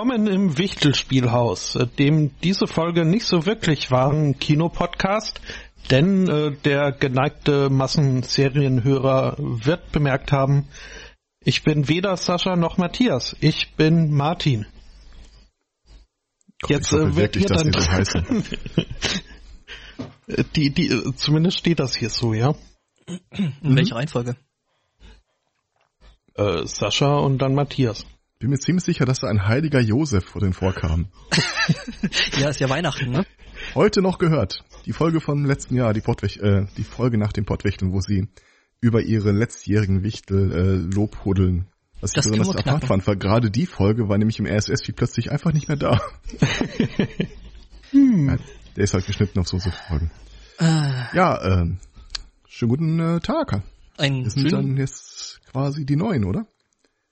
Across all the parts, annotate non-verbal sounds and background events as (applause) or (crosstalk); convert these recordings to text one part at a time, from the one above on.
Willkommen im Wichtelspielhaus, dem diese Folge nicht so wirklich war ein Kinopodcast, denn äh, der geneigte Massenserienhörer wird bemerkt haben, ich bin weder Sascha noch Matthias, ich bin Martin. Gott, Jetzt äh, wird wirklich, ihr dann so heißen. (laughs) die, die, äh, zumindest steht das hier so, ja. In welcher Reihenfolge? Äh, Sascha und dann Matthias. Bin mir ziemlich sicher, dass da ein heiliger Josef vor den vorkam. (laughs) ja, ist ja Weihnachten, ne? Heute noch gehört. Die Folge von letzten Jahr, die, Pottwech äh, die Folge nach dem Pottwichteln, wo sie über ihre letztjährigen Wichtel äh, lobhuddeln. Was ich besonders apart fand, war gerade die Folge war nämlich im RSS-Feed plötzlich einfach nicht mehr da. (laughs) hm. ja, der ist halt geschnitten auf so so Folgen. Ah. Ja, ähm, schönen guten äh, Tag. Ein das sind dann jetzt quasi die neuen, oder?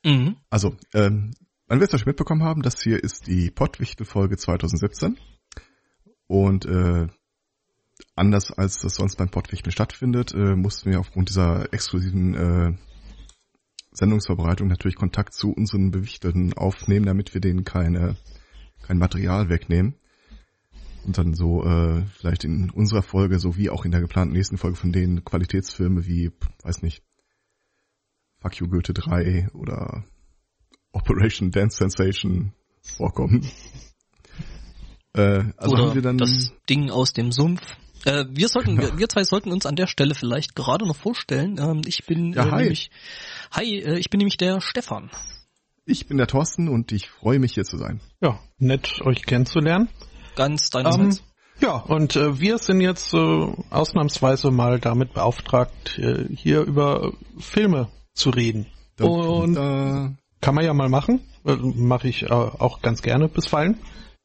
Mhm. Also, ähm, man wird es ja schon mitbekommen haben, das hier ist die Pottwichtel-Folge 2017. Und äh, anders als das sonst beim Pottwichteln stattfindet, äh, mussten wir aufgrund dieser exklusiven äh, Sendungsverbreitung natürlich Kontakt zu unseren Bewichtelten aufnehmen, damit wir denen keine kein Material wegnehmen. Und dann so äh, vielleicht in unserer Folge sowie auch in der geplanten nächsten Folge von denen Qualitätsfilme wie, weiß nicht, Fuck You Goethe 3 oder Operation Dance Sensation vorkommen. (laughs) Äh, also oder haben wir dann das Ding aus dem Sumpf. Äh, wir sollten, genau. wir, wir, zwei sollten uns an der Stelle vielleicht gerade noch vorstellen. Ähm, ich bin ja, äh, hi. nämlich, hi, äh, ich bin nämlich der Stefan. Ich bin der Thorsten und ich freue mich hier zu sein. Ja, nett euch kennenzulernen. Ganz deinerseits. Um, ähm, ja, und äh, wir sind jetzt äh, ausnahmsweise mal damit beauftragt, äh, hier über Filme zu reden. Da, und da. kann man ja mal machen. Äh, Mache ich äh, auch ganz gerne bisweilen.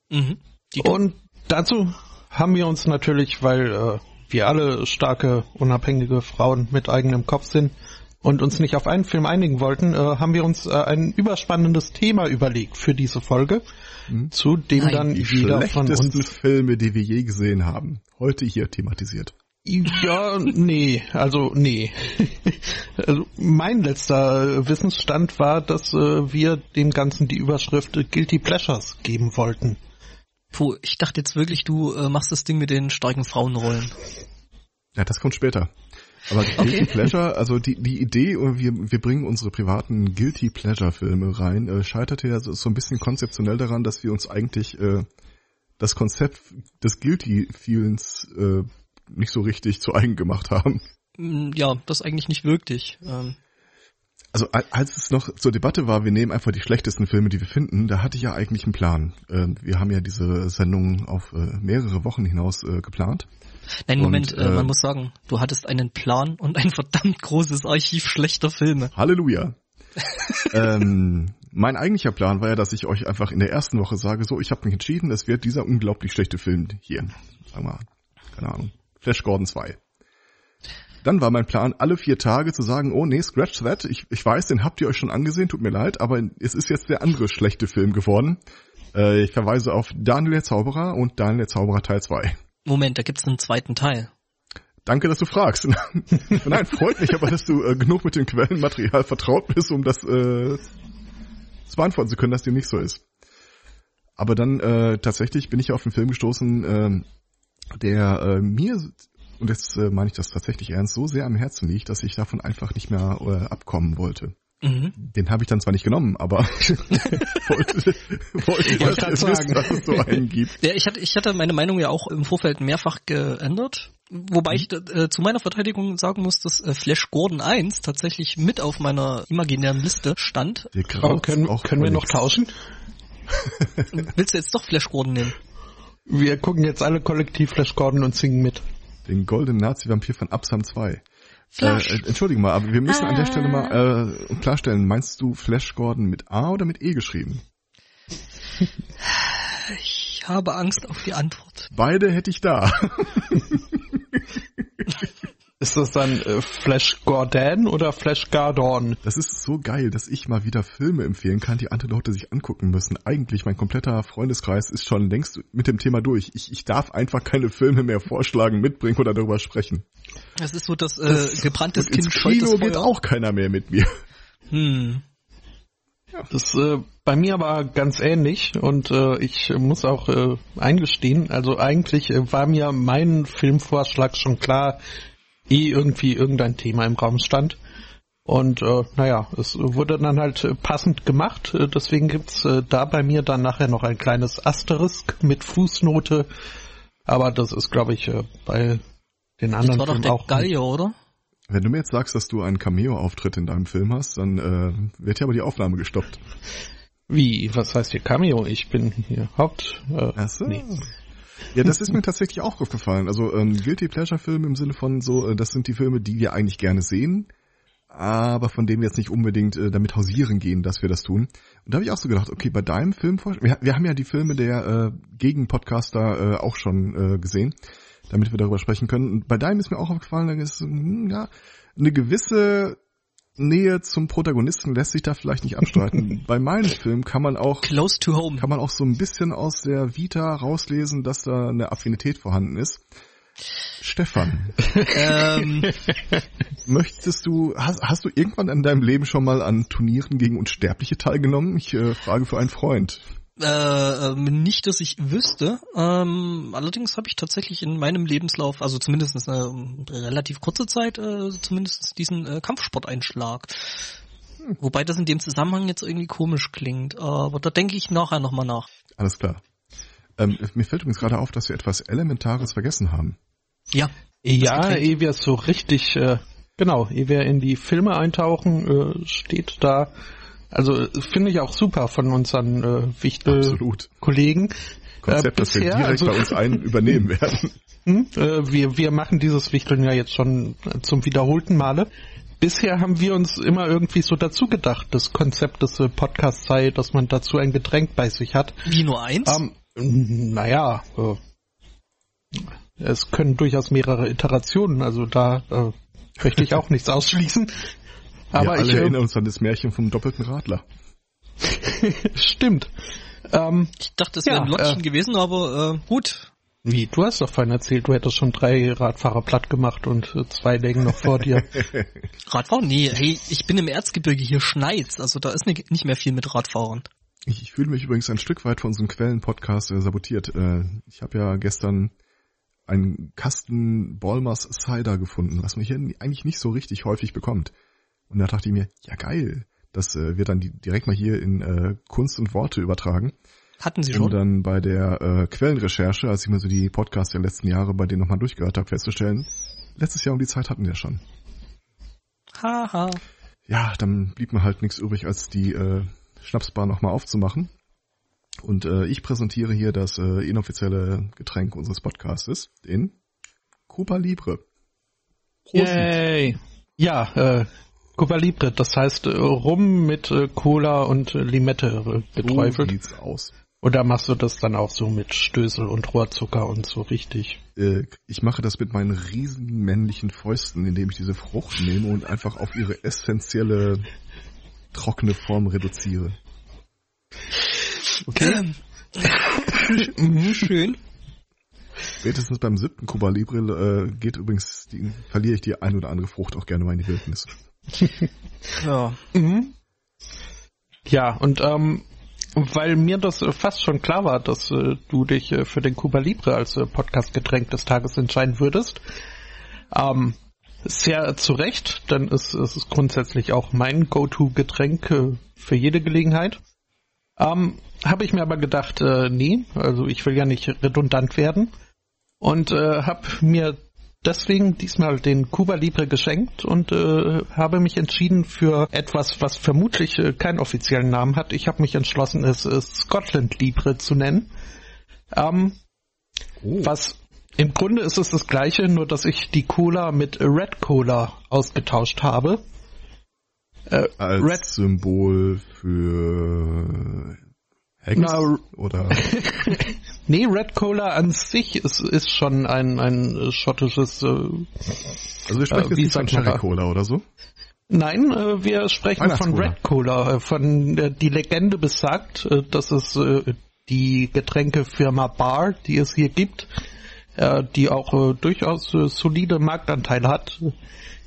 Mhm. Und dazu haben wir uns natürlich, weil äh, wir alle starke, unabhängige Frauen mit eigenem Kopf sind und uns nicht auf einen Film einigen wollten, äh, haben wir uns äh, ein überspannendes Thema überlegt für diese Folge, mhm. zu dem Nein, dann die jeder von uns Filme, die wir je gesehen haben, heute hier thematisiert. Ja, nee, also nee. (laughs) also mein letzter Wissensstand war, dass äh, wir dem Ganzen die Überschrift Guilty Pleasures geben wollten. Puh, ich dachte jetzt wirklich, du äh, machst das Ding mit den starken Frauenrollen. Ja, das kommt später. Aber Guilty okay. Pleasure, also die, die Idee, wir, wir bringen unsere privaten Guilty Pleasure Filme rein, äh, scheiterte ja so, so ein bisschen konzeptionell daran, dass wir uns eigentlich äh, das Konzept des Guilty Feelings äh, nicht so richtig zu eigen gemacht haben. Mm, ja, das eigentlich nicht wirklich. Ähm, also als es noch zur Debatte war, wir nehmen einfach die schlechtesten Filme, die wir finden, da hatte ich ja eigentlich einen Plan. Ähm, wir haben ja diese Sendung auf äh, mehrere Wochen hinaus äh, geplant. Nein, Moment, und, äh, man muss sagen, du hattest einen Plan und ein (laughs) verdammt großes Archiv schlechter Filme. Halleluja. (laughs) ähm, mein eigentlicher Plan war ja, dass ich euch einfach in der ersten Woche sage, so, ich habe mich entschieden, es wird dieser unglaublich schlechte Film hier. Sagen wir mal, keine Ahnung, Flash Gordon 2. Dann war mein Plan, alle vier Tage zu sagen, oh nee, scratch that. Ich, ich weiß, den habt ihr euch schon angesehen, tut mir leid, aber es ist jetzt der andere schlechte Film geworden. Äh, ich verweise auf Daniel der Zauberer und Daniel der Zauberer Teil 2. Moment, da gibt's einen zweiten Teil. Danke, dass du fragst. (laughs) Nein, freut mich aber, dass du äh, genug mit dem Quellenmaterial vertraut bist, um das äh, zu beantworten zu können, dass dem nicht so ist. Aber dann äh, tatsächlich bin ich auf einen Film gestoßen, äh, der äh, mir und jetzt äh, meine ich das tatsächlich ernst, so sehr am Herzen liegt, dass ich davon einfach nicht mehr äh, abkommen wollte. Mhm. Den habe ich dann zwar nicht genommen, aber (laughs) wollte, wollte ja, ich sagen. Wissen, dass es so einen gibt. Ja, (laughs) ich hatte, ich hatte meine Meinung ja auch im Vorfeld mehrfach geändert. Wobei mhm. ich äh, zu meiner Verteidigung sagen muss, dass äh, Flash Gordon 1 tatsächlich mit auf meiner imaginären Liste stand. Aber können, können wir noch tauschen? (laughs) Willst du jetzt doch Flash Gordon nehmen? Wir gucken jetzt alle kollektiv Flash Gordon und singen mit den goldenen Nazi-Vampir von Absam 2. Flash. Äh, Entschuldige mal, aber wir müssen ah. an der Stelle mal äh, klarstellen, meinst du Flash Gordon mit A oder mit E geschrieben? Ich habe Angst auf die Antwort. Beide hätte ich da. (laughs) Ist das dann äh, Flash Gordon oder Flash Gardon? Das ist so geil, dass ich mal wieder Filme empfehlen kann, die andere Leute sich angucken müssen. Eigentlich, mein kompletter Freundeskreis ist schon längst mit dem Thema durch. Ich, ich darf einfach keine Filme mehr vorschlagen, mitbringen oder darüber sprechen. Das ist so das, äh, das gebranntes Kind ins Kino geht auch keiner mehr mit mir. Hm. Das äh, bei mir aber ganz ähnlich und äh, ich muss auch äh, eingestehen, also eigentlich äh, war mir mein Filmvorschlag schon klar, eh irgendwie irgendein Thema im Raum stand. Und äh, naja, es wurde dann halt passend gemacht. Äh, deswegen gibt's äh, da bei mir dann nachher noch ein kleines Asterisk mit Fußnote. Aber das ist, glaube ich, äh, bei den anderen das war Filmen doch der Gallier, oder? Wenn du mir jetzt sagst, dass du einen Cameo-Auftritt in deinem Film hast, dann äh, wird hier aber die Aufnahme gestoppt. Wie? Was heißt hier Cameo? Ich bin hier Haupt. Äh, Ach so. Nee. Ja, das ist mir tatsächlich auch aufgefallen. Also ähm, Guilty Pleasure Film im Sinne von so, äh, das sind die Filme, die wir eigentlich gerne sehen, aber von denen wir jetzt nicht unbedingt äh, damit hausieren gehen, dass wir das tun. Und da habe ich auch so gedacht, okay, bei deinem Film, wir, wir haben ja die Filme der äh, Gegenpodcaster äh, auch schon äh, gesehen damit wir darüber sprechen können. Und bei deinem ist mir auch aufgefallen, da ist hm, ja eine gewisse Nähe zum Protagonisten lässt sich da vielleicht nicht abstreiten. (laughs) bei meinem Film kann man auch Close to Home kann man auch so ein bisschen aus der Vita rauslesen, dass da eine Affinität vorhanden ist. Stefan, (laughs) ähm. möchtest du, hast, hast du irgendwann in deinem Leben schon mal an Turnieren gegen Unsterbliche teilgenommen? Ich äh, frage für einen Freund. Äh, ähm, nicht, dass ich wüsste. Ähm, allerdings habe ich tatsächlich in meinem Lebenslauf, also zumindest eine relativ kurze Zeit, äh, zumindest diesen äh, Kampfsporteinschlag. Hm. Wobei das in dem Zusammenhang jetzt irgendwie komisch klingt. Aber da denke ich nachher nochmal nach. Alles klar. Ähm, mir fällt übrigens gerade auf, dass wir etwas Elementares vergessen haben. Ja. Ja, ehe wir so richtig, äh, genau, ehe wir in die Filme eintauchen, äh, steht da also finde ich auch super von unseren äh, Wichtel-Kollegen. Konzept, äh, das wir direkt also, bei uns ein (laughs) übernehmen werden. Hm, äh, wir, wir machen dieses Wichteln ja jetzt schon zum wiederholten Male. Bisher haben wir uns immer irgendwie so dazu gedacht, das Konzept des äh, Podcasts sei, dass man dazu ein Getränk bei sich hat. Wie nur eins? Ähm, naja, äh, es können durchaus mehrere Iterationen, also da äh, möchte ich auch nichts ausschließen. Aber alle ich, erinnern uns an das Märchen vom doppelten Radler. (laughs) Stimmt. Ähm, ich dachte, das wäre ja, ein Lottchen äh, gewesen, aber äh, gut. Wie, du hast doch vorhin erzählt, du hättest schon drei Radfahrer platt gemacht und äh, zwei Längen noch vor dir. (laughs) Radfahren? Nee, hey, ich bin im Erzgebirge, hier schneit's, also da ist nicht mehr viel mit Radfahrern. Ich, ich fühle mich übrigens ein Stück weit von unserem Quellen-Podcast äh, sabotiert. Äh, ich habe ja gestern einen Kasten Balmers Cider gefunden, was man hier eigentlich nicht so richtig häufig bekommt. Und da dachte ich mir, ja geil, das äh, wird dann die, direkt mal hier in äh, Kunst und Worte übertragen. Hatten Sie schon? Und dann bei der äh, Quellenrecherche, als ich mir so die Podcasts der letzten Jahre bei denen nochmal durchgehört habe, festzustellen, letztes Jahr um die Zeit hatten wir schon. Haha. Ja, dann blieb mir halt nichts übrig, als die äh, Schnapsbar nochmal aufzumachen. Und äh, ich präsentiere hier das äh, inoffizielle Getränk unseres Podcasts, den Cuba Libre. Prost. Yay! Ja, äh, Cuba Libre, das heißt äh, Rum mit äh, Cola und äh, Limette geträufelt. So sieht's aus. Oder machst du das dann auch so mit Stößel und Rohrzucker und so richtig? ich mache das mit meinen riesen männlichen Fäusten, indem ich diese Frucht nehme und einfach auf ihre essentielle trockene Form reduziere. Okay. mhm, schön. Spätestens beim siebten Cuba Libre äh, geht übrigens, die, verliere ich die ein oder andere Frucht auch gerne mal in die Wildnis. Ja. Mhm. Ja, und ähm, weil mir das äh, fast schon klar war, dass äh, du dich äh, für den Cuba Libre als äh, Podcast-Getränk des Tages entscheiden würdest, ähm, sehr zu Recht, denn es, es ist grundsätzlich auch mein Go-To-Getränk äh, für jede Gelegenheit. Ähm, habe ich mir aber gedacht, äh, nee, also ich will ja nicht redundant werden und äh, habe mir deswegen diesmal den Cuba Libre geschenkt und äh, habe mich entschieden für etwas, was vermutlich äh, keinen offiziellen Namen hat. Ich habe mich entschlossen, es äh, Scotland Libre zu nennen. Ähm, oh. Was im Grunde ist es das gleiche, nur dass ich die Cola mit Red Cola ausgetauscht habe. Äh, Als Red Symbol für Hex Na, oder? (laughs) nee, Red Cola an sich ist, ist schon ein, ein schottisches. Äh, also wir sprechen äh, jetzt von Cherry Cola oder so? Nein, äh, wir sprechen von Red Cola. Äh, von äh, die Legende besagt, äh, dass es äh, die Getränkefirma Bar, die es hier gibt, äh, die auch äh, durchaus äh, solide Marktanteile hat.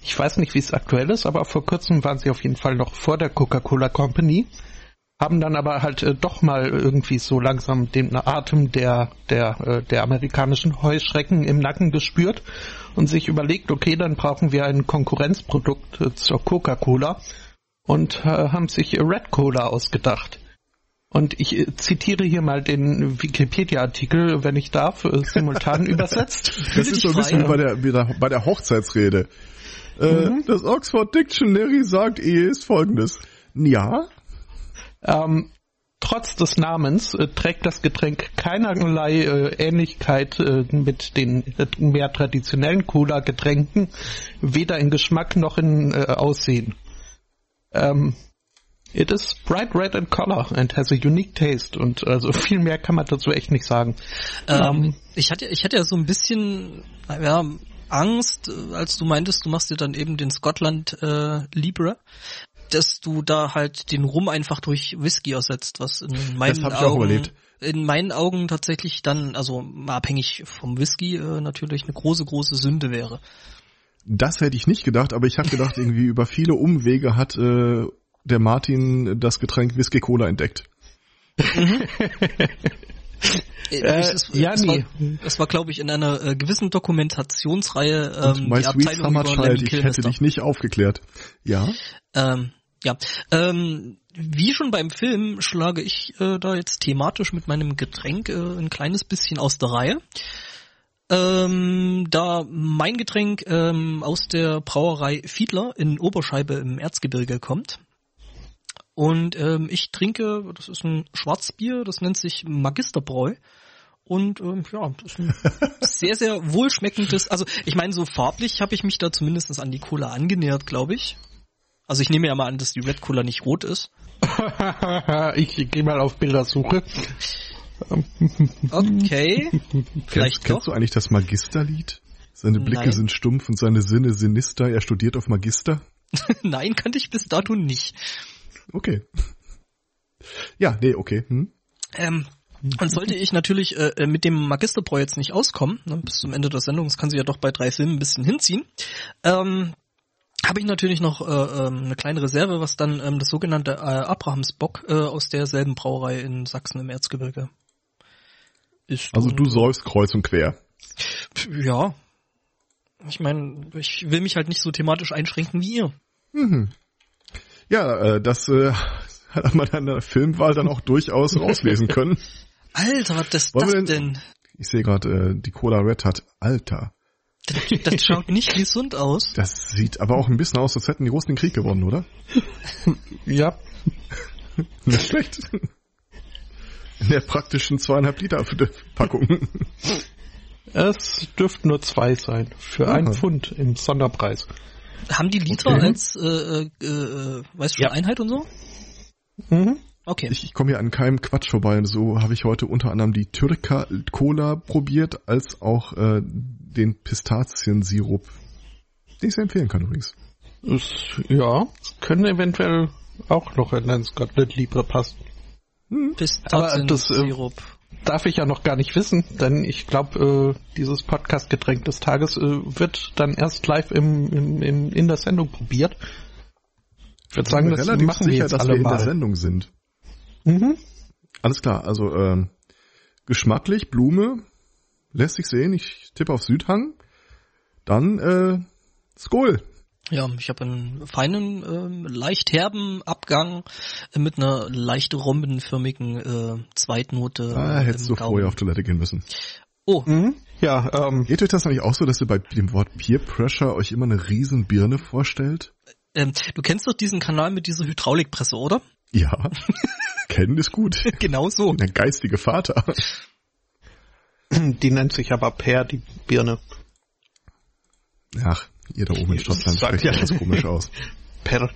Ich weiß nicht, wie es aktuell ist, aber vor kurzem waren sie auf jeden Fall noch vor der Coca-Cola Company haben dann aber halt äh, doch mal irgendwie so langsam den Atem der, der, äh, der amerikanischen Heuschrecken im Nacken gespürt und sich überlegt, okay, dann brauchen wir ein Konkurrenzprodukt äh, zur Coca-Cola und äh, haben sich Red Cola ausgedacht. Und ich äh, zitiere hier mal den Wikipedia-Artikel, wenn ich darf, äh, simultan (laughs) übersetzt. Das ist so ein bisschen bei der, bei der Hochzeitsrede. Mhm. Das Oxford Dictionary sagt Ehe ist folgendes. Ja, ähm, trotz des Namens äh, trägt das Getränk keinerlei äh, Ähnlichkeit äh, mit den äh, mehr traditionellen Cola-Getränken, weder in Geschmack noch in äh, Aussehen. Ähm, it is bright red in color and has a unique taste und also (laughs) viel mehr kann man dazu echt nicht sagen. Ähm, ähm, ich hatte ich hatte ja so ein bisschen ja, Angst, äh, als du meintest, du machst dir dann eben den Scotland äh, Libre, dass du da halt den Rum einfach durch Whisky ersetzt, was in meinen Augen in meinen Augen tatsächlich dann, also abhängig vom Whisky äh, natürlich eine große, große Sünde wäre. Das hätte ich nicht gedacht, aber ich habe gedacht, irgendwie über viele Umwege hat äh, der Martin das Getränk Whisky Cola entdeckt. Mhm. (laughs) Äh, ja, das, nee. war, das war, glaube ich, in einer äh, gewissen Dokumentationsreihe. Ähm, My Sweet Summer Child, ich hätte dich nicht aufgeklärt. Ja. Ähm, ja, ähm, wie schon beim Film schlage ich äh, da jetzt thematisch mit meinem Getränk äh, ein kleines bisschen aus der Reihe. Ähm, da mein Getränk ähm, aus der Brauerei Fiedler in Oberscheibe im Erzgebirge kommt. Und ähm, ich trinke, das ist ein Schwarzbier, das nennt sich Magisterbräu. Und ähm, ja, das ist ein (laughs) sehr, sehr wohlschmeckendes, also ich meine, so farblich habe ich mich da zumindest an die Cola angenähert, glaube ich. Also ich nehme ja mal an, dass die Red Cola nicht rot ist. (laughs) ich gehe mal auf Bildersuche. Okay. Vielleicht kennst, kennst du eigentlich das Magisterlied? Seine Blicke Nein. sind stumpf und seine Sinne sinister. Er studiert auf Magister. (laughs) Nein, kannte ich bis dato nicht. Okay. Ja, nee, okay. Hm? Ähm, und sollte ich natürlich äh, äh, mit dem Magisterbräu jetzt nicht auskommen, ne, bis zum Ende der Sendung, das kann sie ja doch bei drei Filmen ein bisschen hinziehen, ähm, habe ich natürlich noch äh, ähm, eine kleine Reserve, was dann ähm, das sogenannte äh, Abrahamsbock äh, aus derselben Brauerei in Sachsen im Erzgebirge ist. Also du säufst kreuz und quer. Ja. Ich meine, ich will mich halt nicht so thematisch einschränken wie ihr. Mhm. Ja, äh, das äh, (laughs) hat man an der Filmwahl dann auch durchaus rauslesen können. (laughs) Alter, was ist das denn, denn? Ich sehe gerade, äh, die Cola Red hat Alter. Das, das schaut nicht gesund aus. Das sieht aber auch ein bisschen aus, als hätten die Russen den Krieg gewonnen, oder? (laughs) ja. Nicht schlecht. In der praktischen zweieinhalb Liter Packung. Es dürften nur zwei sein. Für Aha. ein Pfund im Sonderpreis. Haben die Liter okay. als, äh, äh, äh, weißt du, ja. Einheit und so? Mhm. Okay. Ich, ich komme hier an keinem Quatsch vorbei. Und so habe ich heute unter anderem die Türka Cola probiert, als auch äh, den Pistaziensirup, den ich sehr empfehlen kann übrigens. Ist, ja, können eventuell auch noch in ein Scotland Libre passen. Hm. Pistaziensirup. Darf ich ja noch gar nicht wissen, denn ich glaube, äh, dieses Podcast-Getränk des Tages äh, wird dann erst live im, im, im, in der Sendung probiert. Ich würde sagen, das machen sicher, wir jetzt dass alle wir mal. in der Sendung sind. Mhm. Alles klar, also äh, geschmacklich, Blume, lässt sich sehen. Ich tippe auf Südhang. Dann äh, Skol. Ja, ich habe einen feinen, äh, leicht herben Abgang äh, mit einer leicht rhombenförmigen äh, Zweitnote. Ah, hättest du Gaumen. vorher auf Toilette gehen müssen. Oh. Mhm. Ja, ähm. Geht euch das eigentlich auch so, dass ihr bei dem Wort Peer Pressure euch immer eine riesen Birne vorstellt? Ähm, du kennst doch diesen Kanal mit dieser Hydraulikpresse, oder? Ja. (laughs) Kennen ist gut. genau so. Der geistige Vater. Die nennt sich aber Per, die Birne. Ach, ihr da oben in Schottland spricht ja das komisch aus. (laughs) Per.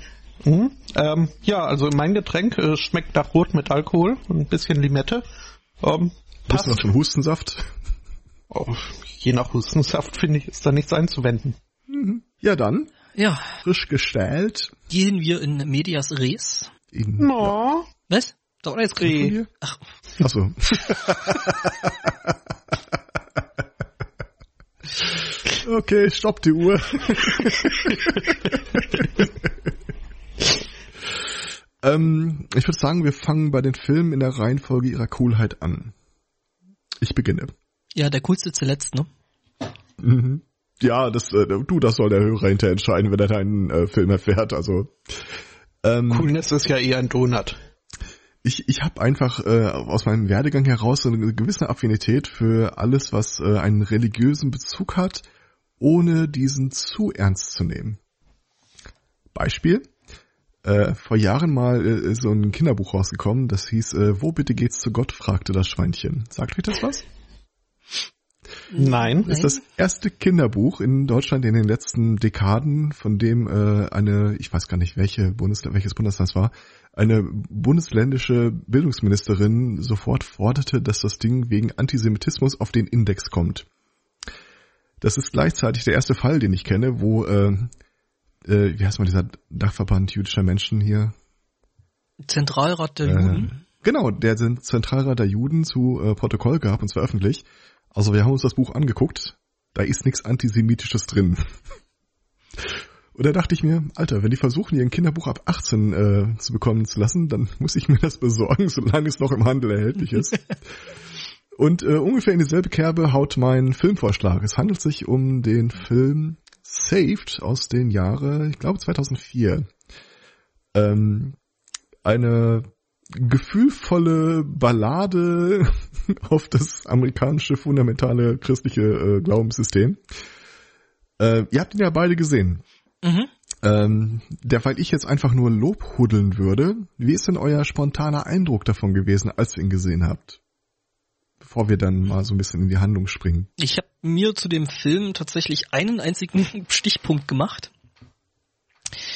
Mhm. Ähm, ja, also mein Getränk äh, schmeckt nach Rot mit Alkohol und ein bisschen Limette. Ähm, passt. Bisschen von Hustensaft? Oh, je nach Hustensaft finde ich, ist da nichts einzuwenden. Mhm. Ja, dann. Ja. Frisch gestellt. Gehen wir in Medias Res. In, no. Ja. Was? Da war jetzt Reh. Ach. (laughs) (laughs) Okay, stopp die Uhr. Ähm, ich würde sagen, wir fangen bei den Filmen in der Reihenfolge ihrer Coolheit an. Ich beginne. Ja, der coolste zuletzt, ne? Mhm. Ja, das, äh, du, das soll der Hörer hinter entscheiden, wenn er deinen äh, Film erfährt. Also ähm, Coolness ist ja eher ein Donut. Ich, ich habe einfach äh, aus meinem Werdegang heraus eine gewisse Affinität für alles, was äh, einen religiösen Bezug hat, ohne diesen zu ernst zu nehmen. Beispiel. Äh, vor Jahren mal äh, so ein Kinderbuch rausgekommen, das hieß äh, Wo bitte geht's zu Gott? fragte das Schweinchen. Sagt euch das was? Nein. Das ist das erste Kinderbuch in Deutschland in den letzten Dekaden, von dem äh, eine, ich weiß gar nicht welche Bundesland, welches Bundesland war, eine bundesländische Bildungsministerin sofort forderte, dass das Ding wegen Antisemitismus auf den Index kommt. Das ist gleichzeitig der erste Fall, den ich kenne, wo äh, äh, wie heißt mal dieser Dachverband jüdischer Menschen hier? Zentralrat der äh, Juden? Genau, der Zentralrat der Juden zu äh, Protokoll gab, und zwar öffentlich. Also wir haben uns das Buch angeguckt, da ist nichts Antisemitisches drin. (laughs) Und da dachte ich mir, Alter, wenn die versuchen, ihr ein Kinderbuch ab 18 äh, zu bekommen zu lassen, dann muss ich mir das besorgen, solange es noch im Handel erhältlich ist. (laughs) Und äh, ungefähr in dieselbe Kerbe haut mein Filmvorschlag. Es handelt sich um den Film Saved aus den Jahre, ich glaube 2004. Ähm, eine gefühlvolle Ballade (laughs) auf das amerikanische fundamentale christliche äh, Glaubenssystem. Äh, ihr habt ihn ja beide gesehen. Mhm. Ähm, derweil ich jetzt einfach nur Lob huddeln würde, wie ist denn euer spontaner Eindruck davon gewesen, als ihr ihn gesehen habt? Bevor wir dann mal so ein bisschen in die Handlung springen. Ich habe mir zu dem Film tatsächlich einen einzigen (laughs) Stichpunkt gemacht.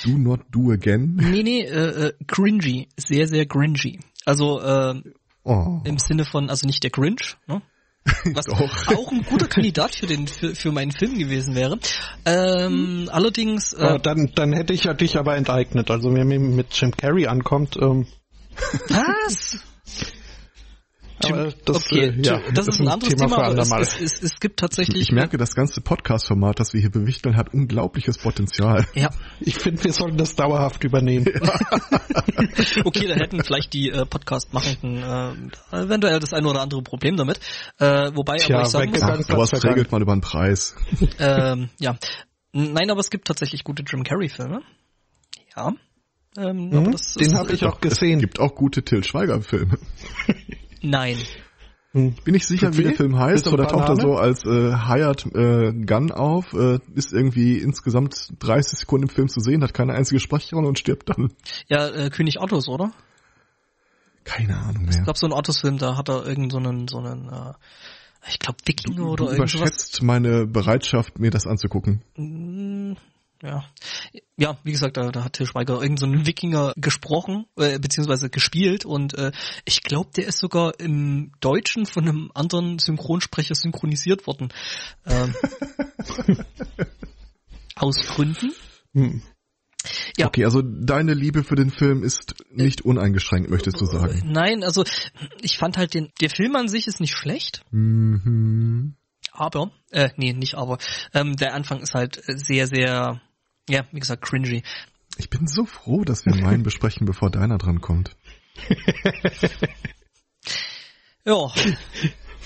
Do not do again? Nee, nee, äh, äh, cringy. Sehr, sehr cringy. Also äh, oh. im Sinne von, also nicht der Grinch, ne? (laughs) Was auch ein guter Kandidat für den für, für meinen Film gewesen wäre. Ähm, allerdings. Äh, ja, dann dann hätte ich ja dich aber enteignet. Also wenn mir mit Jim Carrey ankommt. Ähm. Was? Das, okay, äh, ja, das, ist ein, anderes Thema, Thema aber es, es, es, es, gibt tatsächlich... Ich merke, das ganze Podcast-Format, das wir hier bewichteln, hat unglaubliches Potenzial. Ja. Ich finde, wir sollten das dauerhaft übernehmen. Ja. (laughs) okay, da hätten vielleicht die äh, Podcast-Machenden äh, eventuell das ein oder andere Problem damit. Äh, wobei, Tja, aber ich sagen muss... Ach, aber was regelt man über einen Preis? ähm, ja. Nein, aber es gibt tatsächlich gute Jim Carrey-Filme. Ja. Ähm, mhm, das, den habe ich auch gesehen. Es gibt auch gute Till Schweiger-Filme. Nein. Hm. Bin ich sicher, wie der Film heißt, aber da taucht er so als äh, Hired äh, Gun auf, äh, ist irgendwie insgesamt 30 Sekunden im Film zu sehen, hat keine einzige Sprecherin und stirbt dann. Ja, äh, König Ottos, oder? Keine Ahnung mehr. Ich glaube, so ein Ottos-Film, da hat er irgend so einen, so einen äh, ich glaube Wikinger oder irgendwas. Du überschätzt meine Bereitschaft, mir das anzugucken. Ja. Ja, wie gesagt, da, da hat Til Schweiger irgendeinen so Wikinger gesprochen, äh, beziehungsweise gespielt und äh, ich glaube, der ist sogar im Deutschen von einem anderen Synchronsprecher synchronisiert worden. Ähm, (laughs) aus Gründen. Hm. Ja. Okay, also deine Liebe für den Film ist nicht uneingeschränkt, möchtest du sagen? Nein, also ich fand halt den, der Film an sich ist nicht schlecht. Mhm. Aber, äh, nee, nicht aber, ähm, der Anfang ist halt sehr, sehr ja, wie gesagt, cringy. Ich bin so froh, dass wir meinen (laughs) besprechen, bevor deiner dran kommt. (laughs) ja.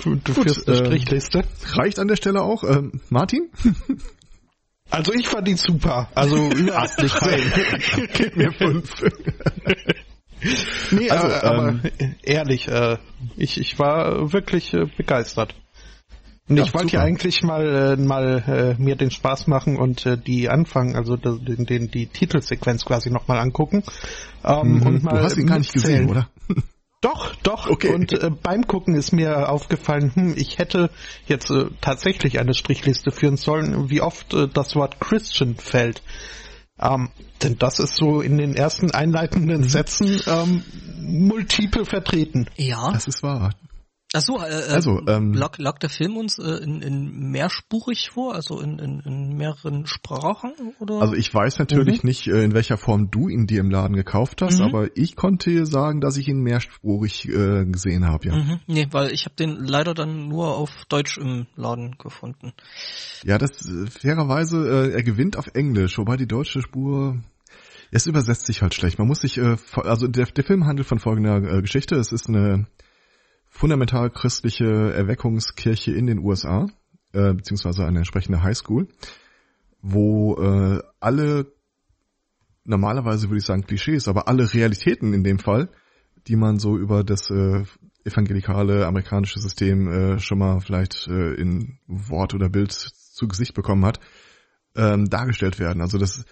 Du, du Gut, führst eine äh, Strichliste. Reicht an der Stelle auch. Ähm, Martin? (laughs) Also ich fand die super. Also nicht fein. Gib mir fünf. nee, also, äh, aber ähm, ehrlich, äh, ich, ich war wirklich äh, begeistert. Und ja, ich wollte ja eigentlich mal äh, mal äh, mir den Spaß machen und äh, die anfangen, also den, den die Titelsequenz quasi nochmal angucken. Ähm, mhm. und mal du hast ihn gar nicht gesehen, oder? (laughs) Doch, doch. Okay. Und äh, beim Gucken ist mir aufgefallen, hm, ich hätte jetzt äh, tatsächlich eine Strichliste führen sollen, wie oft äh, das Wort Christian fällt. Ähm, denn das ist so in den ersten einleitenden Sätzen ähm, multiple vertreten. Ja. Das ist wahr. Ach so, äh, äh, also, ähm, lag, lag der Film uns äh, in, in mehrspurig vor, also in, in, in mehreren Sprachen? Oder? Also ich weiß natürlich mhm. nicht, äh, in welcher Form du ihn dir im Laden gekauft hast, mhm. aber ich konnte sagen, dass ich ihn mehrspurig äh, gesehen habe, ja. Mhm. Nee, weil ich habe den leider dann nur auf Deutsch im Laden gefunden. Ja, das äh, fairerweise, äh, er gewinnt auf Englisch, wobei die deutsche Spur Es übersetzt sich halt schlecht. Man muss sich, äh, also der, der Film handelt von folgender äh, Geschichte. Es ist eine fundamental christliche Erweckungskirche in den USA, äh, beziehungsweise eine entsprechende Highschool, wo äh, alle, normalerweise würde ich sagen Klischees, aber alle Realitäten in dem Fall, die man so über das äh, evangelikale amerikanische System äh, schon mal vielleicht äh, in Wort oder Bild zu Gesicht bekommen hat, ähm, dargestellt werden. Also das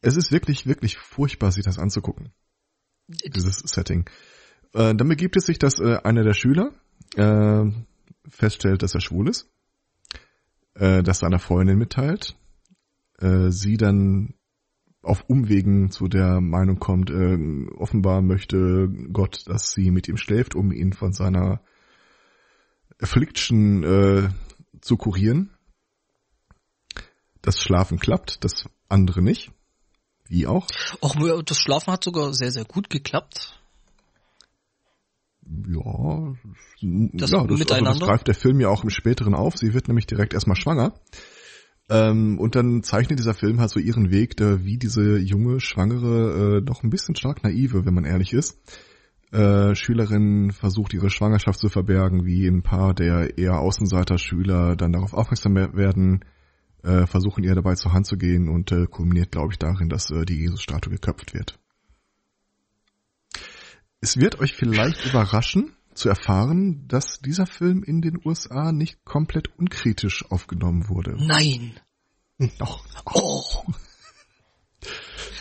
es ist wirklich, wirklich furchtbar, sich das anzugucken. Dieses Setting. Äh, dann begibt es sich, dass äh, einer der Schüler äh, feststellt, dass er schwul ist, äh, das seiner Freundin mitteilt, äh, sie dann auf Umwegen zu der Meinung kommt, äh, offenbar möchte Gott, dass sie mit ihm schläft, um ihn von seiner Affliction äh, zu kurieren. Das Schlafen klappt, das andere nicht. Wie auch? Auch das Schlafen hat sogar sehr, sehr gut geklappt. Ja, das, ja, das, also das greift der Film ja auch im späteren auf. Sie wird nämlich direkt erstmal schwanger. Ähm, und dann zeichnet dieser Film halt so ihren Weg, der, wie diese junge, schwangere, äh, doch ein bisschen stark naive, wenn man ehrlich ist, äh, Schülerin versucht ihre Schwangerschaft zu verbergen, wie ein paar der eher Außenseiter-Schüler dann darauf aufmerksam werden, äh, versuchen ihr dabei zur Hand zu gehen und äh, kulminiert, glaube ich, darin, dass äh, die Jesus-Statue geköpft wird. Es wird euch vielleicht überraschen zu erfahren, dass dieser Film in den USA nicht komplett unkritisch aufgenommen wurde. Nein. Doch. Oh.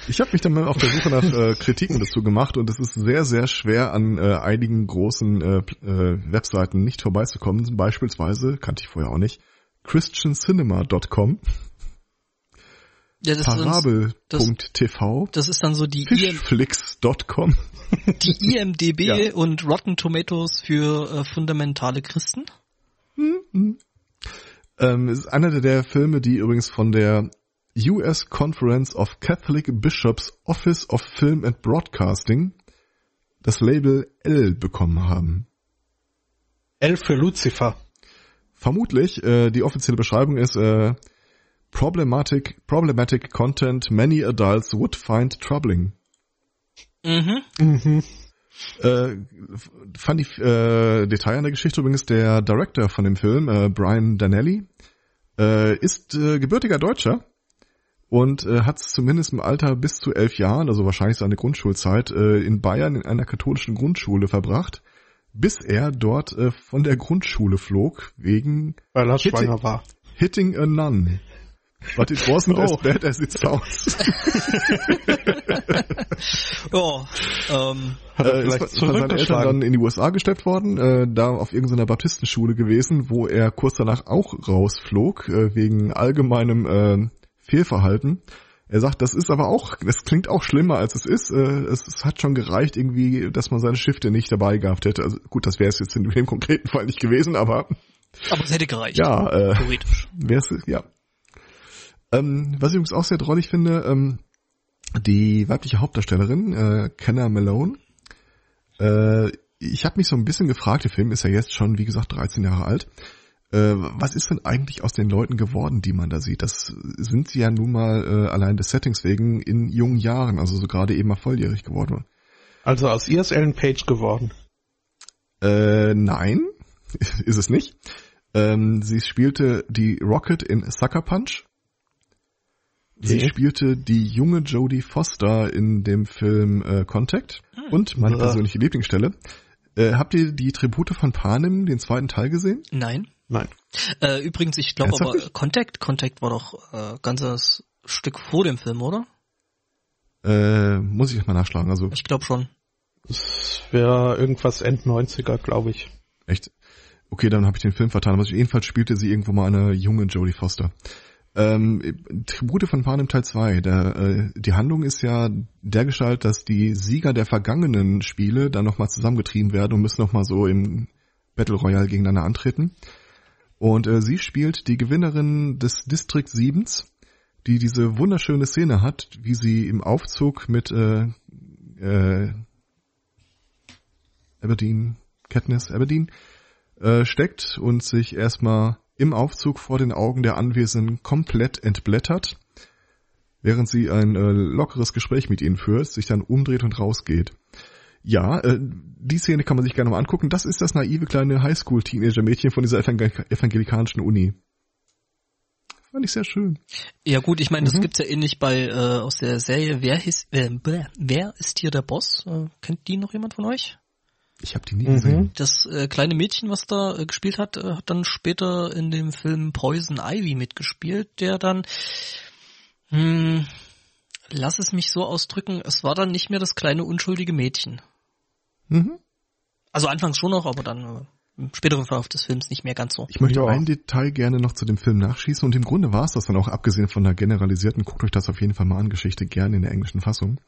Ich habe mich dann mal auf der Suche nach äh, Kritiken dazu gemacht und es ist sehr, sehr schwer an äh, einigen großen äh, äh, Webseiten nicht vorbeizukommen. Beispielsweise, kannte ich vorher auch nicht, christiancinema.com. Ja, Parabel.tv. Das, das, ist dann so die Fishflix.com. Die IMDB (laughs) ja. und Rotten Tomatoes für äh, fundamentale Christen. Mhm. Ähm, ist einer der Filme, die übrigens von der US Conference of Catholic Bishops Office of Film and Broadcasting das Label L bekommen haben. L für Lucifer. Vermutlich, äh, die offizielle Beschreibung ist äh, problematic, problematic content many adults would find troubling. Mhm. Mhm. Äh, fand ich äh, Detail an der Geschichte übrigens, der Director von dem Film, äh, Brian Danelli, äh, ist äh, gebürtiger Deutscher und äh, hat zumindest im Alter bis zu elf Jahren, also wahrscheinlich seine Grundschulzeit, äh, in Bayern in einer katholischen Grundschule verbracht bis er dort äh, von der Grundschule flog, wegen Weil er hitting, schwanger war. Hitting a nun. But it wasn't oh. as bad as it sounds. oh, ähm, hat er äh, ist von seinen Eltern dann in die USA gesteppt worden, äh, da auf irgendeiner Baptistenschule gewesen, wo er kurz danach auch rausflog, äh, wegen allgemeinem äh, Fehlverhalten. Er sagt, das ist aber auch, das klingt auch schlimmer als es ist. Äh, es, es hat schon gereicht irgendwie, dass man seine Schifte nicht dabei gehabt hätte. Also gut, das wäre es jetzt in dem (laughs) konkreten Fall nicht gewesen, aber. Aber es hätte gereicht. Ja, äh, theoretisch. Wär's, ja. Ähm, was ich übrigens auch sehr drollig finde, ähm, die weibliche Hauptdarstellerin, äh, Kenna Malone, äh, ich habe mich so ein bisschen gefragt, der Film ist ja jetzt schon, wie gesagt, 13 Jahre alt. Äh, was ist denn eigentlich aus den Leuten geworden, die man da sieht? Das sind sie ja nun mal äh, allein des Settings wegen in jungen Jahren, also so gerade eben mal volljährig geworden. Also aus ihr ist Ellen Page geworden? Äh, nein, (laughs) ist es nicht. Ähm, sie spielte die Rocket in Sucker Punch. Sie spielte die junge Jodie Foster in dem Film äh, Contact. Hm. Und meine persönliche Lieblingsstelle. Äh, habt ihr die Tribute von Panem, den zweiten Teil gesehen? Nein. Nein. Äh, übrigens, ich glaube aber Contact, Contact war doch äh, ganzes Stück vor dem Film, oder? Äh, muss ich mal nachschlagen. Also ich glaube schon. Das wäre irgendwas End 90er, glaube ich. Echt? Okay, dann habe ich den Film vertan. Aber jedenfalls spielte sie irgendwo mal eine junge Jodie Foster. Ähm, Tribute von Panem Teil 2. Der, äh, die Handlung ist ja dergestalt, dass die Sieger der vergangenen Spiele dann nochmal zusammengetrieben werden und müssen nochmal so im Battle Royale gegeneinander antreten. Und äh, sie spielt die Gewinnerin des District 7, die diese wunderschöne Szene hat, wie sie im Aufzug mit äh, äh, Aberdeen, Katniss Aberdeen, äh, steckt und sich erstmal im Aufzug vor den Augen der Anwesenden komplett entblättert, während sie ein äh, lockeres Gespräch mit ihnen führt, sich dann umdreht und rausgeht. Ja, äh, die Szene kann man sich gerne mal angucken. Das ist das naive kleine Highschool-Teenager-Mädchen von dieser evangel evangelikanischen Uni. Fand ich sehr schön. Ja gut, ich meine, das mhm. gibt's ja ähnlich bei äh, aus der Serie Wer, his, äh, wer ist hier der Boss? Äh, kennt die noch jemand von euch? Ich habe die nie gesehen. Mhm. Das äh, kleine Mädchen, was da äh, gespielt hat, äh, hat dann später in dem Film Poison Ivy mitgespielt, der dann, hm, lass es mich so ausdrücken, es war dann nicht mehr das kleine unschuldige Mädchen. Mhm. Also anfangs schon noch, aber dann äh, im späteren Verlauf des Films nicht mehr ganz so. Ich möchte ja. ein Detail gerne noch zu dem Film nachschießen und im Grunde war es das dann auch, abgesehen von der generalisierten, guckt euch das auf jeden Fall mal an, Geschichte gerne in der englischen Fassung.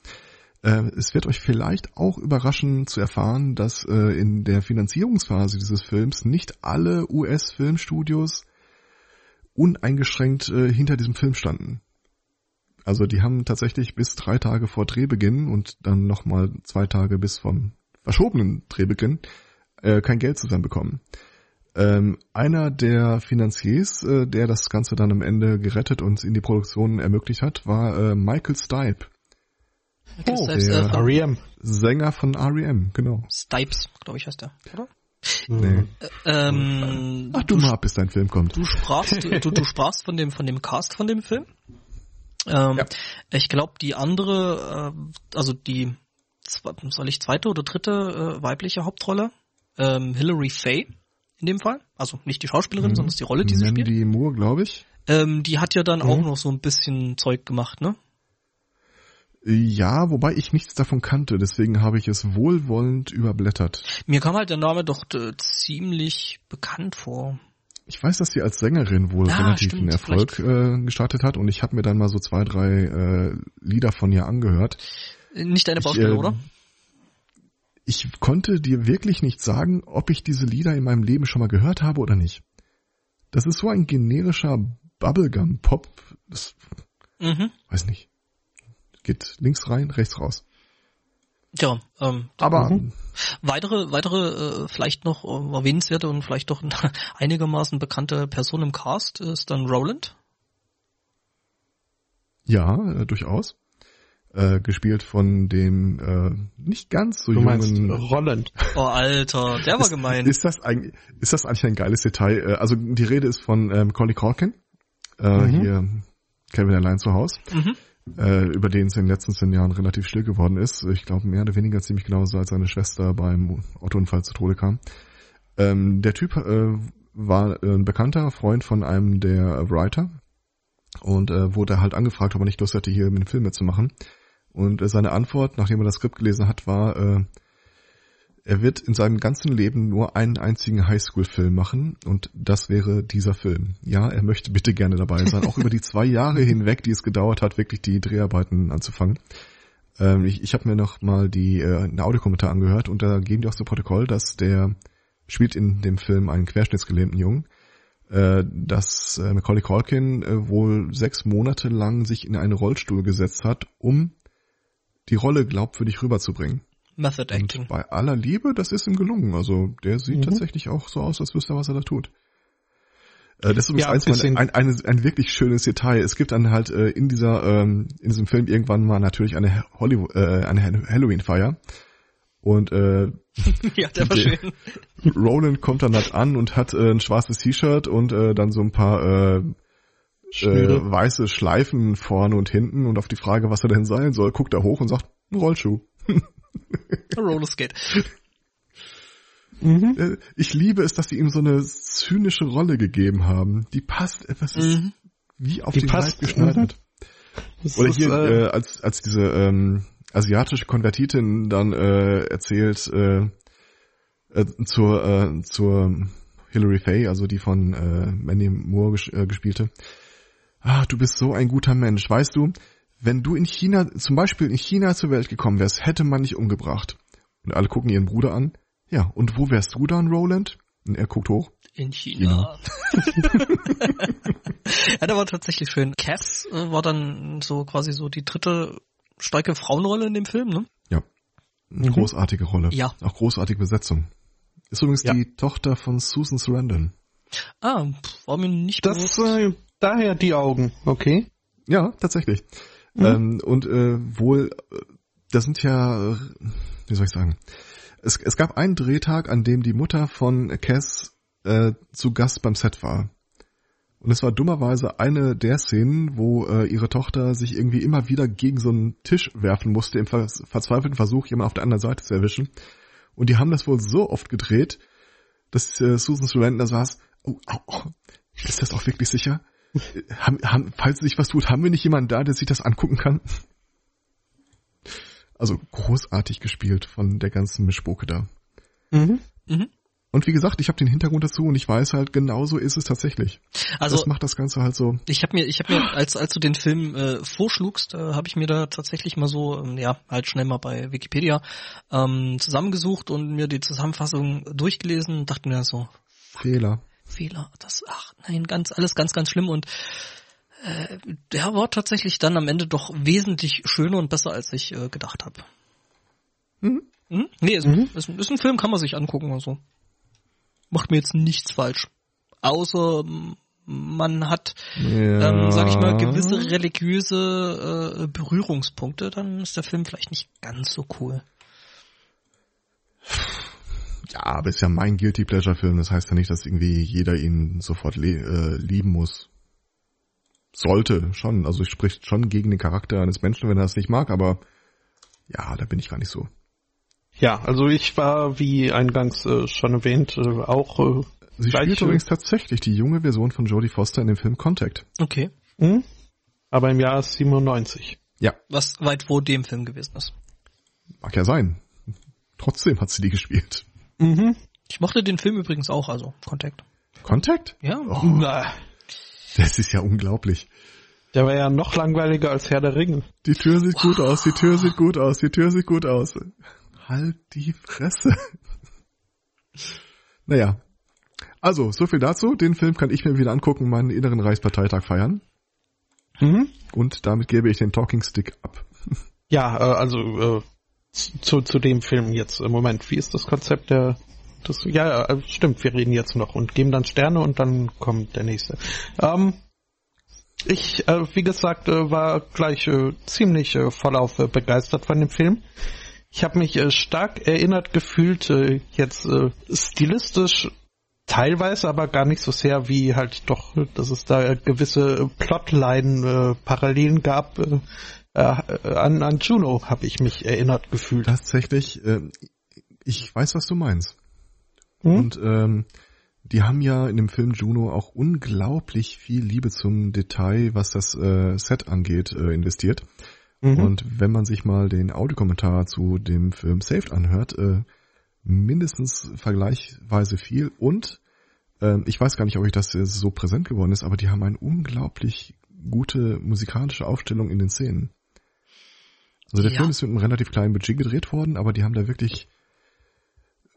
Äh, es wird euch vielleicht auch überraschen zu erfahren, dass äh, in der Finanzierungsphase dieses Films nicht alle US-Filmstudios uneingeschränkt äh, hinter diesem Film standen. Also die haben tatsächlich bis drei Tage vor Drehbeginn und dann nochmal zwei Tage bis vom verschobenen Drehbeginn kein Geld zusammenbekommen. Ähm, einer der Finanziers, der das Ganze dann am Ende gerettet und in die Produktion ermöglicht hat, war Michael Stipe. Oh, der R.E.M. Sänger von R.E.M., genau. Stipes, glaube ich, heißt der, oder? Nee. Ähm, Ach du mal, bis dein Film kommt. Du sprachst, du, du sprachst von dem, von dem Cast von dem Film. Ähm, ja. Ich glaube, die andere, äh, also die, soll ich zweite oder dritte äh, weibliche Hauptrolle, ähm, Hilary Faye in dem Fall, also nicht die Schauspielerin, mhm. sondern die Rolle, die sie Mandy spielt. Moore, glaube ich. Ähm, die hat ja dann mhm. auch noch so ein bisschen Zeug gemacht, ne? Ja, wobei ich nichts davon kannte, deswegen habe ich es wohlwollend überblättert. Mir kam halt der Name doch äh, ziemlich bekannt vor. Ich weiß, dass sie als Sängerin wohl ah, relativ einen Erfolg äh, gestartet hat und ich habe mir dann mal so zwei, drei äh, Lieder von ihr angehört. Nicht deine Baustelle, ich, äh, oder? Ich konnte dir wirklich nicht sagen, ob ich diese Lieder in meinem Leben schon mal gehört habe oder nicht. Das ist so ein generischer Bubblegum-Pop. Das mhm. weiß nicht geht links rein, rechts raus. Ja, ähm, aber mhm. weitere, weitere, äh, vielleicht noch äh, erwähnenswerte und vielleicht doch (laughs) einigermaßen bekannte Person im Cast ist dann Roland. Ja, äh, durchaus. Äh, gespielt von dem äh, nicht ganz so du jungen Roland. Oh Alter, der war ist, gemein. Ist das eigentlich ist das eigentlich ein geiles Detail? Äh, also die Rede ist von ähm, Collie Corkin, äh, mhm. hier Kevin allein zu Hause. Mhm äh, über den es in den letzten zehn Jahren relativ still geworden ist. Ich glaube mehr oder weniger ziemlich genauso, als seine Schwester beim Autounfall zu Tode kam. Ähm, der Typ äh, war ein bekannter Freund von einem der Writer und äh, wurde halt angefragt, ob er nicht Lust hätte, hier mit dem Film mitzumachen. Und äh, seine Antwort, nachdem er das Skript gelesen hat, war, äh, er wird in seinem ganzen Leben nur einen einzigen Highschool-Film machen und das wäre dieser Film. Ja, er möchte bitte gerne dabei sein, auch über die zwei Jahre hinweg, die es gedauert hat, wirklich die Dreharbeiten anzufangen. Ähm, ich ich habe mir noch mal die äh, eine Audiokommentar angehört und da geben die auch so Protokoll, dass der spielt in dem Film einen querschnittsgelähmten Jungen, äh, dass äh, Macaulay Culkin äh, wohl sechs Monate lang sich in einen Rollstuhl gesetzt hat, um die Rolle glaubwürdig rüberzubringen. Method Acting. Und bei aller Liebe, das ist ihm gelungen. Also der sieht mhm. tatsächlich auch so aus, als wüsste er, was er da tut. Äh, das ist übrigens ja, eins ein, ein, ein, ein wirklich schönes Detail. Es gibt dann halt äh, in dieser ähm, in diesem Film irgendwann mal natürlich eine Hollywood äh, eine Halloween-Feier und äh, (laughs) ja, der war schön. Roland kommt dann halt an und hat äh, ein schwarzes T-Shirt und äh, dann so ein paar äh, äh, weiße Schleifen vorne und hinten und auf die Frage, was er denn sein soll, guckt er hoch und sagt, ein Rollschuh. (laughs) (laughs) Rollerskate. Mhm. Äh, ich liebe es, dass sie ihm so eine zynische Rolle gegeben haben. Die passt etwas mhm. wie auf Die den passt, Leib geschneidert. Mhm. Oder hier, äh, äh, als, als diese ähm, asiatische Konvertitin dann äh, erzählt äh, äh, zur, äh, zur Hilary Faye, also die von äh, Mandy Moore ges äh, gespielte. Ah, du bist so ein guter Mensch. Weißt du, wenn du in China, zum Beispiel in China zur Welt gekommen wärst, hätte man dich umgebracht. Und alle gucken ihren Bruder an. Ja, und wo wärst du dann, Roland? Und er guckt hoch. In China. China. (laughs) ja, der war tatsächlich schön. Cass äh, war dann so quasi so die dritte starke Frauenrolle in dem Film, ne? Ja. Eine mhm. großartige Rolle. Ja. Auch großartige Besetzung. Ist übrigens ja. die Tochter von Susan Sarandon. Ah, war mir nicht das, bewusst. Äh, daher die Augen, okay. Ja, tatsächlich. Mhm. Ähm, und äh, wohl, äh, das sind ja, wie soll ich sagen, es, es gab einen Drehtag, an dem die Mutter von Cass äh, zu Gast beim Set war. Und es war dummerweise eine der Szenen, wo äh, ihre Tochter sich irgendwie immer wieder gegen so einen Tisch werfen musste, im ver verzweifelten Versuch, jemanden auf der anderen Seite zu erwischen. Und die haben das wohl so oft gedreht, dass äh, Susan Sarandon da saß, oh, oh, oh, ist das auch wirklich sicher? Haben, haben, falls sich was tut, haben wir nicht jemanden da, der sich das angucken kann? Also großartig gespielt von der ganzen Mischpoke da. Mhm. Mhm. Und wie gesagt, ich habe den Hintergrund dazu und ich weiß halt, genauso ist es tatsächlich. Also das macht das Ganze halt so. Ich habe mir, ich habe mir, als als du den Film äh, vorschlugst, äh, habe ich mir da tatsächlich mal so, ähm, ja, halt schnell mal bei Wikipedia ähm, zusammengesucht und mir die Zusammenfassung durchgelesen und dachte mir so, Fehler. Fehler, das, ach nein, ganz alles ganz ganz schlimm und äh, der war tatsächlich dann am Ende doch wesentlich schöner und besser als ich äh, gedacht habe. Mhm. Mhm. Nee, ist, mhm. Ist, ist, ein Film, kann man sich angucken oder so macht mir jetzt nichts falsch. Außer man hat, ja. ähm, sag ich mal, gewisse religiöse äh, Berührungspunkte, dann ist der Film vielleicht nicht ganz so cool. Ja, aber ist ja mein Guilty Pleasure Film, das heißt ja nicht, dass irgendwie jeder ihn sofort äh, lieben muss. Sollte schon, also spricht schon gegen den Charakter eines Menschen, wenn er es nicht mag, aber ja, da bin ich gar nicht so. Ja, also ich war, wie eingangs äh, schon erwähnt, äh, auch. Äh, Sie spielt übrigens tatsächlich die junge Version von Jodie Foster in dem Film Contact. Okay. Mhm. Aber im Jahr 97. Ja. Was weit vor dem Film gewesen ist. Mag ja sein. Trotzdem hat sie die gespielt. Mhm. Ich mochte den Film übrigens auch, also Contact. Contact? Ja. Oh, Na. Das ist ja unglaublich. Der war ja noch langweiliger als Herr der Ringe. Die Tür sieht gut aus, die Tür sieht gut aus, die Tür sieht gut aus. Halt die Fresse. naja. Also, so viel dazu. Den Film kann ich mir wieder angucken, meinen inneren Reichsparteitag feiern. Mhm. Und damit gebe ich den Talking Stick ab. Ja, äh, also äh, zu, zu dem Film jetzt im Moment. Wie ist das Konzept der das, ja, äh, stimmt, wir reden jetzt noch und geben dann Sterne und dann kommt der nächste. Ähm, ich, äh, wie gesagt, äh, war gleich äh, ziemlich äh, vollauf äh, begeistert von dem Film. Ich habe mich äh, stark erinnert gefühlt, äh, jetzt äh, stilistisch teilweise, aber gar nicht so sehr wie halt doch, dass es da gewisse Plotline-Parallelen äh, gab. Äh, äh, an, an Juno habe ich mich erinnert gefühlt. Tatsächlich, äh, ich weiß, was du meinst. Hm? Und ähm, die haben ja in dem Film Juno auch unglaublich viel Liebe zum Detail, was das äh, Set angeht, äh, investiert. Mhm. Und wenn man sich mal den Audiokommentar zu dem Film Saved anhört, äh, mindestens vergleichsweise viel und äh, ich weiß gar nicht, ob ich das so präsent geworden ist, aber die haben eine unglaublich gute musikalische Aufstellung in den Szenen. Also der ja. Film ist mit einem relativ kleinen Budget gedreht worden, aber die haben da wirklich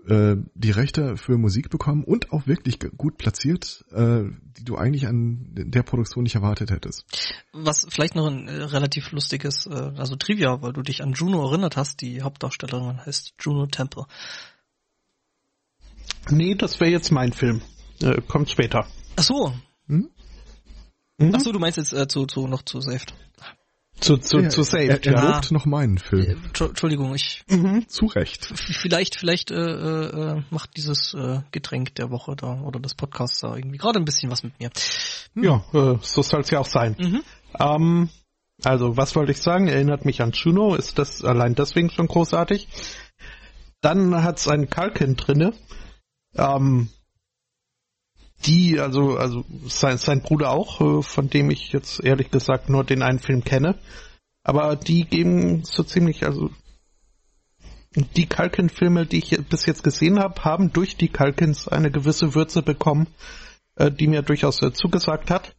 äh, die Rechte für Musik bekommen und auch wirklich gut platziert, äh, die du eigentlich an der Produktion nicht erwartet hättest. Was vielleicht noch ein äh, relativ lustiges, äh, also Trivia, weil du dich an Juno erinnert hast, die Hauptdarstellerin heißt Juno Temple. Nee, das wäre jetzt mein Film. Äh, kommt später. Ach so. Hm? Mhm. Ach so, du meinst jetzt äh, zu, zu noch zu Saved. Zu, zu, ja, zu Saved, er, er ja. lobt noch meinen Film. Äh, Entschuldigung, ich. Mhm. Zu Recht. Vielleicht, vielleicht äh, äh, macht dieses äh, Getränk der Woche da oder das Podcast da irgendwie gerade ein bisschen was mit mir. Hm. Ja, äh, so soll es ja auch sein. Mhm. Ähm, also, was wollte ich sagen? Erinnert mich an Juno, ist das allein deswegen schon großartig. Dann hat's einen Kalken drinne. Ähm, die, also, also sein, sein Bruder auch, äh, von dem ich jetzt ehrlich gesagt nur den einen Film kenne. Aber die geben so ziemlich, also die Kalkin-Filme, die ich bis jetzt gesehen habe, haben durch die Kalkins eine gewisse Würze bekommen, äh, die mir durchaus äh, zugesagt hat.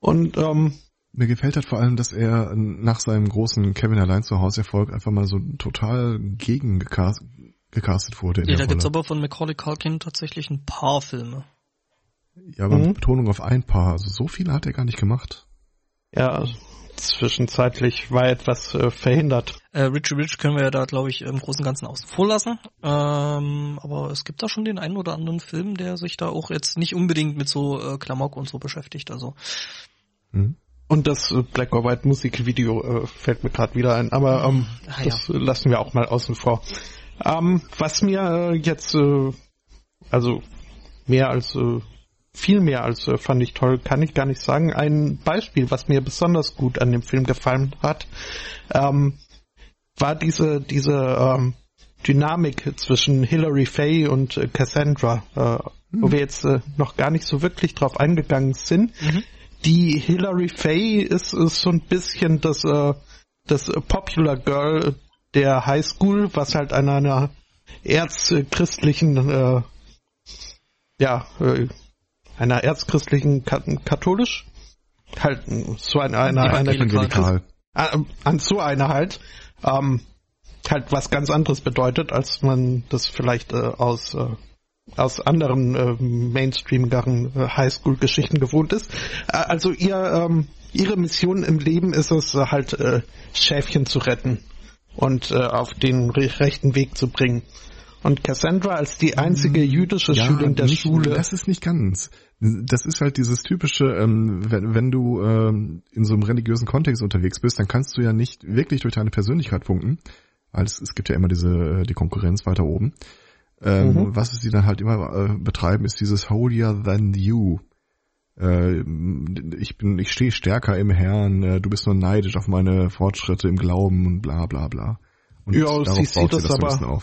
Und ähm, mir gefällt halt vor allem, dass er nach seinem großen Kevin allein zu Hause Erfolg einfach mal so total gegen gecastet wurde. ja, da Rolle. gibt's aber von Macaulay Culkin tatsächlich ein paar Filme. Ja, aber mhm. Betonung auf ein paar. Also so viele hat er gar nicht gemacht. Ja, zwischenzeitlich war etwas äh, verhindert. Äh, Richie Rich können wir ja da, glaube ich, im Großen und Ganzen außen vor lassen. Ähm, aber es gibt da schon den einen oder anderen Film, der sich da auch jetzt nicht unbedingt mit so äh, Klamauk und so beschäftigt. Also. Mhm. Und das äh, Black or White Musikvideo äh, fällt mir gerade wieder ein, aber ähm, ah, das ja. lassen wir auch mal außen vor. Ähm, was mir äh, jetzt, äh, also mehr als, äh, viel mehr als äh, fand ich toll, kann ich gar nicht sagen. Ein Beispiel, was mir besonders gut an dem Film gefallen hat, ähm, war diese, diese ähm, Dynamik zwischen Hilary Fay und äh, Cassandra, äh, hm. wo wir jetzt äh, noch gar nicht so wirklich drauf eingegangen sind. Mhm. Die Hilary Fay ist, ist so ein bisschen das, äh, das Popular Girl der High School, was halt an einer erzchristlichen, äh, ja, äh, einer erzchristlichen katholisch, halt so eine, eine, eine, eine an, an so einer halt, ähm, halt was ganz anderes bedeutet, als man das vielleicht äh, aus äh, aus anderen äh, Mainstream-garen äh, Highschool-Geschichten gewohnt ist. Äh, also ihr ähm, ihre Mission im Leben ist es äh, halt äh, Schäfchen zu retten und äh, auf den rechten Weg zu bringen. Und Cassandra als die einzige mm, jüdische ja, Schülerin der nicht, Schule. Das ist nicht ganz. Das ist halt dieses typische, ähm, wenn, wenn du ähm, in so einem religiösen Kontext unterwegs bist, dann kannst du ja nicht wirklich durch deine Persönlichkeit punkten. Als es gibt ja immer diese äh, die Konkurrenz weiter oben. Ähm, mhm. Was sie dann halt immer äh, betreiben, ist dieses holier than you. Äh, ich bin, ich stehe stärker im Herrn, äh, du bist nur neidisch auf meine Fortschritte im Glauben und bla bla bla. Und ja, sie sieht das, das aber,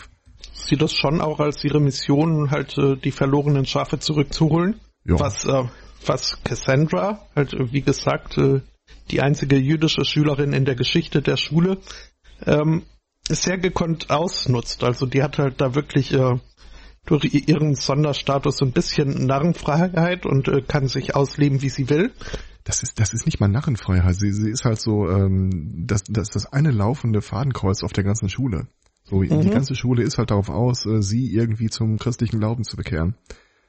sieht das schon auch als ihre Mission, halt äh, die verlorenen Schafe zurückzuholen. Ja. Was, was Cassandra, halt wie gesagt, die einzige jüdische Schülerin in der Geschichte der Schule, ähm, sehr gekonnt ausnutzt. Also die hat halt da wirklich durch ihren Sonderstatus so ein bisschen Narrenfreiheit und äh, kann sich ausleben, wie sie will. Das ist, das ist nicht mal Narrenfreiheit. Sie, sie ist halt so ähm, das, das, das eine laufende Fadenkreuz auf der ganzen Schule. So, mhm. die ganze Schule ist halt darauf aus, äh, sie irgendwie zum christlichen Glauben zu bekehren.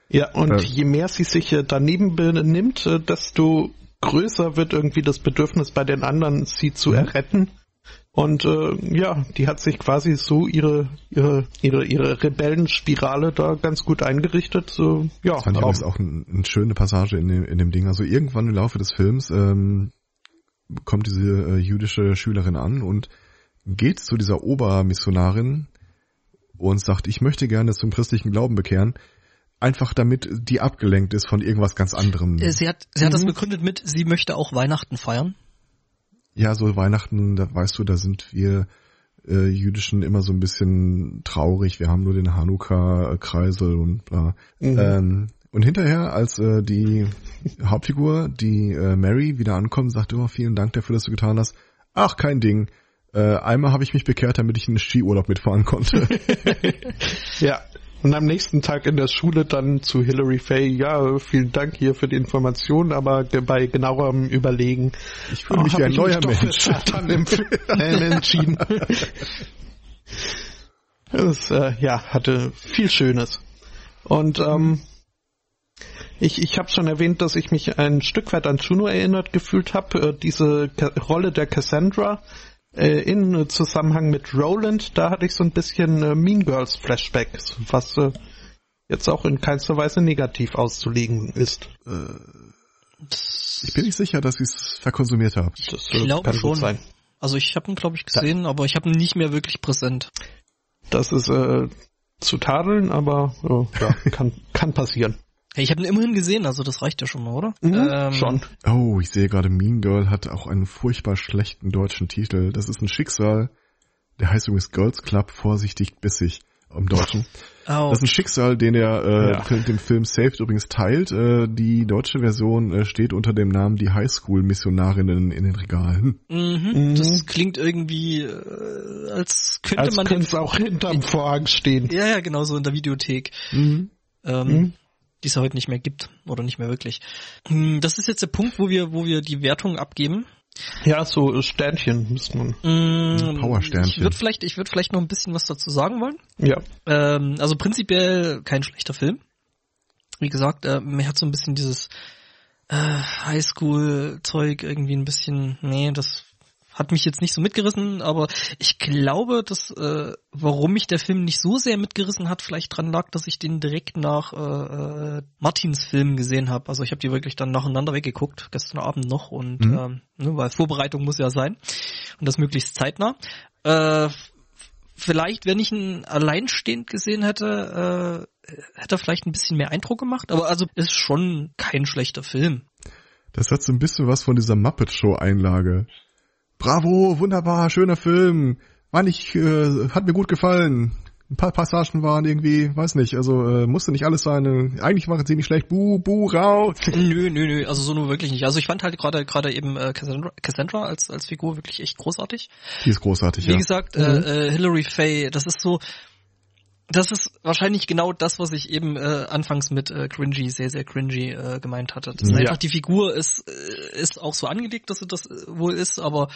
Ja, und äh, je mehr sie sich äh, daneben benimmt, äh, desto größer wird irgendwie das Bedürfnis bei den anderen, sie zu mhm. erretten. Und äh, ja, die hat sich quasi so ihre ihre ihre ihre Rebellenspirale da ganz gut eingerichtet. So, ja. Das fand ich auch, auch eine ein schöne Passage in dem, in dem Ding. Also irgendwann im Laufe des Films ähm, kommt diese äh, jüdische Schülerin an und geht zu dieser Obermissionarin und sagt, ich möchte gerne zum christlichen Glauben bekehren. Einfach damit die abgelenkt ist von irgendwas ganz anderem. Äh, sie hat, sie hat mhm. das begründet mit, sie möchte auch Weihnachten feiern. Ja, so Weihnachten, da weißt du, da sind wir äh, Jüdischen immer so ein bisschen traurig. Wir haben nur den Hanukkah-Kreisel und bla. Mhm. Ähm, und hinterher, als äh, die Hauptfigur, die äh, Mary, wieder ankommt, sagt, oh, vielen Dank dafür, dass du getan hast. Ach, kein Ding. Äh, einmal habe ich mich bekehrt, damit ich in den Skiurlaub mitfahren konnte. (laughs) (laughs) ja, und am nächsten Tag in der Schule dann zu Hilary Fay, ja, vielen Dank hier für die Information, aber bei genauerem Überlegen. Ich fühle mich oh, wie ein neuer Mensch. (laughs) Dann (laughs) entschieden. Das, äh, ja, hatte viel Schönes. Und ähm, ich, ich habe schon erwähnt, dass ich mich ein Stück weit an Juno erinnert gefühlt habe. Äh, diese Rolle der Cassandra äh, in Zusammenhang mit Roland, da hatte ich so ein bisschen äh, Mean Girls Flashbacks, was äh, jetzt auch in keinster Weise negativ auszulegen ist. Äh, ich bin nicht sicher, dass ich es verkonsumiert habe. Das äh, ich glaube schon. Sein. Also ich habe ihn, glaube ich, gesehen, ja. aber ich habe ihn nicht mehr wirklich präsent. Das ist äh, zu tadeln, aber äh, ja, (laughs) kann, kann passieren. Ja, ich habe ihn immerhin gesehen, also das reicht ja schon mal, oder? Mhm, ähm, schon. Oh, ich sehe gerade, Mean Girl hat auch einen furchtbar schlechten deutschen Titel. Das ist ein Schicksal. Der heißt übrigens Girls Club, vorsichtig bissig im Deutschen. (laughs) Oh. Das ist ein Schicksal, den er äh, ja. mit dem Film Saved übrigens teilt. Äh, die deutsche Version äh, steht unter dem Namen Die Highschool-Missionarinnen in den Regalen. Mhm. Mhm. Das klingt irgendwie, äh, als könnte als man... Als auch hinterm Vorhang stehen. Ja, ja, genau so in der Videothek. Mhm. Ähm, mhm die es heute nicht mehr gibt oder nicht mehr wirklich. Hm, das ist jetzt der Punkt, wo wir, wo wir die Wertung abgeben. Ja, so Sternchen müsste man. Mm, Power-Sternchen. Ich würde vielleicht, ich würde vielleicht noch ein bisschen was dazu sagen wollen. Ja. Ähm, also prinzipiell kein schlechter Film. Wie gesagt, äh, mir hat so ein bisschen dieses äh, Highschool-Zeug irgendwie ein bisschen, nee, das hat mich jetzt nicht so mitgerissen, aber ich glaube, dass äh, warum mich der Film nicht so sehr mitgerissen hat, vielleicht dran lag, dass ich den direkt nach äh, äh Martins Film gesehen habe. Also ich habe die wirklich dann nacheinander weggeguckt, gestern Abend noch und mhm. ähm, ne, weil Vorbereitung muss ja sein und das möglichst zeitnah. Äh, vielleicht, wenn ich ihn alleinstehend gesehen hätte, äh, hätte er vielleicht ein bisschen mehr Eindruck gemacht. Aber also ist schon kein schlechter Film. Das hat so ein bisschen was von dieser Muppet Show Einlage. Bravo, wunderbar, schöner Film. Mann, ich, äh, hat mir gut gefallen. Ein paar Passagen waren irgendwie, weiß nicht, also äh, musste nicht alles sein. Äh, eigentlich war es ziemlich schlecht. Buh, buh, raus. (laughs) Nö, nö, nö, also so nur wirklich nicht. Also ich fand halt gerade gerade eben äh, Cassandra, Cassandra als als Figur wirklich echt großartig. Die ist großartig, Wie ja. Wie gesagt, äh, mhm. äh, Hilary Faye, das ist so, das ist wahrscheinlich genau das, was ich eben äh, anfangs mit äh, cringy, sehr, sehr cringy äh, gemeint hatte. Das ja. einfach die Figur ist, äh, ist auch so angelegt, dass sie das äh, wohl ist, aber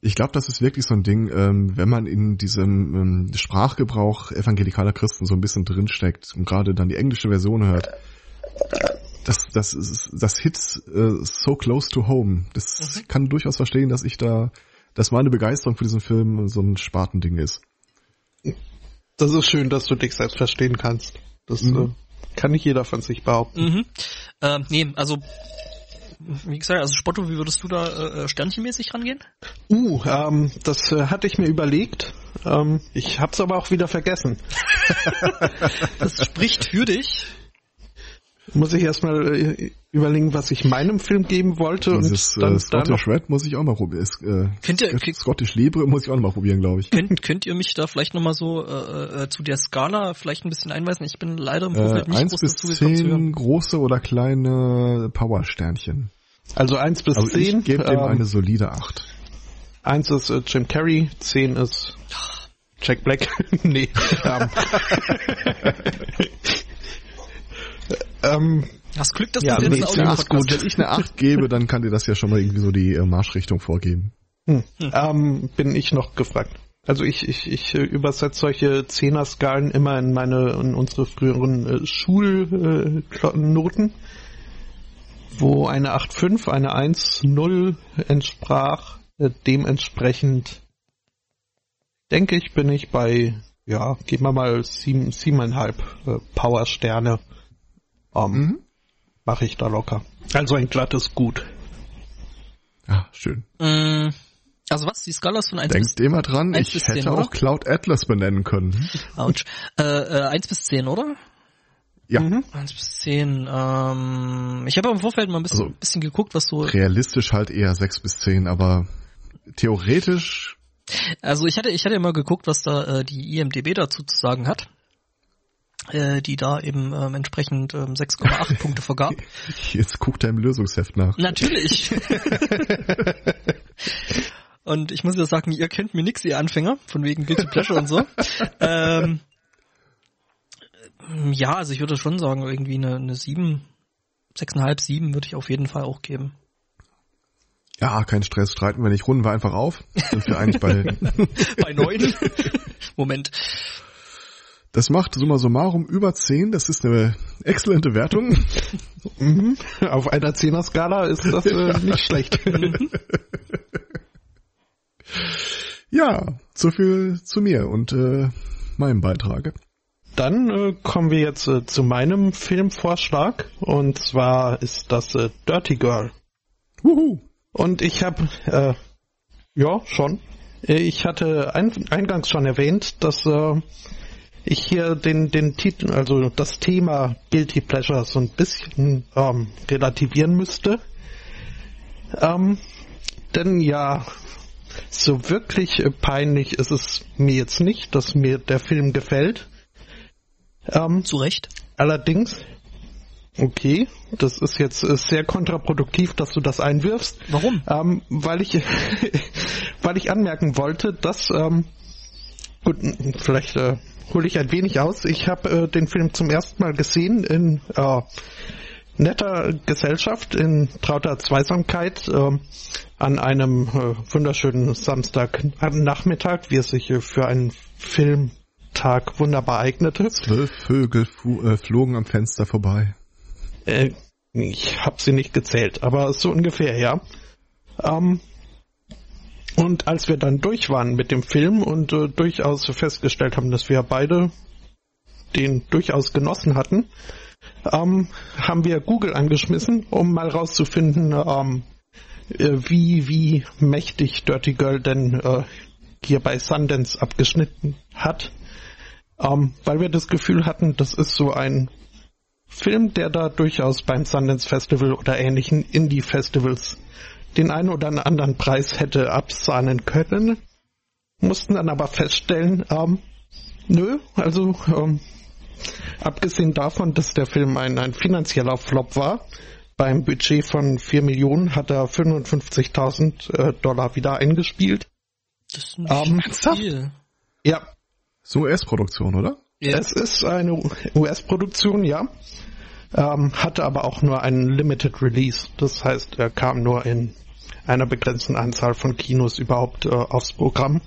ich glaube, das ist wirklich so ein Ding, ähm, wenn man in diesem ähm, Sprachgebrauch evangelikaler Christen so ein bisschen drinsteckt und gerade dann die englische Version hört, das, das, ist, das hits äh, so close to home. Das mhm. kann durchaus verstehen, dass ich da, dass meine Begeisterung für diesen Film so ein Spartending ist. Das ist schön, dass du dich selbst verstehen kannst. Das mhm. äh, kann nicht jeder von sich behaupten. Mhm. Äh, nee, also wie gesagt, also Spotto, wie würdest du da äh, sternchenmäßig rangehen? Uh, ähm, das äh, hatte ich mir überlegt. Ähm, ich hab's aber auch wieder vergessen. (laughs) das spricht für dich muss ich erstmal äh, überlegen, was ich meinem Film geben wollte. Dieses, und dann, äh, Scottish dann Red muss ich auch mal probieren. Äh, könnt ihr, Scottish Libre muss ich auch noch mal probieren, glaube ich. Könnt, könnt ihr mich da vielleicht noch mal so äh, äh, zu der Skala vielleicht ein bisschen einweisen? Ich bin leider im Vorfeld äh, nicht eins groß bis dazu zehn große oder kleine Powersternchen. Also eins bis also zehn. Ich gebe dem ähm, eine solide acht. Eins ist äh, Jim Carrey, zehn ist Jack Black. (laughs) nee. Ähm, (laughs) ähm, Hast Glück, dass ja, du nee, ja, ist gut. Wenn ich eine 8 gebe, dann kann dir das ja schon mal irgendwie so die äh, Marschrichtung vorgeben. Hm. Hm. Ähm, bin ich noch gefragt. Also ich, ich, ich äh, übersetze solche Zehner-Skalen immer in meine, in unsere früheren äh, Schulnoten, äh, wo eine 8,5, eine 1,0 entsprach. Äh, dementsprechend denke ich, bin ich bei, ja, geben wir mal sieben, siebeneinhalb äh, Power-Sterne. Ähm, mhm. Mache ich da locker. Also ein glattes Gut. Ja, schön. Mm, also was, die Skalas von 1 Denkt bis immer dran, ich hätte 10, auch Cloud Atlas benennen können. Autsch. Äh, äh, 1 bis 10, oder? Ja. Mhm. 1 bis 10. Ähm, ich habe im Vorfeld mal ein bisschen, also, bisschen geguckt, was so... Realistisch halt eher 6 bis 10, aber theoretisch... Also ich hatte, ich hatte mal geguckt, was da äh, die IMDB dazu zu sagen hat äh, die da eben ähm, entsprechend ähm, 6,8 (laughs) Punkte vergab. Jetzt guckt er im Lösungsheft nach. Natürlich. (laughs) und ich muss ja sagen, ihr kennt mir nix, ihr Anfänger, von wegen Guilty Pleasure und so. (laughs) ähm, ja, also ich würde schon sagen, irgendwie eine, eine 7, 6,5, 7 würde ich auf jeden Fall auch geben. Ja, kein Stress, streiten wir nicht, runden wir einfach auf. Sind wir eigentlich bei... bei 9? Moment. Das macht summa summarum über 10. Das ist eine exzellente Wertung. (laughs) Mhm. Auf einer 10er Skala ist das äh, nicht schlecht. ja, so viel zu mir und äh, meinem Beitrag. Dann äh, kommen wir jetzt äh, zu meinem Filmvorschlag und zwar ist das äh, Dirty Girl. Wuhu. Und ich habe äh, ja schon. Äh, ich hatte ein, eingangs schon erwähnt, dass äh, ich hier den, den Titel, also das Thema Guilty Pleasure so ein bisschen ähm, relativieren müsste. Ähm, denn ja, so wirklich peinlich ist es mir jetzt nicht, dass mir der Film gefällt. Ähm, Zu Recht. Allerdings, okay, das ist jetzt sehr kontraproduktiv, dass du das einwirfst. Warum? Ähm, weil ich, (laughs) weil ich anmerken wollte, dass, ähm, gut, vielleicht äh, hole ich ein wenig aus. Ich habe äh, den Film zum ersten Mal gesehen in äh, netter Gesellschaft, in trauter Zweisamkeit, äh, an einem äh, wunderschönen Samstagnachmittag, wie es sich äh, für einen Filmtag wunderbar eignete. Zwölf Vögel äh, flogen am Fenster vorbei. Ich habe sie nicht gezählt, aber so ungefähr, ja. Ähm, Und als wir dann durch waren mit dem Film und äh, durchaus festgestellt haben, dass wir beide den durchaus genossen hatten, ähm, haben wir Google angeschmissen, um mal rauszufinden, ähm, äh, wie, wie mächtig Dirty Girl denn äh, hier bei Sundance abgeschnitten hat. Ähm, weil wir das Gefühl hatten, das ist so ein Film, der da durchaus beim Sundance Festival oder ähnlichen Indie-Festivals den einen oder anderen Preis hätte absahnen können. Mussten dann aber feststellen, ähm, nö, also ähm, abgesehen davon, dass der Film ein, ein finanzieller Flop war, beim Budget von 4 Millionen hat er 55.000 äh, Dollar wieder eingespielt. Das ist nicht ähm, viel. Ja. So US-Produktion, oder? Ja. Es ist eine US-Produktion, ja. Ähm, hatte aber auch nur einen Limited Release. Das heißt, er kam nur in einer begrenzten Anzahl von Kinos überhaupt äh, aufs Programm,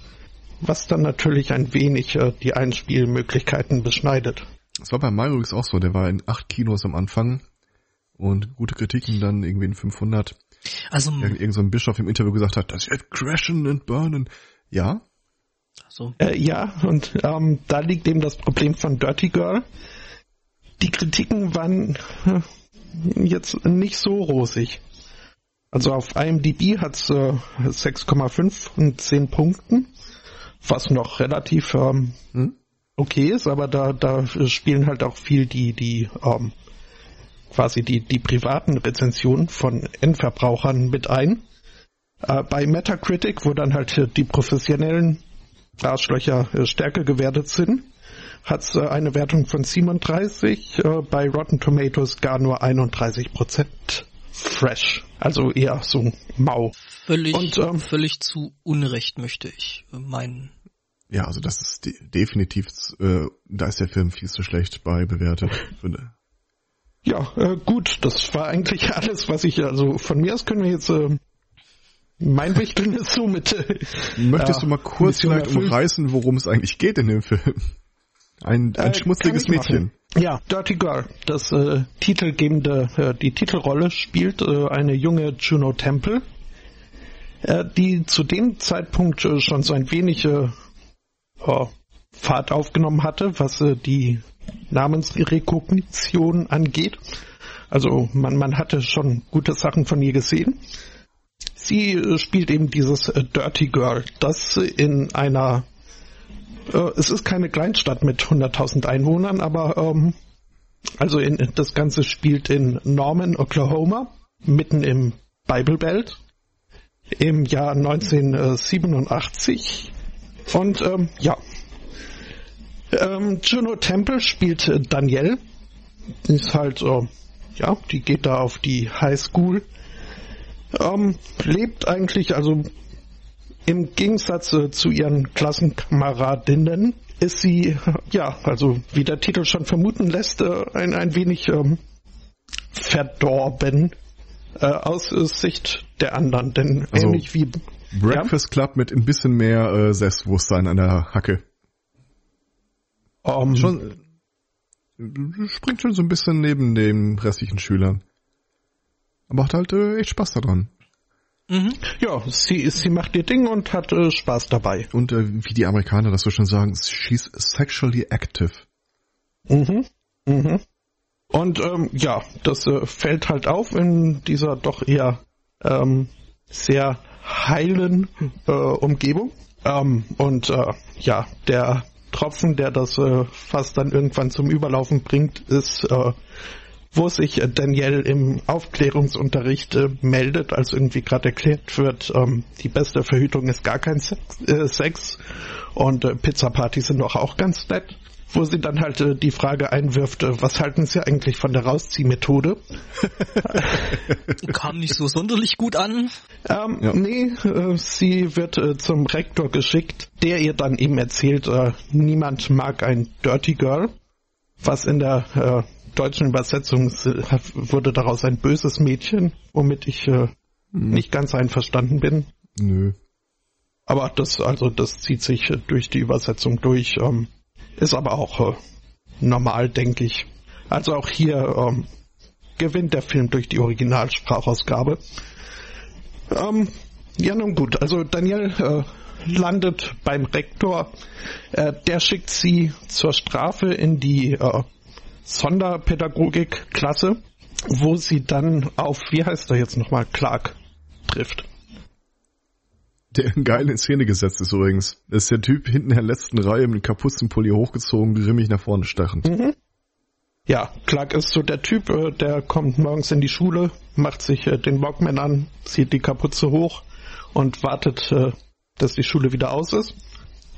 was dann natürlich ein wenig äh, die Einspielmöglichkeiten beschneidet. Das war bei Mario auch so, der war in acht Kinos am Anfang und gute Kritiken dann irgendwie in 500. Also irgend so ein Bischof im Interview gesagt hat, das wird crashen and burnen. Ja. So. Äh, ja, und ähm, da liegt eben das Problem von Dirty Girl. Die Kritiken waren äh, jetzt nicht so rosig. Also auf IMDb hat's äh, 6,5 und 10 Punkten, was noch relativ ähm, hm? okay ist, aber da, da spielen halt auch viel die, die ähm, quasi die, die privaten Rezensionen von Endverbrauchern mit ein. Äh, bei Metacritic, wo dann halt die professionellen Arschlöcher äh, stärker gewertet sind, hat's äh, eine Wertung von 37, äh, bei Rotten Tomatoes gar nur 31 Prozent fresh. Also eher so mau. Völlig, und, ähm, völlig zu Unrecht möchte ich meinen. Ja, also das ist de definitiv, äh, da ist der Film viel zu schlecht bei bewertet. (laughs) ja, äh, gut, das war eigentlich (laughs) alles, was ich, also von mir aus können wir jetzt, äh, mein Wichteln ist so mit. Äh, Möchtest du mal kurz vielleicht umreißen, worum es eigentlich geht in dem Film? Ein, ein äh, schmutziges Mädchen. Ja, Dirty Girl. Das äh, titelgebende, äh, die Titelrolle spielt äh, eine junge Juno Temple, äh, die zu dem Zeitpunkt äh, schon so ein wenig äh, Fahrt aufgenommen hatte, was äh, die Namensrekognition angeht. Also man, man hatte schon gute Sachen von ihr gesehen. Sie äh, spielt eben dieses äh, Dirty Girl, das in einer äh, es ist keine Kleinstadt mit 100.000 Einwohnern, aber ähm, also in, das Ganze spielt in Norman, Oklahoma, mitten im Bible Belt im Jahr 1987. Und ähm, ja, ähm, Juno Temple spielt Danielle. Die ist halt, äh, ja, die geht da auf die High School. Ähm, lebt eigentlich, also im Gegensatz äh, zu ihren Klassenkameradinnen ist sie, ja, also wie der Titel schon vermuten lässt, äh, ein, ein wenig ähm, verdorben äh, aus Sicht der anderen. Denn also ähnlich wie Breakfast ja? Club mit ein bisschen mehr äh, Selbstbewusstsein an der Hacke. Um, schon springt schon so ein bisschen neben den restlichen Schülern. Aber hat halt äh, echt Spaß daran. Mhm. Ja, sie, sie macht ihr Ding und hat äh, Spaß dabei. Und äh, wie die Amerikaner das so schon sagen, she's sexually active. Mhm. Mhm. Und ähm, ja, das äh, fällt halt auf in dieser doch eher ähm, sehr heilen äh, Umgebung. Ähm, und äh, ja, der Tropfen, der das äh, fast dann irgendwann zum Überlaufen bringt, ist äh, wo sich äh, Danielle im Aufklärungsunterricht äh, meldet, als irgendwie gerade erklärt wird, ähm, die beste Verhütung ist gar kein Sex, äh, Sex und äh, Pizzapartys sind doch auch ganz nett. Wo sie dann halt äh, die Frage einwirft, äh, was halten Sie eigentlich von der Rausziehmethode? (laughs) Kam nicht so sonderlich gut an. Ähm, ja. Nee, äh, sie wird äh, zum Rektor geschickt, der ihr dann eben erzählt, äh, niemand mag ein Dirty Girl, was in der äh, deutschen Übersetzung wurde daraus ein böses Mädchen, womit ich äh, mhm. nicht ganz einverstanden bin. Nö. Aber das, also das zieht sich äh, durch die Übersetzung durch, ähm, ist aber auch äh, normal, denke ich. Also auch hier ähm, gewinnt der Film durch die Originalsprachausgabe. Ähm, ja, nun gut. Also Daniel äh, landet beim Rektor. Äh, der schickt sie zur Strafe in die äh, Sonderpädagogik-Klasse, wo sie dann auf, wie heißt er jetzt nochmal, Clark trifft. Der in Szene gesetzt ist übrigens. Das ist der Typ hinten in der letzten Reihe mit Kapuzenpulli hochgezogen, grimmig nach vorne stachend. Mhm. Ja, Clark ist so der Typ, äh, der kommt morgens in die Schule, macht sich äh, den Walkman an, zieht die Kapuze hoch und wartet, äh, dass die Schule wieder aus ist.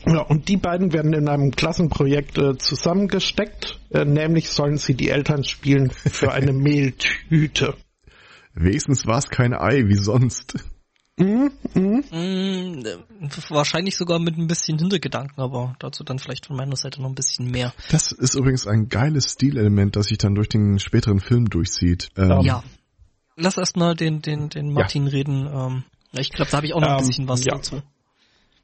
Ja, und die beiden werden in einem Klassenprojekt zusammengesteckt, nämlich sollen sie die Eltern spielen für eine (laughs) Mehltüte. Wenigstens war es kein Ei wie sonst. Mhm, mhm. Mm, wahrscheinlich sogar mit ein bisschen Hintergedanken, aber dazu dann vielleicht von meiner Seite noch ein bisschen mehr. Das ist übrigens ein geiles Stilelement, das sich dann durch den späteren Film durchzieht. Ähm, ja. Lass erstmal den, den, den Martin ja. reden. Ähm, ich glaube, da habe ich auch noch ein ähm, bisschen was ja. dazu.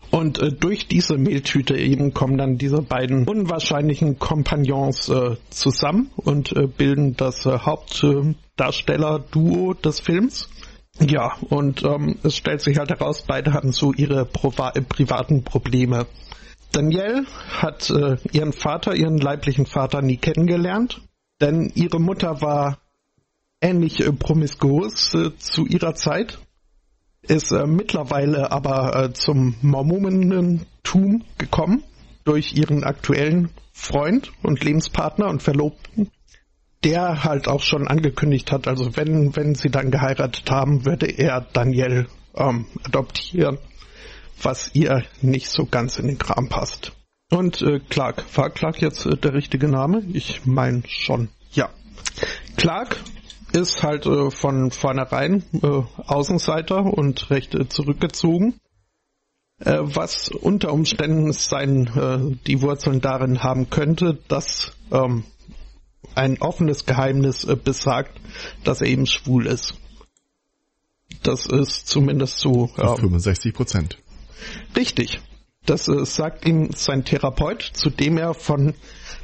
Und äh, durch diese Mehltüte eben kommen dann diese beiden unwahrscheinlichen Kompagnons äh, zusammen und äh, bilden das äh, Hauptdarsteller-Duo des Films. Ja, und ähm, es stellt sich halt heraus, beide hatten so ihre Prova privaten Probleme. Danielle hat äh, ihren Vater, ihren leiblichen Vater nie kennengelernt, denn ihre Mutter war ähnlich äh, promiskuos äh, zu ihrer Zeit, ist äh, mittlerweile aber äh, zum Mormonentum gekommen durch ihren aktuellen Freund und Lebenspartner und Verlobten der halt auch schon angekündigt hat, also wenn, wenn sie dann geheiratet haben, würde er Daniel ähm, adoptieren, was ihr nicht so ganz in den Kram passt. Und äh, Clark, war Clark jetzt äh, der richtige Name? Ich meine schon, ja. Clark ist halt äh, von vornherein äh, Außenseiter und recht äh, zurückgezogen, äh, was unter Umständen sein, äh, die Wurzeln darin haben könnte, dass ähm, ein offenes Geheimnis äh, besagt, dass er eben schwul ist. Das ist zumindest so. Auf 65 Prozent. Richtig. Das sagt ihm sein Therapeut, zu dem er von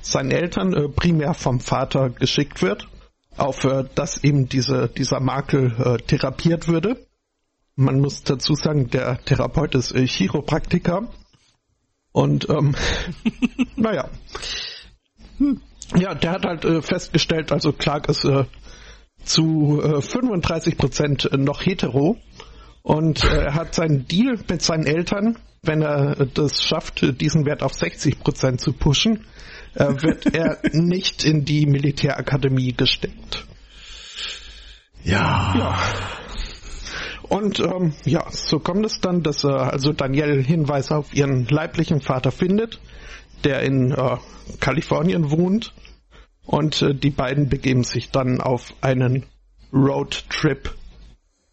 seinen Eltern, primär vom Vater, geschickt wird, auf äh, dass eben diese, dieser Makel äh, therapiert würde. Man muss dazu sagen, der Therapeut ist äh, Chiropraktiker. Und ähm, (laughs) naja. Hm. Ja, der hat halt äh, festgestellt, also Clark ist äh, zu äh, 35 Prozent noch hetero und äh, er hat seinen Deal mit seinen Eltern, wenn er das schafft, diesen Wert auf 60 Prozent zu pushen, äh, wird er nicht in die Militärakademie gesteckt. Ja. ja. Und ähm, ja, so kommt es dann, dass äh, also Danielle Hinweise auf ihren leiblichen Vater findet, der in äh, Kalifornien wohnt. Und äh, die beiden begeben sich dann auf einen Roadtrip,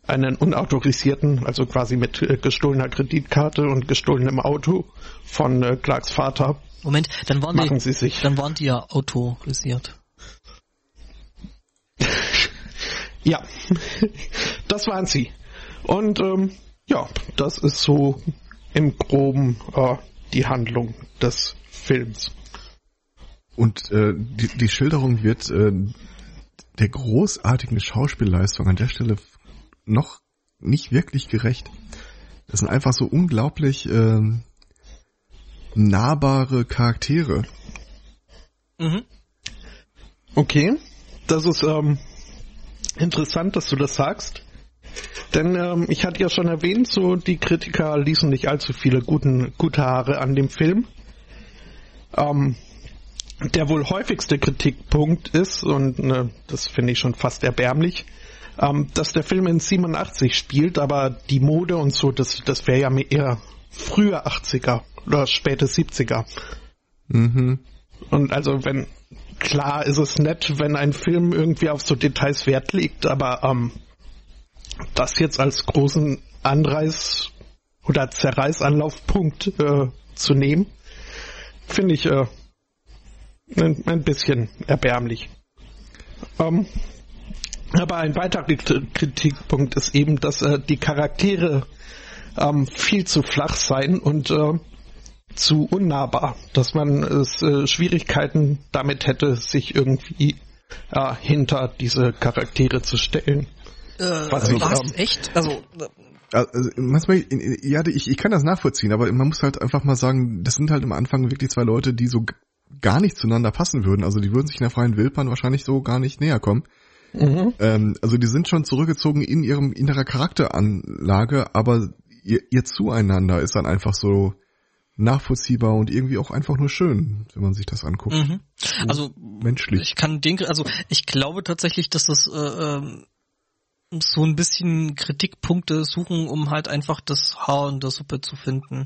einen unautorisierten, also quasi mit äh, gestohlener Kreditkarte und gestohlenem Auto von äh, Clarks Vater. Moment, dann waren Machen die, Sie sich. dann waren die ja autorisiert. (laughs) ja, das waren sie. Und ähm, ja, das ist so im Groben äh, die Handlung des Films. Und äh, die, die Schilderung wird äh, der großartigen Schauspielleistung an der Stelle noch nicht wirklich gerecht. Das sind einfach so unglaublich äh, nahbare Charaktere. Mhm. Okay, das ist ähm, interessant, dass du das sagst. Denn ähm, ich hatte ja schon erwähnt, so die Kritiker ließen nicht allzu viele guten, gute Haare an dem Film. Ähm, der wohl häufigste Kritikpunkt ist, und ne, das finde ich schon fast erbärmlich, ähm, dass der Film in 87 spielt, aber die Mode und so, das, das wäre ja eher frühe 80er oder späte 70er. Mhm. Und also wenn, klar ist es nett, wenn ein Film irgendwie auf so Details Wert legt, aber ähm, das jetzt als großen Anreiß oder Zerreißanlaufpunkt äh, zu nehmen, finde ich äh, ein, ein bisschen erbärmlich. Ähm, aber ein weiterer Kritikpunkt ist eben, dass äh, die Charaktere ähm, viel zu flach seien und äh, zu unnahbar, dass man es äh, Schwierigkeiten damit hätte, sich irgendwie äh, hinter diese Charaktere zu stellen. Äh, was, was ähm, echt? Also also manchmal, ja, ich, ich kann das nachvollziehen, aber man muss halt einfach mal sagen, das sind halt am Anfang wirklich zwei Leute, die so gar nicht zueinander passen würden. Also die würden sich in der freien Wildbahn wahrscheinlich so gar nicht näher kommen. Mhm. Ähm, also die sind schon zurückgezogen in ihrem in ihrer Charakteranlage, aber ihr, ihr Zueinander ist dann einfach so nachvollziehbar und irgendwie auch einfach nur schön, wenn man sich das anguckt. Mhm. Also menschlich. Ich kann denken, also ich glaube tatsächlich, dass das äh, ähm, so ein bisschen Kritikpunkte suchen, um halt einfach das Haar in der Suppe zu finden.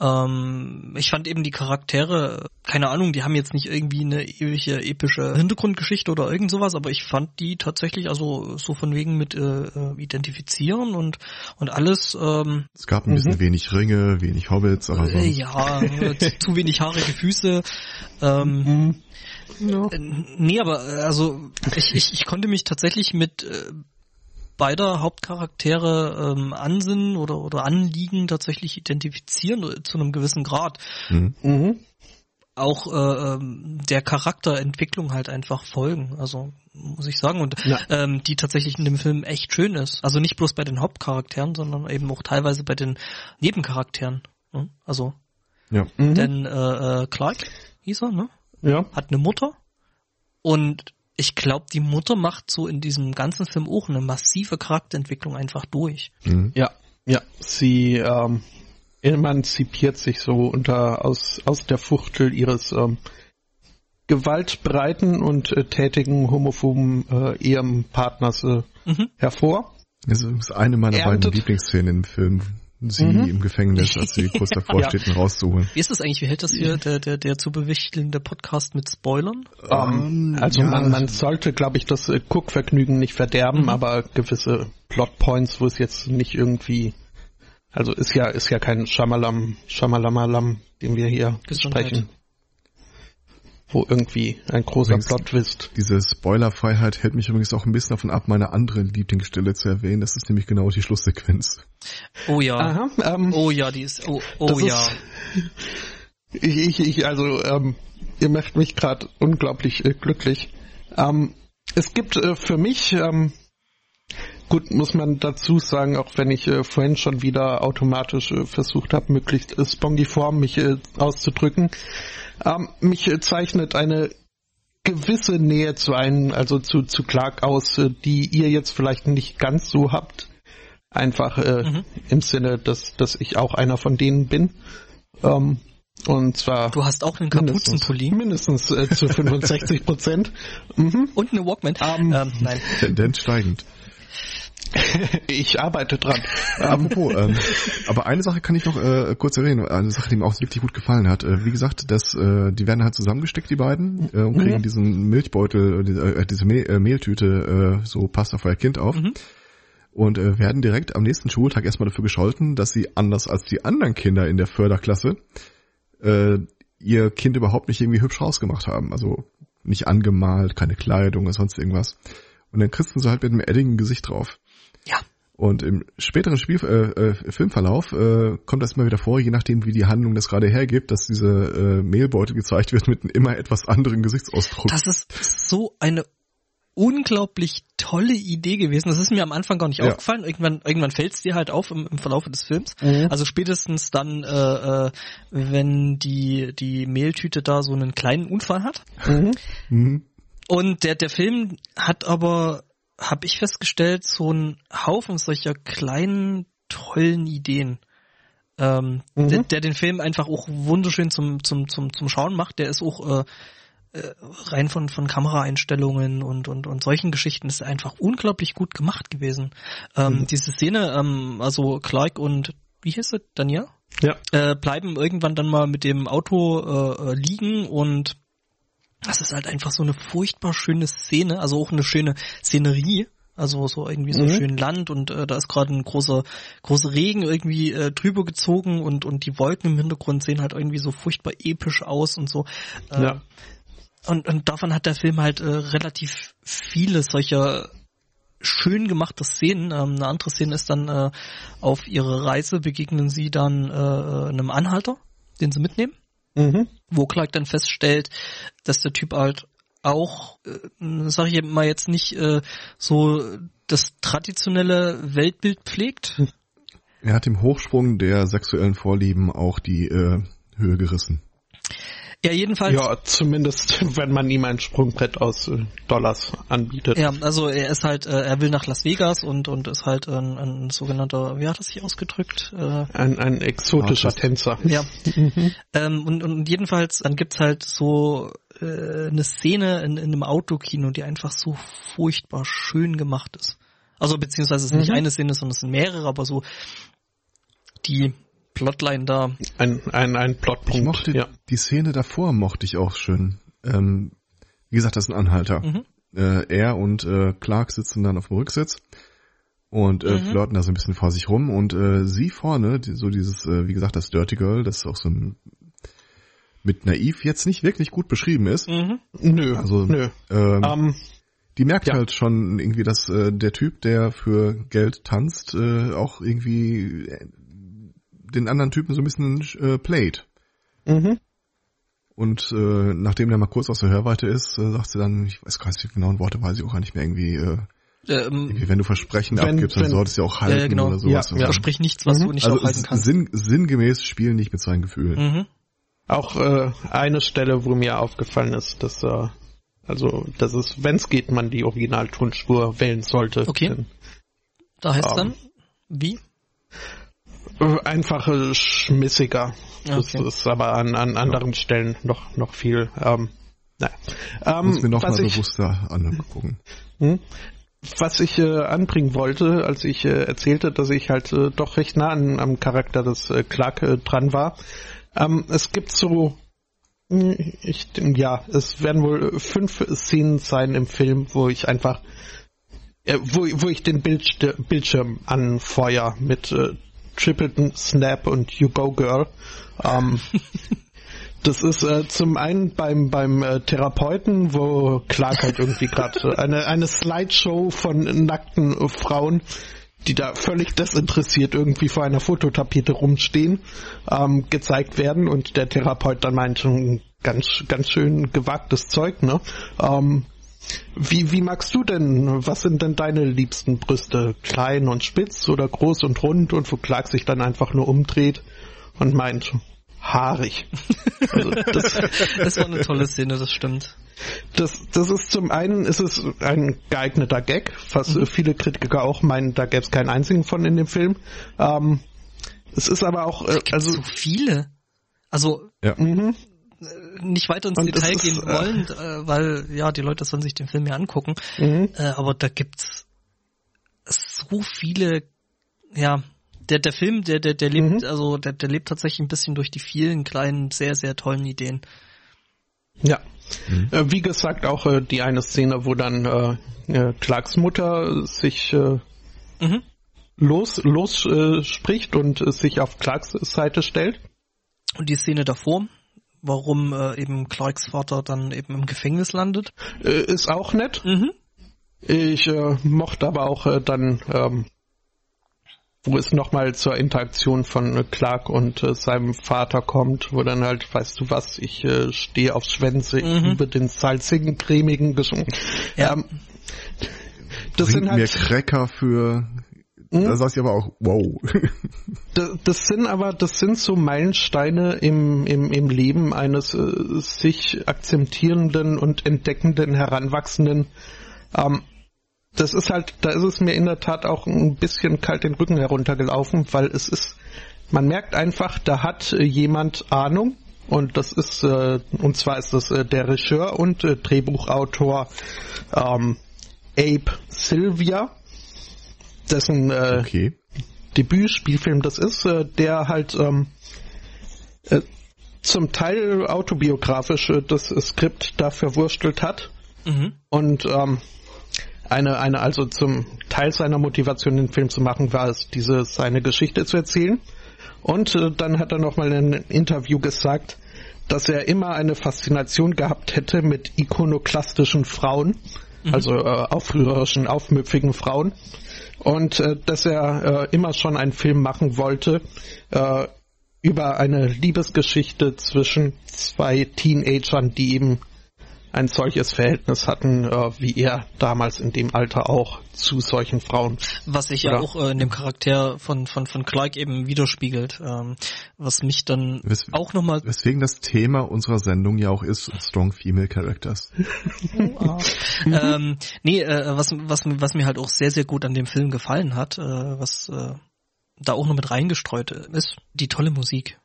Ähm, ich fand eben die Charaktere, keine Ahnung, die haben jetzt nicht irgendwie eine ewige epische Hintergrundgeschichte oder irgend sowas, aber ich fand die tatsächlich, also so von wegen mit äh, äh identifizieren und und alles. Ähm, es gab ein bisschen mhm. wenig Ringe, wenig Hobbits, aber so. Ja, zu wenig haarige Füße. Ähm, mhm. Ja. Äh, nee, aber also ich, ich, ich konnte mich tatsächlich mit äh, beider Hauptcharaktere ähm, Ansinnen oder, oder Anliegen tatsächlich identifizieren äh, zu einem gewissen Grad. Mhm. Mhm. Auch äh, ähm, der Charakterentwicklung halt einfach folgen, also muss ich sagen, und ja. ähm, die tatsächlich in dem Film echt schön ist. Also nicht bloß bei den Hauptcharakteren, sondern eben auch teilweise bei den Nebencharakteren. Ne? Also ja. Mhm. denn äh, äh, Clark hieß er, ne? Ja. Hat eine Mutter und ich glaube, die Mutter macht so in diesem ganzen Film auch eine massive Charakterentwicklung einfach durch. Mhm. Ja, ja, sie ähm, emanzipiert sich so unter aus aus der Fuchtel ihres ähm, gewaltbreiten und äh, tätigen homophoben äh, Ehepartners äh, mhm. hervor. Das ist eine meiner Erntet. beiden Lieblingsszenen im Film, sie mhm. im Gefängnis, als sie (laughs) kurz davor ja. steht, ihn rauszuholen. Wie ist das eigentlich? Wie hält das hier der, der, der zu bewichtelnde Podcast mit Spoilern? Um, ähm, also ja. man, man sollte, glaube ich, das äh, Guckvergnügen nicht verderben, mhm. aber gewisse Plotpoints, wo es jetzt nicht irgendwie also ist ja ist ja kein Schamalam Schamalamalam, den wir hier Gesundheit. sprechen wo irgendwie ein großer Plot-Twist. Diese Spoilerfreiheit hält mich übrigens auch ein bisschen davon ab, meine andere Lieblingsstelle zu erwähnen. Das ist nämlich genau die Schlusssequenz. Oh ja. Aha, ähm, oh ja, die ist, oh, oh ja. Ist, ich, ich, ich, also, ähm, ihr macht mich gerade unglaublich äh, glücklich. Ähm, es gibt äh, für mich, ähm, gut, muss man dazu sagen, auch wenn ich äh, vorhin schon wieder automatisch äh, versucht habe, möglichst äh, spongiform mich äh, auszudrücken, ähm, mich zeichnet eine gewisse Nähe zu einem, also zu, zu Clark aus, äh, die ihr jetzt vielleicht nicht ganz so habt. Einfach äh, mhm. im Sinne, dass, dass ich auch einer von denen bin. Ähm, und zwar. Du hast auch einen Kapuzenpulli. Mindestens, mindestens äh, zu 65 Prozent. (laughs) Mhm. Und eine Walkman. Um, ähm, nein. Tendenz steigend. Ich arbeite dran. Apropos, ähm, aber eine Sache kann ich noch äh, kurz erwähnen, eine Sache, die mir auch wirklich gut gefallen hat. Äh, wie gesagt, das, äh, die werden halt zusammengesteckt, die beiden, äh, und kriegen mhm. diesen Milchbeutel, äh, diese Mehl, äh, Mehltüte, äh, so Pasta für ihr Kind auf. Mhm. Und äh, werden direkt am nächsten Schultag erstmal dafür gescholten, dass sie anders als die anderen Kinder in der Förderklasse äh, ihr Kind überhaupt nicht irgendwie hübsch rausgemacht haben. Also nicht angemalt, keine Kleidung oder sonst irgendwas. Und dann kriegst du so halt mit einem Edding Gesicht drauf. Ja. Und im späteren Spiel, äh, äh, Filmverlauf äh, kommt das immer wieder vor, je nachdem wie die Handlung das gerade hergibt, dass diese äh, Mehlbeute gezeigt wird mit einem immer etwas anderen Gesichtsausdruck. Das ist so eine unglaublich tolle Idee gewesen. Das ist mir am Anfang gar nicht ja. aufgefallen. Irgendwann, irgendwann fällt es dir halt auf im, im Verlauf des Films. Mhm. Also spätestens dann, äh, äh, wenn die die Mehltüte da so einen kleinen Unfall hat. Mhm. Mhm. Und der der Film hat aber habe ich festgestellt, so ein Haufen solcher kleinen, tollen Ideen, ähm, mhm. der, der, den Film einfach auch wunderschön zum, zum, zum, zum Schauen macht. Der ist auch äh, äh, rein von, von Kameraeinstellungen und, und, und solchen Geschichten ist einfach unglaublich gut gemacht gewesen. Ähm, mhm. Diese Szene, ähm, also Clark und wie hieß es, Daniel? Ja. Äh, bleiben irgendwann dann mal mit dem Auto äh, äh liegen und das ist halt einfach so eine furchtbar schöne Szene, also auch eine schöne Szenerie. Also so irgendwie so mhm. schön Land und äh, da ist gerade ein großer großer Regen irgendwie äh, drüber gezogen und und die Wolken im Hintergrund sehen halt irgendwie so furchtbar episch aus und so. Äh, ja. Und und davon hat der Film halt äh, relativ viele solcher schön gemachte Szenen. Ähm, eine andere Szene ist dann äh, auf ihrer Reise begegnen sie dann äh, einem Anhalter, den sie mitnehmen. Mhm. Wo Clark dann feststellt, dass der Typ halt auch, äh, sag ich mal jetzt nicht, äh, so das traditionelle Weltbild pflegt. er hat im Hochsprung der sexuellen Vorlieben auch die äh, Höhe gerissen. Ja, jedenfalls. Ja, zumindest, (laughs) wenn man ihm ein Sprungbrett aus äh, Dollars anbietet. Ja, also er ist halt, äh, er will nach Las Vegas und, und ist halt ein, ein sogenannter, wie hat er sich ausgedrückt? Äh, ein, ein exotischer oh, Tänzer. Ja. Mhm. Ähm, und, und jedenfalls, dann gibt's halt so äh, eine Szene in, in einem Autokino, die einfach so furchtbar schön gemacht ist. Also beziehungsweise es ist mhm. nicht eine Szene, sondern es sind mehrere, aber so die Plotline da. Ein, ein, ein Plotpunkt. Ich mochte ja. die Szene davor mochte ich auch schön. Ähm, wie gesagt, das ist ein Anhalter. Mhm. Äh, er und äh, Clark sitzen dann auf dem Rücksitz und äh, mhm. flirten da so ein bisschen vor sich rum und äh, sie vorne, die, so dieses, äh, wie gesagt, das Dirty Girl, das ist auch so ein mit naiv jetzt nicht wirklich gut beschrieben ist. Mhm. Nö, also, nö. Ähm, um, die merkt ja. halt schon irgendwie, dass äh, der Typ, der für Geld tanzt, äh, auch irgendwie äh, den anderen Typen so ein bisschen äh, playt. Mhm. Und äh, nachdem der mal kurz aus der Hörweite ist, äh, sagt sie dann, ich weiß gar nicht, die genauen Worte weiß ich auch gar nicht mehr, irgendwie, äh, ähm, irgendwie wenn du Versprechen wenn, abgibst, dann solltest du ja auch halten äh, genau. oder sowas. Ja, ja. Versprich nichts, was mhm. du nicht also auch halten kannst. Sinn, sinngemäß spielen nicht mit seinen Gefühlen. Mhm. Auch äh, eine Stelle, wo mir aufgefallen ist, dass äh, also dass es, wenn es geht, man die Originaltonspur wählen sollte. Okay. Denn, da heißt ähm, dann wie? Einfach schmissiger. Das okay. ist aber an, an anderen ja. Stellen noch, noch viel. Ähm, naja. Ähm, Muss mir noch mal ich, bewusster angucken. Hm? Was ich äh, anbringen wollte, als ich äh, erzählte, dass ich halt äh, doch recht nah an, am Charakter des äh, Clark äh, dran war. Ähm, es gibt so, hm, ich, ja, es werden wohl fünf Szenen sein im Film, wo ich einfach äh, wo, wo ich den Bildschirm anfeuer mit äh, Tripleton, Snap und You Go Girl. Ähm, (laughs) das ist äh, zum einen beim beim äh, Therapeuten, wo Clark halt irgendwie gerade eine eine Slideshow von nackten Frauen, die da völlig desinteressiert irgendwie vor einer Fototapete rumstehen, ähm, gezeigt werden und der Therapeut dann meint, ganz ganz schön gewagtes Zeug, ne? Ähm, wie, wie magst du denn, was sind denn deine liebsten Brüste? Klein und spitz oder groß und rund und wo Clark sich dann einfach nur umdreht und meint, haarig. Also das, (laughs) das war eine tolle Szene, das stimmt. Das, das ist zum einen ist es ein geeigneter Gag, was mhm. viele Kritiker auch meinen, da gäbe es keinen einzigen von in dem Film. Ähm, es ist aber auch äh, also so viele. Also ja. Mhm nicht weiter ins und Detail gehen ist, äh, wollen, äh, weil ja die Leute sollen sich den Film ja angucken. Mhm. Äh, aber da gibt's so viele, ja, der der Film, der der der lebt, mhm. also der der lebt tatsächlich ein bisschen durch die vielen kleinen sehr sehr tollen Ideen. Ja, mhm. äh, wie gesagt auch äh, die eine Szene, wo dann äh, äh Clarks Mutter sich äh, mhm. los los äh, spricht und äh, sich auf Clarks Seite stellt. Und die Szene davor, warum äh, eben Clarks Vater dann eben im Gefängnis landet. Äh, ist auch nett. Mhm. Ich äh, mochte aber auch äh, dann, ähm, wo es nochmal zur Interaktion von äh, Clark und äh, seinem Vater kommt, wo dann halt, weißt du was, ich äh, stehe auf Schwänze, mhm. ich liebe den salzigen, cremigen Geschmack. Ja. Ähm, das Bringt sind halt, mir Cracker für hm? Da sagst du aber auch, wow. das, das, sind aber, das sind so Meilensteine im, im, im Leben eines äh, sich akzeptierenden und entdeckenden, heranwachsenden. Ähm, das ist halt, da ist es mir in der Tat auch ein bisschen kalt den Rücken heruntergelaufen, weil es ist, man merkt einfach, da hat äh, jemand Ahnung und das ist, äh, und zwar ist das äh, der Regisseur und äh, Drehbuchautor ähm, Abe Sylvia dessen äh, okay. Debütspielfilm das ist, äh, der halt ähm, äh, zum Teil autobiografisch äh, das Skript da verwurstelt hat mhm. und ähm, eine, eine, also zum Teil seiner Motivation, den Film zu machen, war es, diese seine Geschichte zu erzählen. Und äh, dann hat er nochmal in einem Interview gesagt, dass er immer eine Faszination gehabt hätte mit ikonoklastischen Frauen, mhm. also äh, aufrührerischen, aufmüpfigen Frauen und äh, dass er äh, immer schon einen Film machen wollte äh, über eine Liebesgeschichte zwischen zwei Teenagern, die eben ein solches Verhältnis hatten, äh, wie er damals in dem Alter auch zu solchen Frauen. Was sich ja auch äh, in dem Charakter von, von, von Clark eben widerspiegelt, ähm, was mich dann Wes auch nochmal... Weswegen das Thema unserer Sendung ja auch ist, Strong Female Characters. oh, (laughs) ähm, nee, äh, was, was, was mir halt auch sehr, sehr gut an dem Film gefallen hat, äh, was äh, da auch noch mit reingestreut ist, die tolle Musik.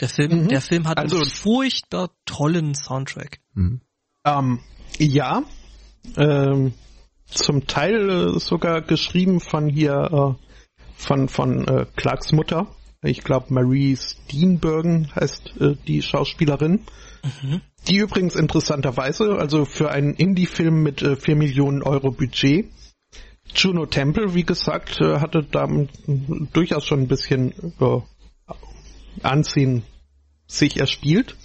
Der Film, mhm. der Film hat also, einen furchtbar tollen Soundtrack. Mhm. Ähm, ja, ähm, zum Teil äh, sogar geschrieben von hier, äh, von, von äh, Clarks Mutter. Ich glaube, Marie Steenburgen heißt äh, die Schauspielerin. Mhm. Die übrigens interessanterweise, also für einen Indie-Film mit äh, 4 Millionen Euro Budget, Juno Temple, wie gesagt, äh, hatte da durchaus schon ein bisschen äh, Ansehen sich erspielt.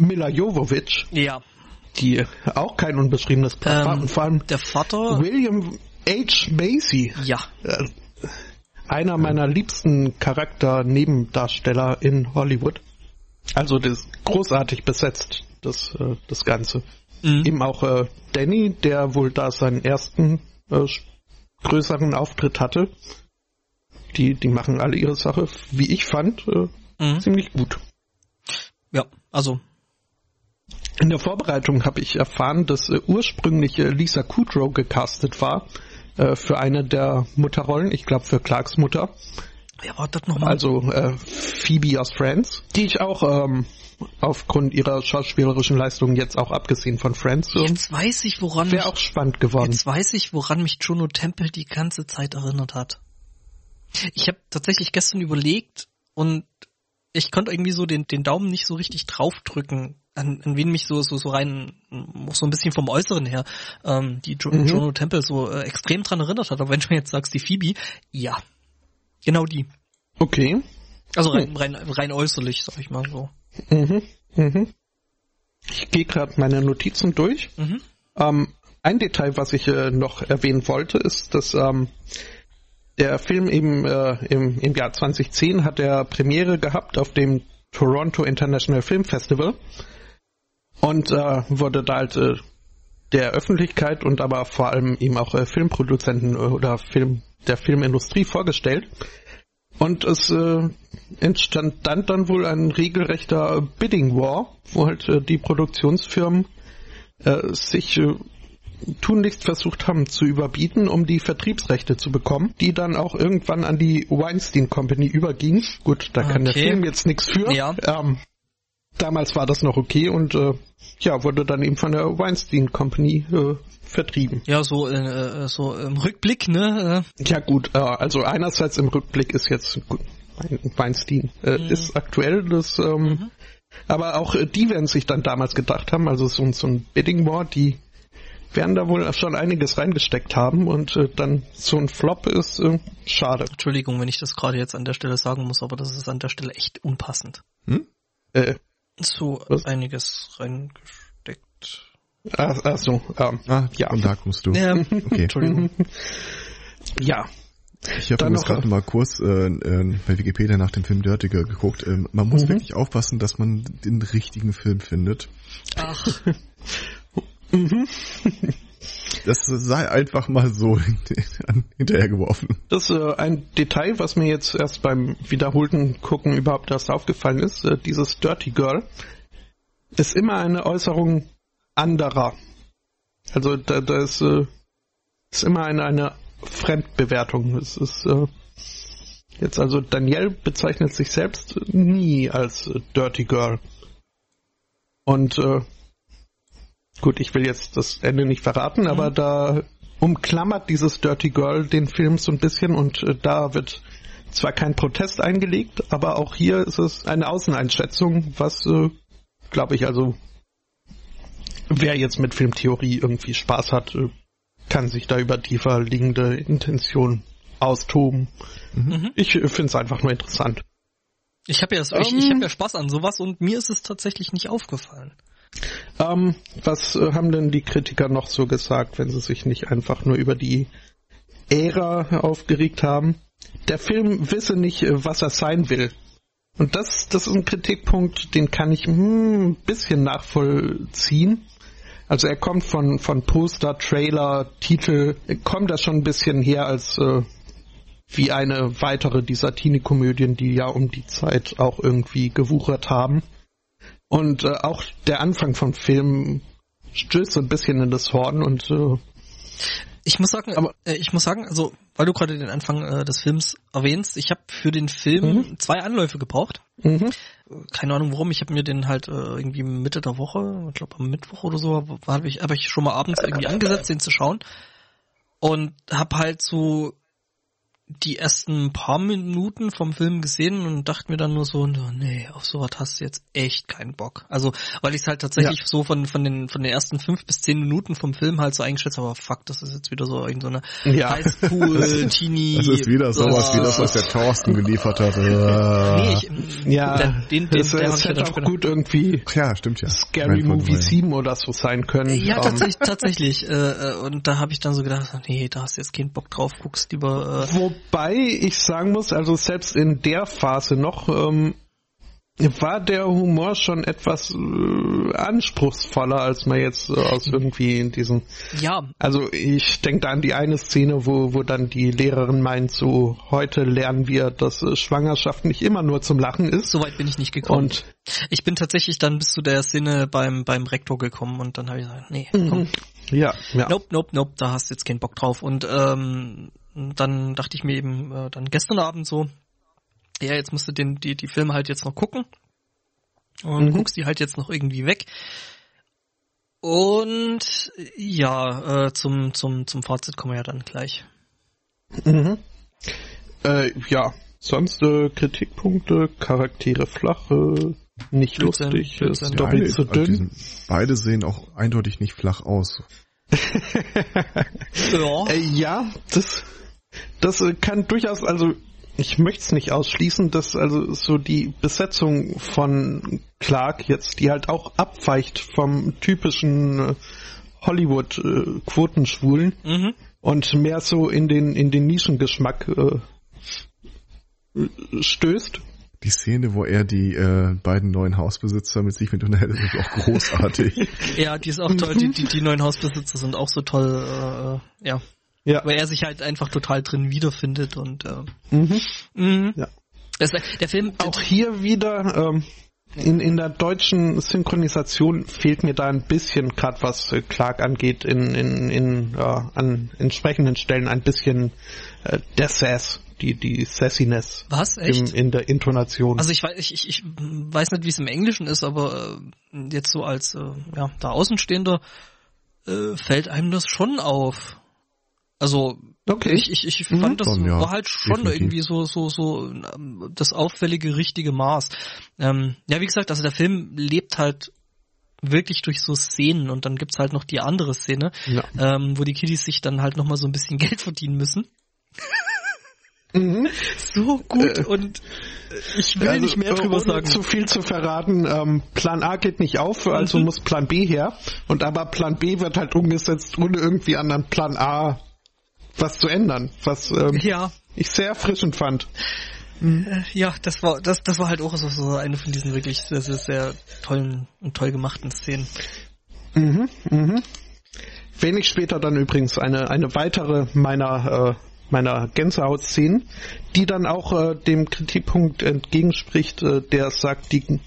Mila Jovovich. Ja. Die auch kein unbeschriebenes Blatt ähm, war. Und vor allem der Vater. William H. Macy. Ja. Äh, einer meiner liebsten Charakter-Nebendarsteller in Hollywood. Also das großartig besetzt, das, äh, das Ganze. Mhm. Eben auch äh, Danny, der wohl da seinen ersten äh, größeren Auftritt hatte. Die, die machen alle ihre Sache, wie ich fand, mhm. ziemlich gut. Ja, also. In der Vorbereitung habe ich erfahren, dass äh, ursprünglich äh, Lisa Kudrow gecastet war äh, für eine der Mutterrollen, ich glaube für Clarks Mutter. Ja, war das nochmal? Also Phoebe aus Friends, die ich auch ähm, aufgrund ihrer schauspielerischen Leistungen jetzt auch abgesehen von Friends. Jetzt weiß ich, woran wäre auch spannend geworden. Jetzt weiß ich, woran mich Juno Temple die ganze Zeit erinnert hat. Ich habe tatsächlich gestern überlegt und ich konnte irgendwie so den, den Daumen nicht so richtig draufdrücken, an, an wen mich so, so, so rein, so ein bisschen vom Äußeren her, ähm, die jo mhm. Juno Temple so äh, extrem dran erinnert hat. Aber wenn du mir jetzt sagst, die Phoebe, ja, genau die. Okay. Also rein, rein, rein äußerlich, sag ich mal so. Mhm. Mhm. Ich gehe gerade meine Notizen durch. Mhm. Ähm, ein Detail, was ich äh, noch erwähnen wollte, ist, dass ähm, der Film eben äh, im, im Jahr 2010 hat er Premiere gehabt auf dem Toronto International Film Festival und äh, wurde da halt äh, der Öffentlichkeit und aber vor allem eben auch äh, Filmproduzenten oder Film der Filmindustrie vorgestellt. Und es äh, entstand dann dann wohl ein regelrechter Bidding War, wo halt äh, die Produktionsfirmen äh, sich äh, tunlichst versucht haben zu überbieten, um die Vertriebsrechte zu bekommen, die dann auch irgendwann an die Weinstein Company überging. Gut, da kann der Film jetzt nichts für. Ja. Ähm, damals war das noch okay und äh, ja, wurde dann eben von der Weinstein Company äh, vertrieben. Ja, so äh, äh so im Rückblick, ne? Ja gut, äh, also einerseits im Rückblick ist jetzt gut, Weinstein äh, mhm. ist aktuell das ähm, mhm. aber auch äh, die werden sich dann damals gedacht haben, also so, so ein Bidding War, die werden da wohl schon einiges reingesteckt haben und äh, dann so ein Flop ist äh, schade. Entschuldigung, wenn ich das gerade jetzt an der Stelle sagen muss, aber das ist an der Stelle echt unpassend. Hm? Äh, so was? einiges reingesteckt. Ach, ach so, ähm, ah, ja. Und da kommst du. Ja, (laughs) okay. Entschuldigung. ja. Ich habe übrigens gerade mal kurz äh, äh, bei Wikipedia nach dem Film Dirty Girl geguckt. Ähm, man muss mhm. wirklich aufpassen, dass man den richtigen Film findet. Ach. (laughs) Mhm. (laughs) Das sei einfach mal so (laughs) hinterhergeworfen. Das ist äh, ein Detail, was mir jetzt erst beim wiederholten Gucken überhaupt erst aufgefallen ist. Äh, dieses Dirty Girl ist immer eine Äußerung anderer. Also da, da ist, äh, ist immer eine, eine Fremdbewertung. Es ist äh, jetzt also Danielle bezeichnet sich selbst nie als Dirty Girl. Und Gut, ich will jetzt das Ende nicht verraten, aber mhm. da umklammert dieses Dirty Girl den Film so ein bisschen und äh, da wird zwar kein Protest eingelegt, aber auch hier ist es eine Außeneinschätzung, was, äh, glaube ich, also wer jetzt mit Filmtheorie irgendwie Spaß hat, äh, kann sich da über tiefer liegende Intention austoben. Mhm. Ich äh, finde es einfach nur interessant. Ich habe ja, um, ich, ich hab ähm. ja Spaß an sowas und mir ist es tatsächlich nicht aufgefallen. Ähm, was äh, haben denn die Kritiker noch so gesagt, wenn sie sich nicht einfach nur über die Ära aufgeregt haben? Der Film wisse nicht, äh, was er sein will. Und das, das ist ein Kritikpunkt, den kann ich hm, ein bisschen nachvollziehen. Also er kommt von, von Poster, Trailer, Titel, kommt das schon ein bisschen her als äh, wie eine weitere dieser Teenie-Komödien, die ja um die Zeit auch irgendwie gewuchert haben. Und äh, auch der Anfang vom Film stößt so ein bisschen in das Horn und äh, ich muss sagen, aber, äh, ich muss sagen, also weil du gerade den Anfang äh, des Films erwähnnst, ich habe für den Film mhm. zwei Anläufe gebraucht. Mhm. Keine Ahnung warum, ich habe mir den halt äh, irgendwie Mitte der Woche, ich glaube am Mittwoch oder so, habe ich, hab ich schon mal abends irgendwie angesetzt, den zu schauen. Und habe halt so die ersten paar Minuten vom Film gesehen und dachte mir dann nur so, nee, auf sowas hast du jetzt echt keinen Bock. Also, weil ich es halt tatsächlich ja. so von, von den, von den ersten fünf bis zehn Minuten vom Film halt so eingeschätzt habe, fuck, das ist jetzt wieder so irgendeine so ja. Highschool, Teenie. Das ist wieder sowas, uh, wie das, was der Thorsten geliefert hat. (laughs) nee, ich, ja, den, den, das, der das hätte auch gut irgendwie ja, stimmt ja. Scary Movie 7 oder so sein können. Ja, um, tatsächlich, tatsächlich. Äh, und da habe ich dann so gedacht, nee, da hast du jetzt keinen Bock drauf, guckst lieber. Äh, Wobei ich sagen muss, also selbst in der Phase noch, ähm, war der Humor schon etwas äh, anspruchsvoller, als man jetzt äh, aus irgendwie in diesen. Ja. Also ich denke da an die eine Szene, wo, wo dann die Lehrerin meint, so heute lernen wir, dass äh, Schwangerschaft nicht immer nur zum Lachen ist. Soweit bin ich nicht gekommen. Und ich bin tatsächlich dann bis zu der Szene beim, beim Rektor gekommen und dann habe ich gesagt, nee, komm. Ja, ja. Nope, nope, nope, da hast du jetzt keinen Bock drauf. Und ähm, dann dachte ich mir eben äh, dann gestern Abend so, ja, jetzt musst du den, die, die Filme halt jetzt noch gucken. Und mhm. guckst die halt jetzt noch irgendwie weg. Und ja, äh, zum, zum, zum Fazit kommen wir ja dann gleich. Mhm. Äh, ja, sonst äh, Kritikpunkte, Charaktere flach, äh, nicht Blödsinn, lustig, Blödsinn. ist doppelt zu dünn. Beide sehen auch eindeutig nicht flach aus. Ja. Äh, ja, das, das kann durchaus, also ich möchte es nicht ausschließen, dass also so die Besetzung von Clark jetzt, die halt auch abweicht vom typischen äh, Hollywood-Quotenschwulen äh, mhm. und mehr so in den in den Nischengeschmack äh, stößt. Die Szene, wo er die äh, beiden neuen Hausbesitzer mit sich mit unterhält, ist auch großartig. (laughs) ja, die ist auch toll. Die, die, die neuen Hausbesitzer sind auch so toll. Äh, ja. Ja. Weil er sich halt einfach total drin wiederfindet und äh, mhm. Mhm. Ja. Das, der Film. Auch hier wieder ähm, in, in der deutschen Synchronisation fehlt mir da ein bisschen, gerade was Clark angeht, in, in, in äh, an entsprechenden Stellen ein bisschen äh, der Sass, die, die Sassiness. Was? Echt? Im, in der Intonation. Also ich weiß, ich, ich, ich weiß nicht, wie es im Englischen ist, aber äh, jetzt so als äh, ja, da Außenstehender äh, fällt einem das schon auf. Also okay. ich, ich, ich fand, mhm. das schon, ja. war halt schon Definitiv. irgendwie so, so, so ähm, das auffällige, richtige Maß. Ähm, ja, wie gesagt, also der Film lebt halt wirklich durch so Szenen und dann gibt's halt noch die andere Szene, ja. ähm, wo die Kiddies sich dann halt nochmal so ein bisschen (laughs) Geld verdienen müssen. Mhm. So gut äh, und ich will also, nicht mehr drüber sagen. Zu viel zu verraten. Ähm, Plan A geht nicht auf, also mhm. muss Plan B her. Und aber Plan B wird halt umgesetzt, ohne irgendwie an einen Plan A was zu ändern, was ähm, ja. ich sehr erfrischend fand. Mhm. Ja, das war das das war halt auch so, so eine von diesen wirklich sehr, sehr, sehr tollen und toll gemachten Szenen. Mhm, mhm. Wenig später dann übrigens eine eine weitere meiner äh, meiner Gänsehaut-Szenen, die dann auch äh, dem Kritikpunkt entgegenspricht, äh, der sagt, die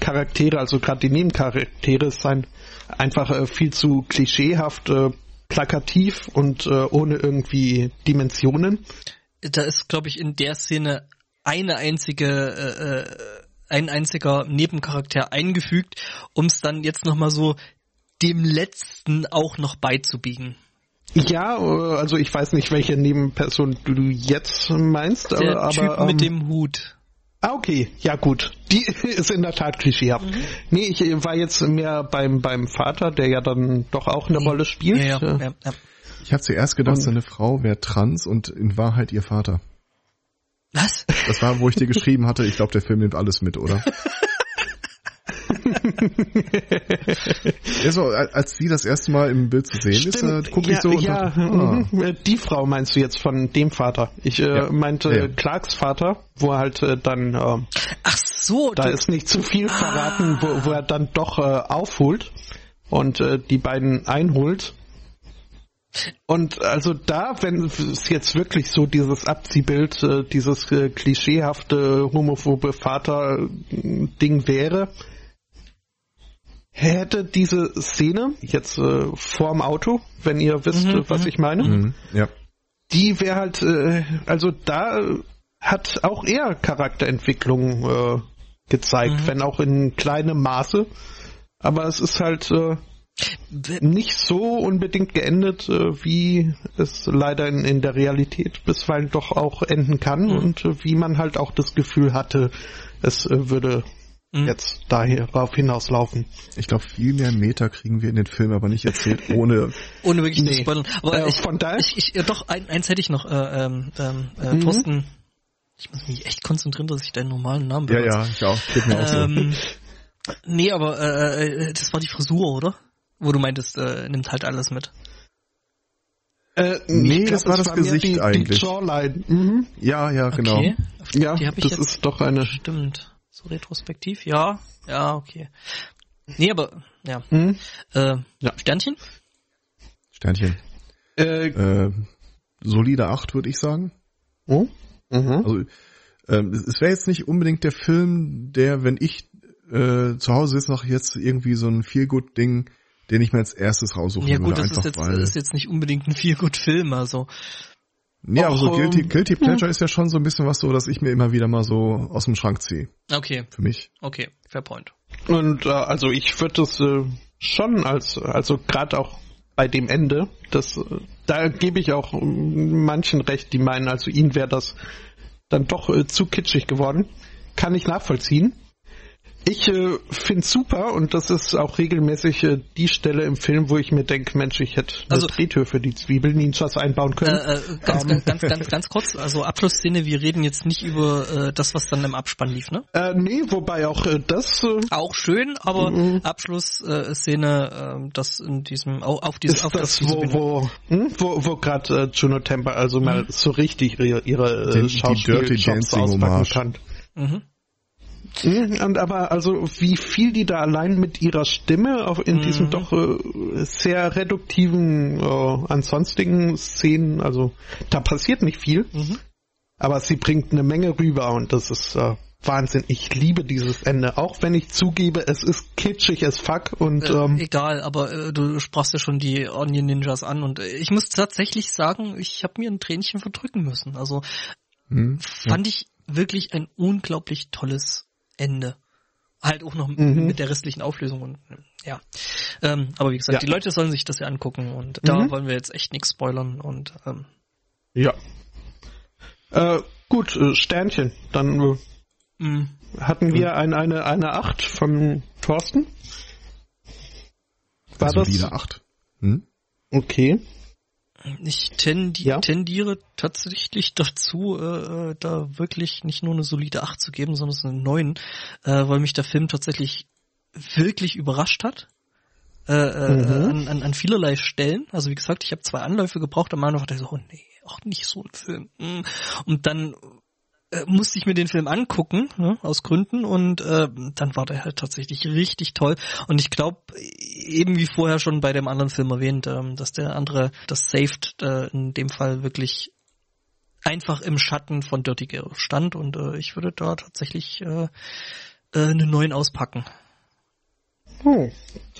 Charaktere, also gerade die Nebencharaktere, seien einfach äh, viel zu klischeehaft, äh, plakativ und äh, ohne irgendwie Dimensionen. Da ist, glaube ich, in der Szene eine einzige, äh, äh, ein einziger Nebencharakter eingefügt, um es dann jetzt nochmal so dem letzten auch noch beizubiegen. Ja, äh, also ich weiß nicht, welche Nebenperson du jetzt meinst, der aber. Typ ähm, mit dem Hut. Ah, okay. Ja, gut. Die (laughs) ist in der Tat klischeehaft. Mhm. Nee, ich war jetzt mehr beim, beim Vater, der ja dann doch auch eine Rolle spielt. Ja, ja, ja, ja. Ich habe zuerst gedacht, seine Frau wäre trans und in Wahrheit ihr Vater. Was? Das war, wo ich dir geschrieben hatte, ich glaube, der Film nimmt alles mit, oder? (laughs) (laughs) ja, so, als sie das erste Mal im Bild zu sehen Stimmt. ist, äh, gucke ja, ich so und ja, ah. Mhm. Äh, die Frau meinst du jetzt von dem Vater. Ich äh, ja. meinte ja. Clarks Vater, wo er halt äh, dann äh, Ach so, da ist nicht zu viel verraten, ah. wo, wo er dann doch äh, aufholt und äh, die beiden einholt und also da, wenn es jetzt wirklich so dieses Abziehbild, äh, dieses äh, klischeehafte homophobe Vater-Ding wäre, hätte diese Szene jetzt äh, vorm Auto, wenn ihr wisst, mhm, was mhm. ich meine, mhm, ja. die wäre halt, äh, also da hat auch er Charakterentwicklung äh, gezeigt, mhm. wenn auch in kleinem Maße. Aber es ist halt äh, nicht so unbedingt geendet, äh, wie es leider in, in, der Realität bisweilen doch auch enden kann mhm. und äh, wie man halt auch das Gefühl hatte, es äh, würde mhm. jetzt darauf hinauslaufen. Ich glaube, viel mehr Meter kriegen wir in den Film aber nicht erzählt, ohne (laughs) ohne wirklich nee. zu spoilern. Aber äh, ich, von daher, ich, ich, ja, doch ein, eins hätte ich noch, äh, ähm, ähm äh, mhm. Thorsten. Ich muss mich echt konzentrieren, dass ich deinen normalen Namen benutze. Ja, ja, ich auch. Geht mir auch so. Ähm, nee, aber äh, das war die Frisur, oder? Wo du meintest, äh, nimmt halt alles mit. Äh, nee, glaub, das war das, das war Gesicht die, eigentlich. Die Jawline. Mhm. Ja, ja, genau. Okay. Ja, das ist doch eine. Stimmt. So retrospektiv, ja, ja, okay. Nee, aber ja. Mhm. Äh, ja. Sternchen? Sternchen. Äh, äh, solide 8, würde ich sagen. Oh? Mhm. Also ähm, es wäre jetzt nicht unbedingt der Film, der, wenn ich äh, zu Hause ist, noch jetzt irgendwie so ein Feelgood-Ding den ich mir als erstes raussuchen ja, gut, würde. Das ist jetzt, weil, ist jetzt nicht unbedingt ein viel gut Film, also. Ja, aber so Guilty, Guilty Pleasure ja. ist ja schon so ein bisschen was so, dass ich mir immer wieder mal so aus dem Schrank ziehe. Okay. Für mich. Okay, fair point. Und äh, also ich würde das äh, schon als, also gerade auch bei dem Ende, das, äh, da gebe ich auch manchen recht, die meinen, also ihnen wäre das dann doch äh, zu kitschig geworden. Kann ich nachvollziehen. Ich äh, finde super und das ist auch regelmäßig äh, die Stelle im Film, wo ich mir denke, Mensch, ich hätte eine also, Drehtür für die Zwiebeln Ninjas einbauen können. Äh, äh, ganz. Ähm. ganz, ganz, ganz, kurz, also Abschlussszene, wir reden jetzt nicht über äh, das, was dann im Abspann lief, ne? Äh, nee, wobei auch äh, das... Äh, auch schön, aber mhm. Abschlussszene, äh, das in diesem, auf, auf dieses... Ist auf das, das wo, wo, hm? wo, wo gerade äh, Juno Temper also mhm. mal so richtig ihre, ihre äh, Schauspiel-Jobs auspacken kann. Mhm. Mhm, und aber also wie viel die da allein mit ihrer Stimme auf, in mhm. diesen doch äh, sehr reduktiven äh, ansonstigen Szenen, also da passiert nicht viel, mhm. aber sie bringt eine Menge rüber und das ist äh, Wahnsinn. Ich liebe dieses Ende, auch wenn ich zugebe, es ist kitschig as fuck und äh, ähm, egal, aber äh, du sprachst ja schon die Onion Ninjas an und ich muss tatsächlich sagen, ich habe mir ein Tränchen verdrücken müssen. Also hm, fand ja. ich wirklich ein unglaublich tolles Ende. Halt auch noch mhm. mit der restlichen Auflösung und ja. Ähm, aber wie gesagt, ja. die Leute sollen sich das ja angucken und mhm. da wollen wir jetzt echt nichts spoilern und ähm, ja. Äh, gut, äh, Sternchen. Dann äh, mhm. hatten wir ein, eine eine Acht von Thorsten. War also das? Wieder acht. Hm? Okay. Ich tendi ja? tendiere tatsächlich dazu, äh, äh, da wirklich nicht nur eine solide 8 zu geben, sondern eine 9, äh, weil mich der Film tatsächlich wirklich überrascht hat. Äh, äh, mhm. an, an, an vielerlei Stellen. Also wie gesagt, ich habe zwei Anläufe gebraucht, am Anfang dachte ich so, oh nee, auch nicht so ein Film. Hm. Und dann äh, musste ich mir den Film angucken, ne, aus Gründen, und äh, dann war der halt tatsächlich richtig toll. Und ich glaube, eben wie vorher schon bei dem anderen Film erwähnt, ähm, dass der andere, das Saved, äh, in dem Fall wirklich einfach im Schatten von Dirty Girl stand und äh, ich würde da tatsächlich äh, äh, einen neuen auspacken. Oh,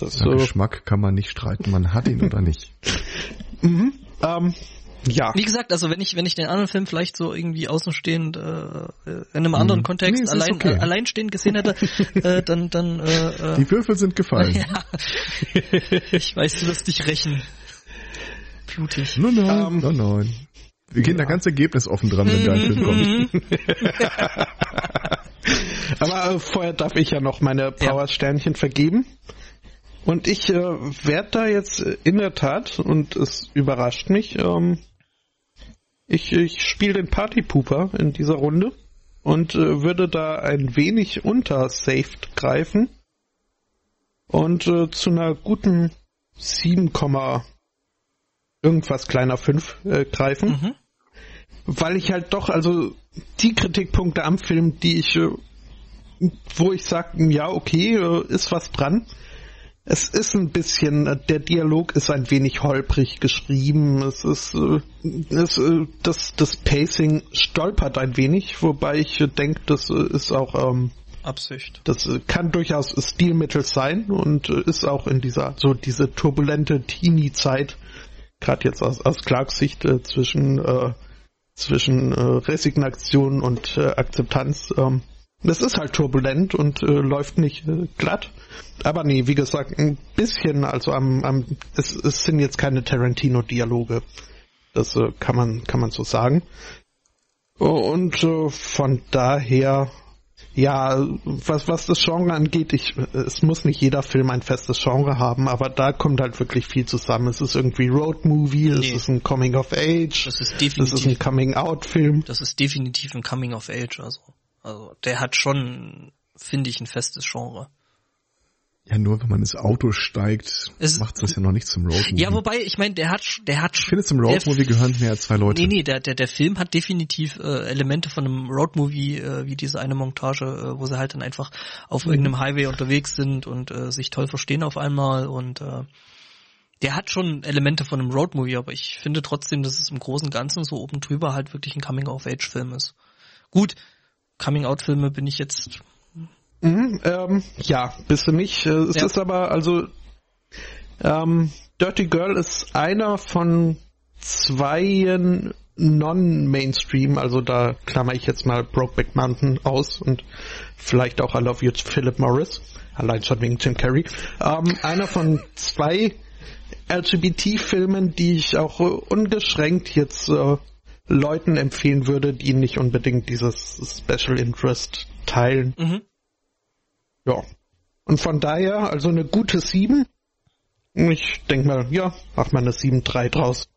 das so. Geschmack kann man nicht streiten, man hat ihn oder nicht. mhm. Ähm, ja. Wie gesagt, also wenn ich wenn ich den anderen Film vielleicht so irgendwie außenstehend äh, in einem anderen mhm. Kontext nee, allein okay. äh, alleinstehend gesehen hätte, äh, (laughs) dann dann äh, äh die Würfel sind gefallen. (laughs) Ja. ich weiß, du wirst dich rächen. Blutig. Nein, nein, um, nein, nein. Wir gehen ja. da ganz Ergebnis offen dran, wenn dein Film kommt. (laughs) Aber äh, vorher darf ich ja noch meine Power-Sternchen vergeben. Und ich äh, werde da jetzt in der Tat, und es überrascht mich, ähm, ich, ich spiele den Partypooper in dieser Runde und äh, würde da ein wenig unter Saved greifen und äh, zu einer guten 7, irgendwas kleiner 5 äh, greifen. Mhm. Weil ich halt doch, also die Kritikpunkte am Film, die ich, äh, wo ich sage, ja, okay, äh, ist was dran. Es ist ein bisschen, äh, der Dialog ist ein wenig holprig geschrieben. Es ist, äh, es, äh, das, das Pacing stolpert ein wenig, wobei ich denke, das ist auch ähm, Absicht. Das kann durchaus Stilmittel sein und ist auch in dieser so diese turbulente Teenie-Zeit, gerade jetzt aus, aus Clarks Sicht äh, zwischen äh, zwischen äh, Resignation und Akzeptanz. Ähm, das ist halt turbulent und äh, läuft nicht äh, glatt. Aber nee, wie gesagt, ein bisschen, also am, am es, es sind jetzt keine Tarantino-Dialoge. Das äh, kann man, kann man so sagen. Und äh, von daher ja, was, was das Genre angeht, ich, es muss nicht jeder Film ein festes Genre haben, aber da kommt halt wirklich viel zusammen. Es ist irgendwie Road Movie, nee. es ist ein Coming of Age, das ist definitiv, das ist ein Coming Out Film. Das ist definitiv ein Coming of Age, also, also der hat schon, finde ich, ein festes Genre. Ja, nur wenn man ins Auto steigt, es macht das ja noch nicht zum Roadmovie. Ja, wobei, ich meine, der hat, der hat. Ich finde, zum Roadmovie gehören mehr als zwei Leute. Nee, nee, der, der, der Film hat definitiv äh, Elemente von einem Roadmovie, äh, wie diese eine Montage, äh, wo sie halt dann einfach auf mhm. irgendeinem Highway unterwegs sind und äh, sich toll verstehen auf einmal und äh, der hat schon Elemente von einem Roadmovie, aber ich finde trotzdem, dass es im Großen und Ganzen so oben drüber halt wirklich ein Coming-of-Age-Film ist. Gut, Coming-out-Filme bin ich jetzt Mhm, ähm, ja, bist du nicht. Äh, es ja. ist aber, also, ähm, Dirty Girl ist einer von zwei Non-Mainstream, also da klammer ich jetzt mal Brokeback Mountain aus und vielleicht auch I Love You Philip Morris, allein schon wegen Tim Carrey. Ähm, einer von zwei LGBT-Filmen, die ich auch ungeschränkt jetzt äh, Leuten empfehlen würde, die nicht unbedingt dieses Special Interest teilen. Mhm. Ja. Und von daher, also eine gute 7. Ich denke mal, ja, mach mal eine 7-3 draus.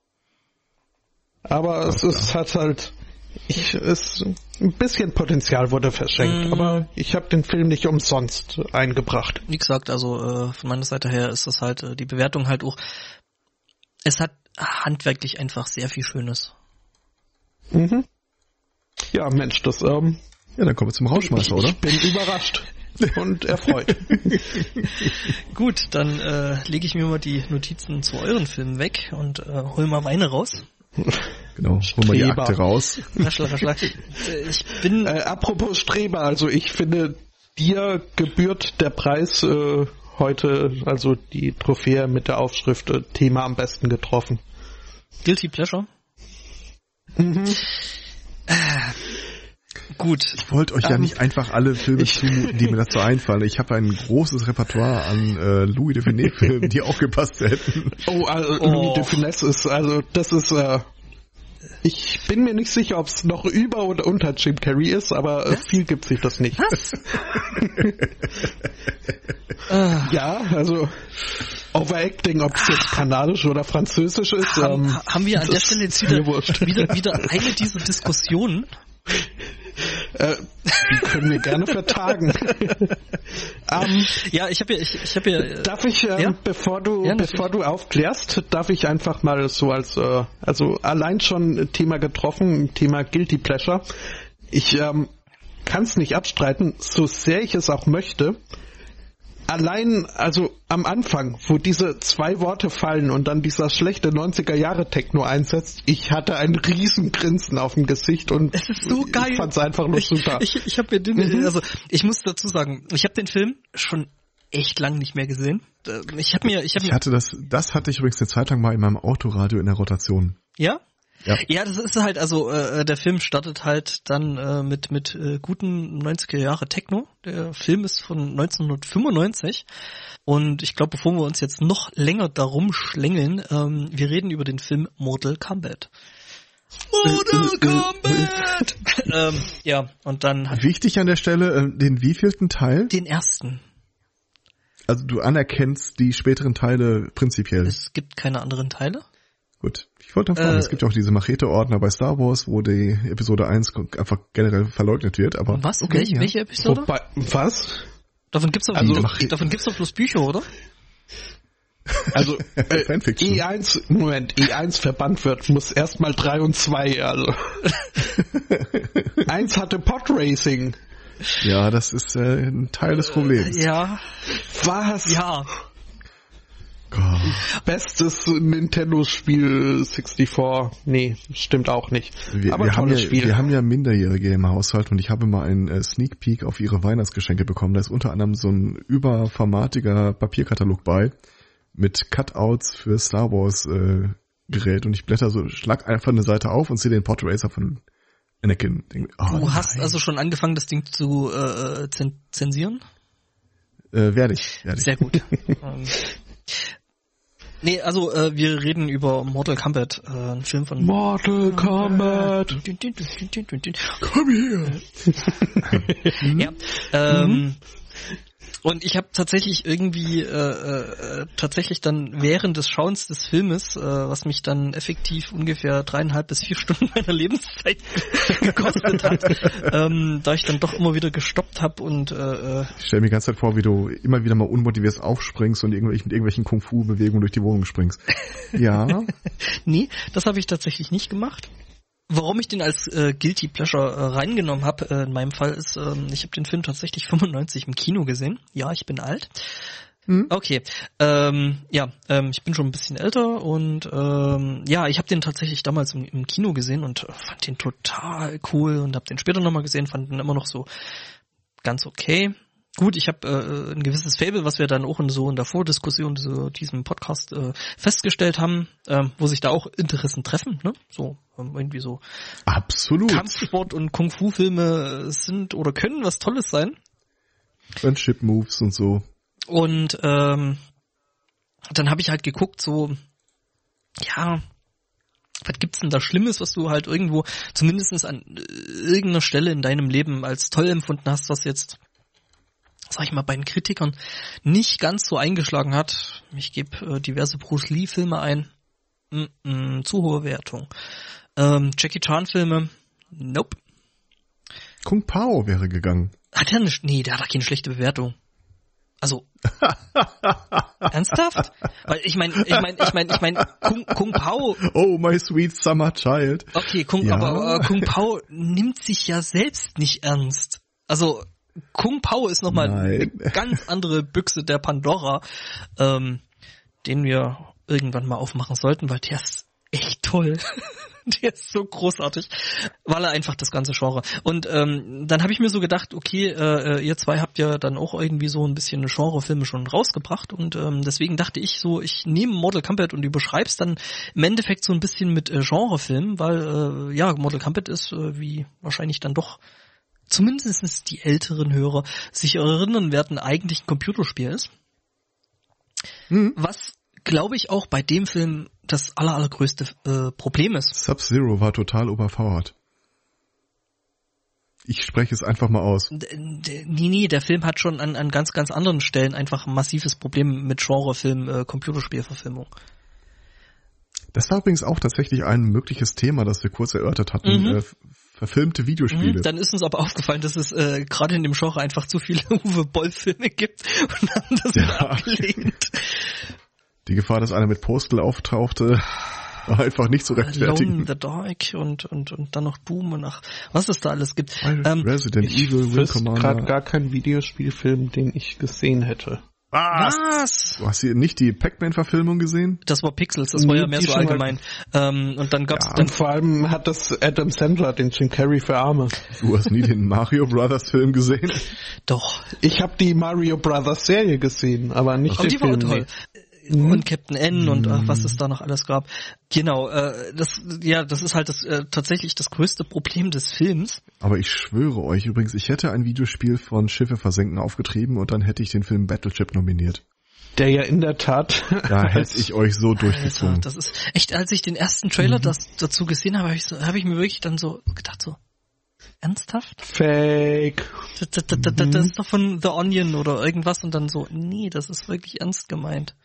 Aber es ist, hat halt, ich, es, ein bisschen Potenzial wurde verschenkt, mm. aber ich habe den Film nicht umsonst eingebracht. Wie gesagt, also äh, von meiner Seite her ist das halt äh, die Bewertung halt auch. Es hat handwerklich einfach sehr viel Schönes. Mhm. Ja, Mensch, das ähm, ja, dann kommen wir zum Rausschmeißer, oder? Ich bin überrascht und erfreut. (laughs) Gut, dann äh, lege ich mir mal die Notizen zu euren Filmen weg und äh, hol mal meine raus. Genau, hol mal die Akte raus. Raschel, raschel. Ich bin. Äh, apropos Streber, also ich finde, dir gebührt der Preis äh, heute, also die Trophäe mit der Aufschrift äh, Thema am besten getroffen. Guilty Pleasure? Mhm. Äh, Gut. Ich wollte euch um, ja ähm, nicht einfach alle Filme zumuten, die mir dazu einfallen. Ich habe ein großes Repertoire an äh, Louis de Funès-Filmen, die (laughs) auch gepasst hätten. Oh, also oh. Louis de Funès ist, also das ist, äh, ich bin mir nicht sicher, ob es noch über oder unter Jim Carrey ist, aber äh, viel gibt sich das nicht. Was? (laughs) ja, also Overacting, ob es jetzt kanadisch oder französisch ist. Haben, ähm, haben wir an der Stelle jetzt wieder, wieder, (laughs) wieder eine dieser Diskussionen, die können wir gerne vertagen. um, ja, ich habe ja, ich, ich habe ja. Äh, darf ich, ähm, ja? bevor du, ja, bevor du aufklärst, darf ich einfach mal so als, äh, also allein schon Thema getroffen, Thema Guilty Pleasure. Ich ähm, kann es nicht abstreiten, so sehr ich es auch möchte allein, also am Anfang, wo diese zwei Worte fallen und dann dieser schlechte 90er Jahre Techno einsetzt, ich hatte ein riesen Grinsen auf dem Gesicht und es ist so geil. ich fand's einfach nur super. Ich, ich, ich habe mir den, mhm. also ich muss dazu sagen, ich habe den Film schon echt lang nicht mehr gesehen. Äh, ich habe mir, ich habe ich hatte das, das hatte ich übrigens eine Zeit lang mal in meinem Autoradio in der Rotation. Ja? Ja. ja, das ist halt, also äh, der Film startet halt dann äh, mit mit äh, guten 90er Jahre Techno. Der Film ist von 1995 und ich glaube, bevor wir uns jetzt noch länger darum schlängeln, ähm, wir reden über den Film Mortal Kombat. Mortal Kombat! (laughs) ähm, ja, und dann... Wichtig an der Stelle, äh, den wievielten Teil? Den ersten. Also du anerkennst die späteren Teile prinzipiell? Es gibt keine anderen Teile. Gut. Ich wollte fragen, äh, es gibt ja auch diese Machete-Ordner bei Star Wars, wo die Episode 1 einfach generell verleugnet wird, aber. Was? Okay, welche, ja. welche Episode? Wobei, was? Davon gibt's doch, also, davon gibt's doch bloß Bücher, oder? Also (laughs) äh, E1, Moment, E1 verbannt wird, muss erstmal 3 und 2, also. (laughs) Eins hatte Podracing. Ja, das ist äh, ein Teil des Problems. Ja. Was? Ja. Bestes Nintendo-Spiel 64. Nee, stimmt auch nicht. Wir, Aber wir haben ja, Spiel. Wir haben ja Minderjährige im Haushalt und ich habe mal einen äh, Sneak Peek auf ihre Weihnachtsgeschenke bekommen. Da ist unter anderem so ein überformatiger Papierkatalog bei mit Cutouts für Star Wars äh, Gerät und ich blätter so, schlag einfach eine Seite auf und sehe den Portracer von Anakin. oh, du nein. hast also schon angefangen, das Ding zu äh, zensieren? Äh, werde ich, werde ich. Sehr gut. (laughs) Nee, also äh, wir reden über Mortal Kombat, äh, ein Film von Mortal Kombat. Komm hier. (laughs) ja, ähm, mhm. Und ich habe tatsächlich irgendwie äh, äh, tatsächlich dann während des Schauens des Filmes, äh, was mich dann effektiv ungefähr dreieinhalb bis vier (laughs) Stunden meiner Lebenszeit (laughs) gekostet hat, ähm, da ich dann doch immer wieder gestoppt habe und äh, äh ich stelle mir die ganze Zeit vor, wie du immer wieder mal unmotiviert aufspringst und irgendwelchen, irgendwelchen Kung-Fu-Bewegungen durch die Wohnung springst. Ja. (laughs) nee, das habe ich tatsächlich nicht gemacht. Warum ich den als äh, Guilty Pleasure äh, reingenommen habe, äh, in meinem Fall ist, äh, ich habe den Film tatsächlich (laughs) 95 im Kino gesehen. Ja, ich bin alt. Hm? Okay, ähm, ja, ähm, ich bin schon ein bisschen älter und ähm, ja, ich habe den tatsächlich damals im, im Kino gesehen und äh, fand den total cool und habe den später nochmal gesehen, fand den immer noch so ganz okay. Gut, ich habe äh, ein gewisses Fable, was wir dann auch in so in der Vordiskussion zu diesem Podcast äh, festgestellt haben, äh, wo sich da auch Interessen treffen, ne? So ähm, irgendwie so absolut Kampfsport und Kung Fu Filme sind oder können was Tolles sein. Friendship Moves und so. Und ähm, dann habe ich halt geguckt, so ja, was gibt's denn da Schlimmes, was du halt irgendwo zumindest an äh, irgendeiner Stelle in deinem Leben als toll empfunden hast, was jetzt sag ich mal, bei den Kritikern nicht ganz so eingeschlagen hat. Ich gebe äh, diverse Bruce Lee Filme ein. Mm -mm, zu hohe Wertung. Ähm, Jackie Chan Filme. Nope. Kung Pao wäre gegangen. Hat er nicht? Nee, der hat keine schlechte Bewertung. Also (laughs) ernsthaft? Weil ich meine, ich meine, ich meine, ich meine, Kung, Kung Pao. Oh, my sweet summer child. Okay, Kung, ja. aber äh, Kung Pao nimmt sich ja selbst nicht ernst. Also Kung Pao ist nochmal eine (laughs) ganz andere Büchse der Pandora, ähm, den wir irgendwann mal aufmachen sollten, weil der ist echt toll. (laughs) der ist so großartig, weil er einfach das ganze Genre. Und ähm, dann habe ich mir so gedacht, okay, äh, ihr zwei habt ja dann auch irgendwie so ein bisschen Genrefilme schon rausgebracht und ähm, deswegen dachte ich so, ich nehme Mortal Kombat und überschreib's dann im Endeffekt so ein bisschen mit äh, Genrefilmen, weil äh, ja, Mortal Kombat ist äh, wie wahrscheinlich dann doch zumindest die älteren Hörer sich erinnern werden, eigentlich ein Computerspiel ist. Mhm. Was, glaube ich, auch bei dem Film das aller, allergrößte äh, Problem ist. Sub-Zero war total überfordert. Ich spreche es einfach mal aus. Nee, nee, der Film hat schon an, an ganz, ganz anderen Stellen einfach ein massives Problem mit Genrefilm, äh, Computerspielverfilmung. Das war übrigens auch tatsächlich ein mögliches Thema, das wir kurz erörtert hatten. Mhm. Verfilmte Videospiele. Mhm, dann ist uns aber aufgefallen, dass es äh, gerade in dem Genre einfach zu viele (laughs) Uwe Boll-Filme gibt und haben das ja. (laughs) abgelehnt. Die Gefahr, dass einer mit Postel auftauchte, war (laughs) einfach nicht zu rechtfertigen. Alone the Dark und, und, und dann noch Doom und ach, was es da alles gibt. Ähm, Resident Evil, Wing Commander. gerade gar kein Videospielfilm, den ich gesehen hätte. Was? Du hast hier nicht die Pac-Man-Verfilmung gesehen? Das war Pixels, das war ja mehr so allgemein. Ähm, und dann gab's ja, dann. Und vor allem hat das Adam Sandler, den Jim Carrey für Arme. Du hast nie den Mario Brothers Film gesehen? Doch. Ich habe die Mario Brothers Serie gesehen, aber nicht den die Film. War toll. Mhm. und Captain N und ach, was es da noch alles gab. Genau, äh, das ja, das ist halt das äh, tatsächlich das größte Problem des Films. Aber ich schwöre euch übrigens, ich hätte ein Videospiel von Schiffe versenken aufgetrieben und dann hätte ich den Film Battleship nominiert. Der ja in der Tat. Da (laughs) hätte ich euch so durchgezogen. Alter, das ist echt, als ich den ersten Trailer mhm. das, dazu gesehen habe, habe ich, so, hab ich mir wirklich dann so gedacht so, Ernsthaft? Fake. Das, das, das, das, das ist doch von The Onion oder irgendwas und dann so, nee, das ist wirklich ernst gemeint.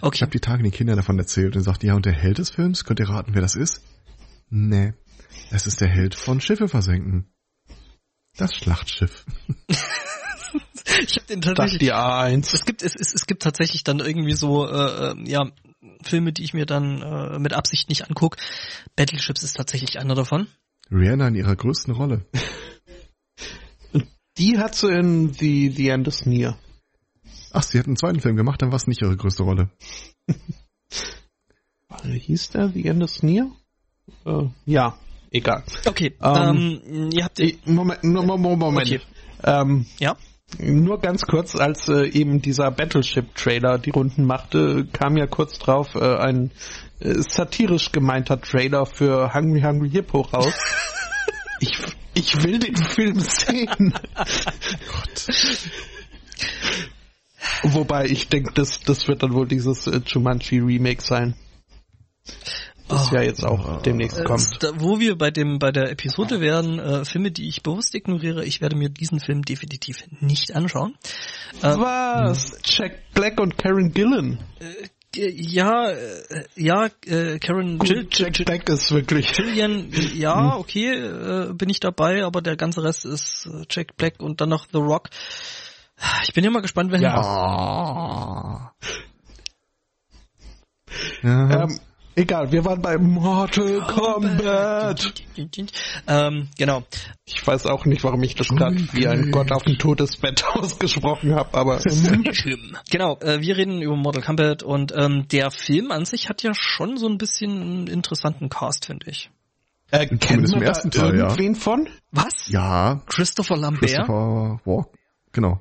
Okay. Ich habe die Tage den Kindern davon erzählt und sagt, ja, und der Held des Films, könnt ihr raten, wer das ist? Nee, es ist der Held von Schiffe versenken. Das Schlachtschiff. (laughs) ich habe den tatsächlich. die A1. Es gibt es, es, es gibt tatsächlich dann irgendwie so äh, äh, ja Filme, die ich mir dann äh, mit Absicht nicht anguck. Battleships ist tatsächlich einer davon. Rihanna in ihrer größten Rolle. die hat sie in The, The End is Near. Ach, sie hat einen zweiten Film gemacht, dann war es nicht ihre größte Rolle. (laughs) Hieß der The End is Near? Äh, ja, egal. Okay, ähm, ähm, ihr habt... Moment, Moment, Moment. Okay. Ähm, ja? Nur ganz kurz, als äh, eben dieser Battleship-Trailer die Runden machte, kam ja kurz drauf äh, ein äh, satirisch gemeinter Trailer für Hungry Hungry Hippo raus. (laughs) ich, ich will den Film sehen. (laughs) Gott. Wobei ich denke, das, das wird dann wohl dieses äh, Jumanji Remake sein. Das oh, ja jetzt auch demnächst kommt. Da, wo wir bei dem bei der Episode wären, äh, Filme, die ich bewusst ignoriere, ich werde mir diesen Film definitiv nicht anschauen. Äh, Was? Jack Black und Karen Gillen. Äh, ja, äh, ja, äh, Karen Gut, Jill, Jack Jill, Black ist wirklich. Jillian, ja, hm. okay, äh, bin ich dabei, aber der ganze Rest ist äh, Jack Black und dann noch The Rock. Ich bin ja mal gespannt, wer. Ja. ja. Ähm, Egal, wir waren bei Mortal Kombat. Ähm, genau. Ich weiß auch nicht, warum ich das gerade wie ein Gott auf dem Todesbett (laughs) ausgesprochen habe, aber schlimm. Genau, äh, wir reden über Mortal Kombat und ähm, der Film an sich hat ja schon so ein bisschen einen interessanten Cast, finde ich. Äh, kennt man da Teil, irgendwen ja. von? Was? Ja. Christopher Lambert? Christopher Walk, genau.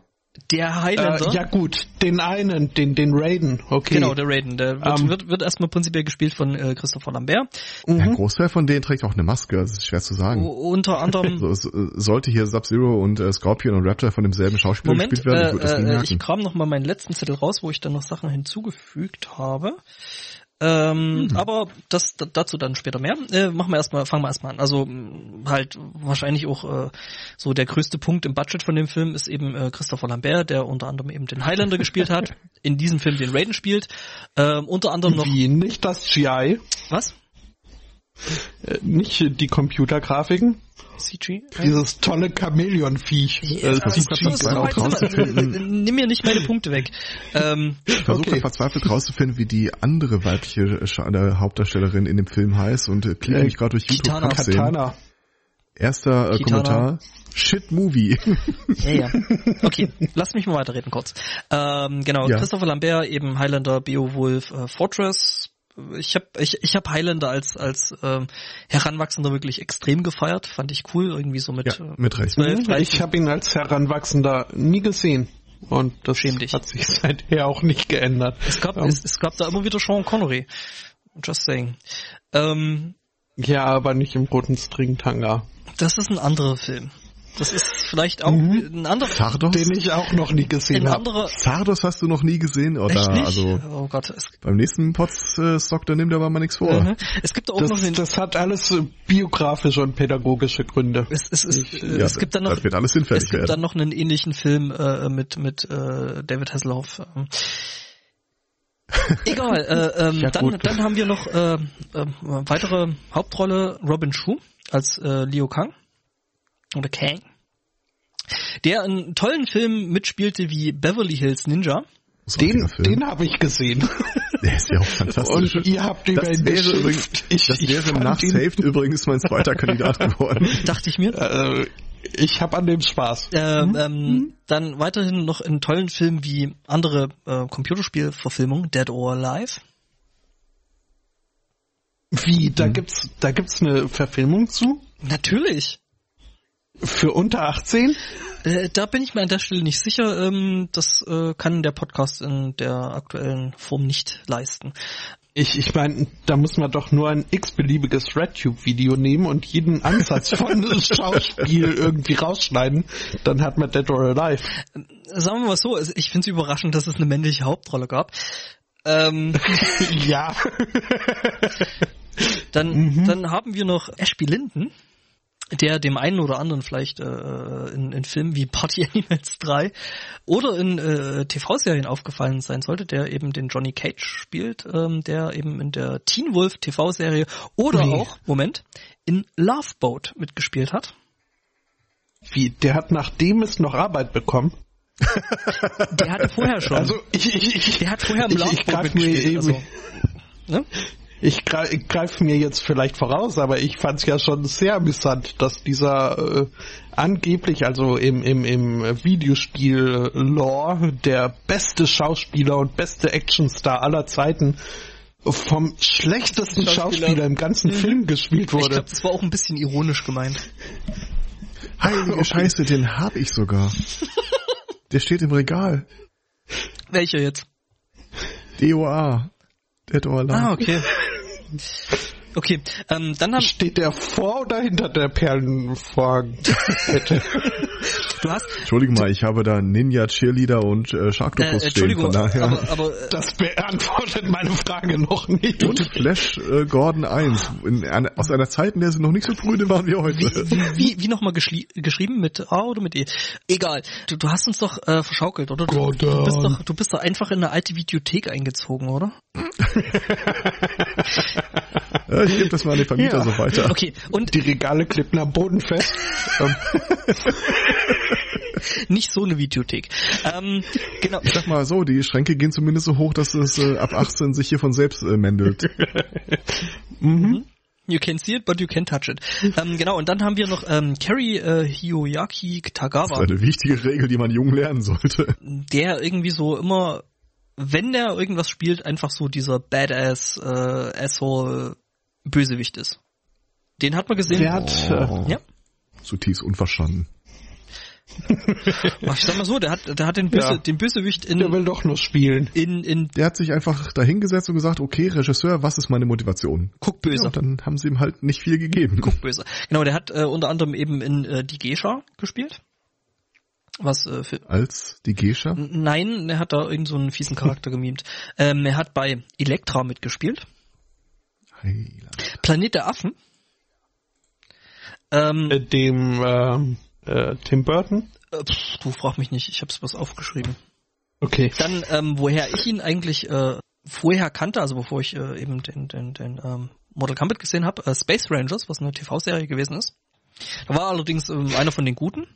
Der Highlander? Äh, ja gut, den einen, den, den Raiden, okay. Genau, der Raiden. Der wird, um, ähm. wird, wird erstmal prinzipiell gespielt von äh, Christopher Lambert. Mhm. Ein Großteil von denen trägt auch eine Maske, das ist schwer zu sagen. U unter anderem... (laughs) so, es, äh, sollte hier Sub-Zero und äh, Scorpion und Raptor von demselben Schauspieler Moment, gespielt werden, ich, äh, äh, ich kram noch mal meinen letzten Zettel raus, wo ich dann noch Sachen hinzugefügt habe. Ähm, mhm. Aber das dazu dann später mehr. Äh, machen wir erstmal, fangen wir erstmal an. Also halt wahrscheinlich auch äh, so der größte Punkt im Budget von dem Film ist eben äh, Christopher Lambert, der unter anderem eben den Highlander gespielt hat, (laughs) in diesem Film den Raiden spielt. Ähm, unter anderem noch. Wie nicht das GI? Was? Äh, nicht die Computergrafiken. CG? Dieses tolle Chamäleon-Viech. Ja, äh, (laughs) Nimm mir nicht meine Punkte weg. Ähm, Versuche okay. verzweifelt rauszufinden, wie die andere weibliche äh, Hauptdarstellerin in dem Film heißt und äh, klicke mich gerade durch YouTube Katana. Erster äh, Kommentar. Shit Movie. (laughs) Ja, ja. Okay, lass mich mal weiterreden kurz. Ähm, genau, ja. Christopher Lambert, eben Highlander, Beowulf, äh, Fortress, ich habe ich, ich hab Highlander als als ähm, Heranwachsender wirklich extrem gefeiert, fand ich cool, irgendwie so mit ja, äh, mit recht. 12, 13. Ich habe ihn als Heranwachsender nie gesehen. Und das hat sich (laughs) seither auch nicht geändert. Es gab, um, ähm. es, es gab da immer wieder Sean Connery. Just saying. Ähm, ja, aber nicht im roten String-Tanga. Das ist ein anderer Film. Das ist vielleicht auch mhm. ein anderer, Sardos? den ich auch noch nie gesehen habe. Sardos hast du noch nie gesehen, oder? Echt nicht? Also oh Gott. beim nächsten Pots-Stock, da nimmt er aber mal nichts vor. Mhm. Es gibt auch das, noch den, das hat alles biografische und pädagogische Gründe. Es, es, es, ich, äh, es ja, gibt dann noch, das wird alles hinfällig es gibt werden. dann noch einen ähnlichen Film äh, mit mit äh, David Hasselhoff. (laughs) Egal, äh, ähm, ja, dann, dann haben wir noch äh, äh, weitere Hauptrolle Robin Shu als äh, Leo Kang oder Kang der einen tollen Film mitspielte wie Beverly Hills Ninja. Den, den habe ich gesehen. Der ist ja auch fantastisch. Und ihr habt über das wäre übrigens, (laughs) ich, Das ich wäre nach Saved übrigens mein zweiter Kandidat geworden. Dachte ich mir. Äh, ich habe an dem Spaß. Äh, mhm. ähm, dann weiterhin noch in tollen Filmen wie andere äh, Computerspielverfilmungen, Dead or Alive. Wie? Da mhm. gibt's, da gibt's eine Verfilmung zu? Natürlich. Für unter 18? Äh, da bin ich mir an der Stelle nicht sicher. Ähm, das äh, kann der Podcast in der aktuellen Form nicht leisten. Ich, ich meine, da muss man doch nur ein x-beliebiges RedTube-Video nehmen und jeden Ansatz von (laughs) Schauspiel irgendwie rausschneiden, dann hat man Dead or Alive. Ähm, sagen wir mal so, ich finde es überraschend, dass es eine männliche Hauptrolle gab. Ähm, (laughs) ja. dann, mhm. dann haben wir noch Ashby Linden der dem einen oder anderen vielleicht äh, in, in Filmen wie Party (laughs) Animals 3 oder in äh, TV-Serien aufgefallen sein sollte, der eben den Johnny Cage spielt, ähm, der eben in der Teen Wolf TV-Serie oder nee. auch, Moment, in Love Boat mitgespielt hat. Wie, der hat nachdem es noch Arbeit bekommen? der hatte vorher schon. Also ich, ich, ich der hat vorher im ich, ich mitgespielt. Mir also, ne? Ich greife mir jetzt vielleicht voraus, aber ich fand es ja schon sehr amüsant, dass dieser äh, angeblich, also im, im, im Videospiel-Lore, der beste Schauspieler und beste Actionstar aller Zeiten vom schlechtesten Schauspieler, Schauspieler im ganzen mhm. Film gespielt wurde. Ich glaube, das war auch ein bisschen ironisch gemeint. (laughs) Heilige okay. Scheiße, den hab ich sogar. (laughs) Der steht im Regal. Welcher jetzt? DOA. Dead or Alive. Ah, okay. Okay, ähm, dann haben steht der vor oder hinter der Perlenvorhang? (laughs) du hast Entschuldigung mal, ich habe da Ninja Cheerleader und äh, Sharktopus äh, stehen, von daher. Aber, aber, äh, das beantwortet meine Frage noch nicht. Und Flash äh, Gordon 1 in, in, aus einer Zeit, in der sie noch nicht so prüde waren wie heute. Wie, wie, wie, wie nochmal geschrieben mit A oder mit E? Egal. Du, du hast uns doch äh, verschaukelt, oder? Du, du, bist doch, du bist doch einfach in eine alte Videothek eingezogen, oder? Ich gebe das mal an den Vermieter ja. so weiter. Okay, und die Regale klippen am Boden fest. Ähm. (laughs) Nicht so eine Videothek. Ähm, genau. Ich sag mal so, die Schränke gehen zumindest so hoch, dass es äh, ab 18 sich hier von selbst äh, mändelt. (laughs) mhm. You can see it, but you can't touch it. Ähm, genau, und dann haben wir noch ähm, Kerry äh, Hiyoyaki Tagawa. Das ist eine wichtige Regel, die man jung lernen sollte. Der irgendwie so immer, wenn der irgendwas spielt, einfach so dieser Badass, äh, Asshole Bösewicht ist. Den hat man gesehen. Der hat, oh, ja. Zutiefst unverstanden. Ich sag mal so, der hat, der hat den, Böse, ja. den Bösewicht in. Der will doch nur spielen. In, in. Der hat sich einfach dahingesetzt und gesagt, okay, Regisseur, was ist meine Motivation? Guck böse. Ja, und dann haben sie ihm halt nicht viel gegeben. Guck böse. Genau, der hat äh, unter anderem eben in äh, Die Gescha gespielt. Was äh, für. Als die Gescha? Nein, er hat da irgendeinen so einen fiesen Charakter gemimt. (laughs) Ähm, er hat bei Elektra mitgespielt. Heiland. Planet der Affen. Ähm, äh, dem ähm, äh, Tim Burton? Äh, pff, du frag mich nicht, ich hab's was aufgeschrieben. Okay. Dann, ähm, woher ich ihn eigentlich äh, vorher kannte, also bevor ich äh, eben den, den, den ähm, Mortal Kombat gesehen habe, äh, Space Rangers, was eine TV-Serie gewesen ist. Da war allerdings ähm, einer von den Guten.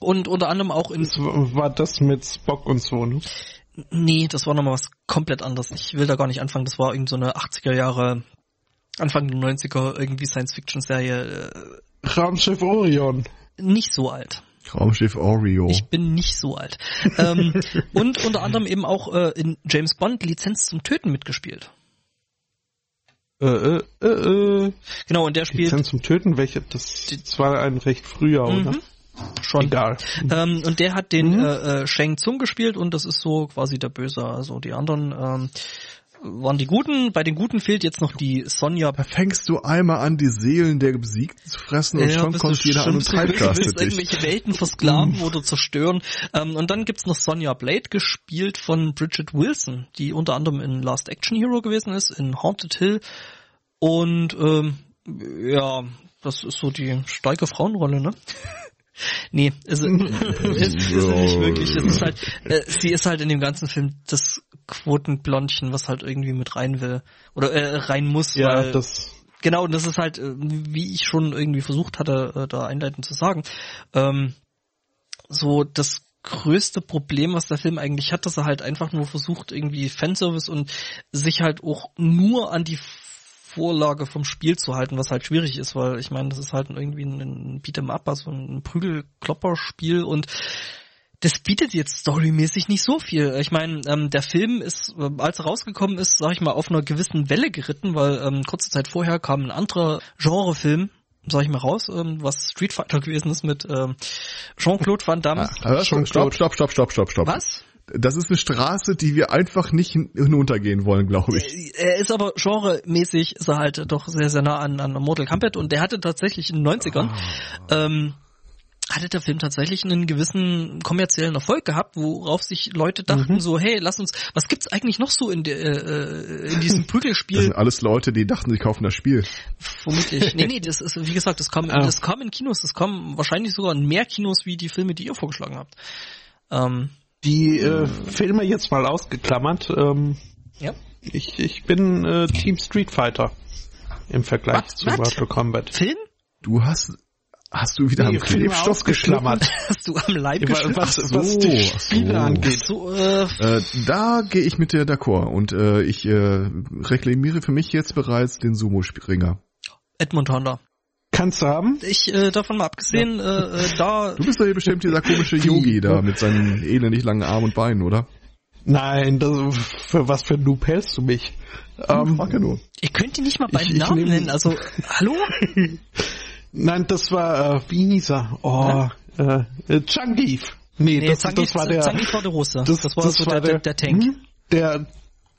Und unter anderem auch in... Das war das mit Spock und so, ne? Nee, das war nochmal was komplett anderes. Ich will da gar nicht anfangen. Das war irgend so eine 80er Jahre, Anfang der 90er irgendwie Science-Fiction-Serie. Äh, Raumschiff Orion. Nicht so alt. Raumschiff Oreo. Ich bin nicht so alt. ähm, und unter anderem eben auch äh, in James Bond Lizenz zum Töten mitgespielt. Äh, äh, äh, äh. Genau, und der spielt. Lizenz zum Töten, welche, das, das war ein recht früher, mhm. oder? Schon. Egal. Ähm, und der hat den mhm. äh, äh, Shang Tsung gespielt und das ist so quasi der Böse. Also die anderen ähm, waren die Guten. Bei den Guten fehlt jetzt noch die Sonja. Da fängst du einmal an, die Seelen der Besiegten zu fressen und ja, schon kommt jeder an und typecastet dich. irgendwelche Welten versklaven mhm. oder zerstören. Ähm, und dann gibt's noch Sonja Blade, gespielt von Bridget Wilson, die unter anderem in Last Action Hero gewesen ist, in Haunted Hill. Und ähm, ja, das ist so die starke Frauenrolle, ne? (laughs) Nee, es, ist, (laughs) ist, ist nicht wirklich. Es ist halt, äh, sie ist halt in dem ganzen Film das Quotenblondchen, was halt irgendwie mit rein will. Oder äh, rein muss. Ja, weil, das. Genau, und das ist halt, äh, wie ich schon irgendwie versucht hatte, äh, da einleitend zu sagen, ähm, so das größte Problem, was der Film eigentlich hat, dass er halt einfach nur versucht, irgendwie Fanservice und sich halt auch nur an die Vorlage vom Spiel zu halten, was halt schwierig ist, weil ich meine, das ist halt irgendwie ein Beat'em Up, also ein Prügelklopper-Spiel und das bietet jetzt storymäßig nicht so viel. Ich meine, ähm, der Film ist, äh, als er rausgekommen ist, sag ich mal, auf einer gewissen Welle geritten, weil ähm, kurze Zeit vorher kam ein anderer Genrefilm, sag ich mal raus, ähm, was Street Fighter gewesen ist mit ähm, Jean-Claude Van Damme. Ah, stopp, stopp, stopp, stopp, stopp, stopp, stopp. Was? Das ist eine Straße, die wir einfach nicht hinuntergehen wollen, glaube ich. Er ist aber genremäßig, ist er halt doch sehr, sehr nah an, an Mortal Kombat und der hatte tatsächlich in den 90ern, ah. ähm, hatte der Film tatsächlich einen gewissen kommerziellen Erfolg gehabt, worauf sich Leute dachten mhm. so, hey, lass uns, was gibt's eigentlich noch so in, der, äh, in diesem (laughs) Prügelspiel? Das sind alles Leute, die dachten, sie kaufen das Spiel. Vermutlich. nee, nee, das ist, wie gesagt, das kam, ah. das kam in Kinos, das kam wahrscheinlich sogar in mehr Kinos wie die Filme, die ihr vorgeschlagen habt. Ähm, die äh, Filme jetzt mal ausgeklammert. Ähm, ja. Ich, ich bin äh, Team Street Fighter im Vergleich What? zu What? Mortal Kombat. Film? Du hast Hast du wieder nee, am Klebstoff geschlammert? (laughs) Hast du am Leib geschlammert? Was, was so, die Spiele so. angeht. So, äh, äh, da gehe ich mit dir d'accord und äh, ich äh, reklamiere für mich jetzt bereits den Sumo-Springer. Edmund Honda. Kannst du haben? Ich, äh, davon mal abgesehen, ja. äh, äh da... (laughs) Du bist doch hier bestimmt dieser komische Yogi da mit seinen elendig langen Armen und Beinen, oder? Nein, das, für was für ein Noob hältst du mich? Ähm, frag ja nur. Ihr könnt ihn nicht mal beim ich, Namen ich nennen, also, hallo? (laughs) Nein, das war, äh, wie hieß er? Oh, ja? äh, äh Changief. Nee, nee das, Zangief, das war der... Zangief war der Russe. Das, das war das so war der, der, der Tank. Hm? Der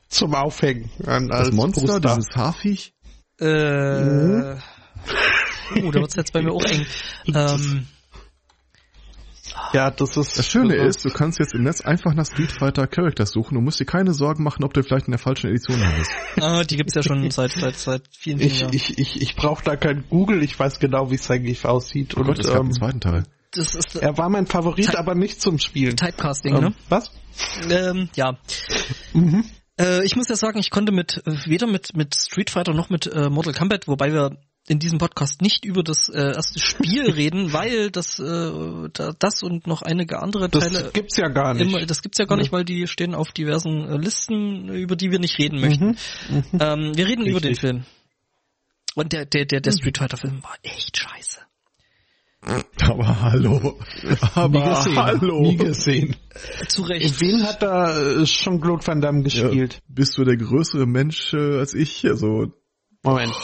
zum Aufhängen. An, das Monster, Poster. dieses Haarviech? Äh... Mhm. Oh, da wird's jetzt bei mir auch eng. (laughs) Ähm, ja, das ist. Das Schöne das ist, du kannst jetzt im Netz einfach nach Street Fighter Characters suchen und musst dir keine Sorgen machen, ob du vielleicht in der falschen Edition hast. (laughs) Ah, die gibt's ja schon seit seit seit vielen, vielen ich, Jahren. Ich ich ich brauche da kein Google, ich weiß genau, wie es eigentlich aussieht. Oh und, Gott, es ähm, gab einen zweiten Teil. Das ist, er war mein Favorit, aber nicht zum Spielen. Typecasting, ähm, ne? Was? Ähm, ja. Mhm. Äh, ich muss ja sagen, ich konnte mit weder mit mit Street Fighter noch mit äh, Mortal Kombat, wobei wir in diesem Podcast nicht über das äh, erste Spiel (laughs) reden, weil das äh, das und noch einige andere Teile das gibt's ja gar nicht. Immer, das gibt's ja gar nicht, weil die stehen auf diversen äh, Listen, über die wir nicht reden möchten. Mhm. Mhm. Ähm, wir reden Richtig. über den Film. Und der der der, der Street Fighter Film war echt scheiße. Aber hallo. Aber nie gesehen, hallo. Nie gesehen. Zu Recht. Wen hat da schon äh, Claude Van Damme gespielt? Ja, bist du der größere Mensch äh, als ich? Also Moment.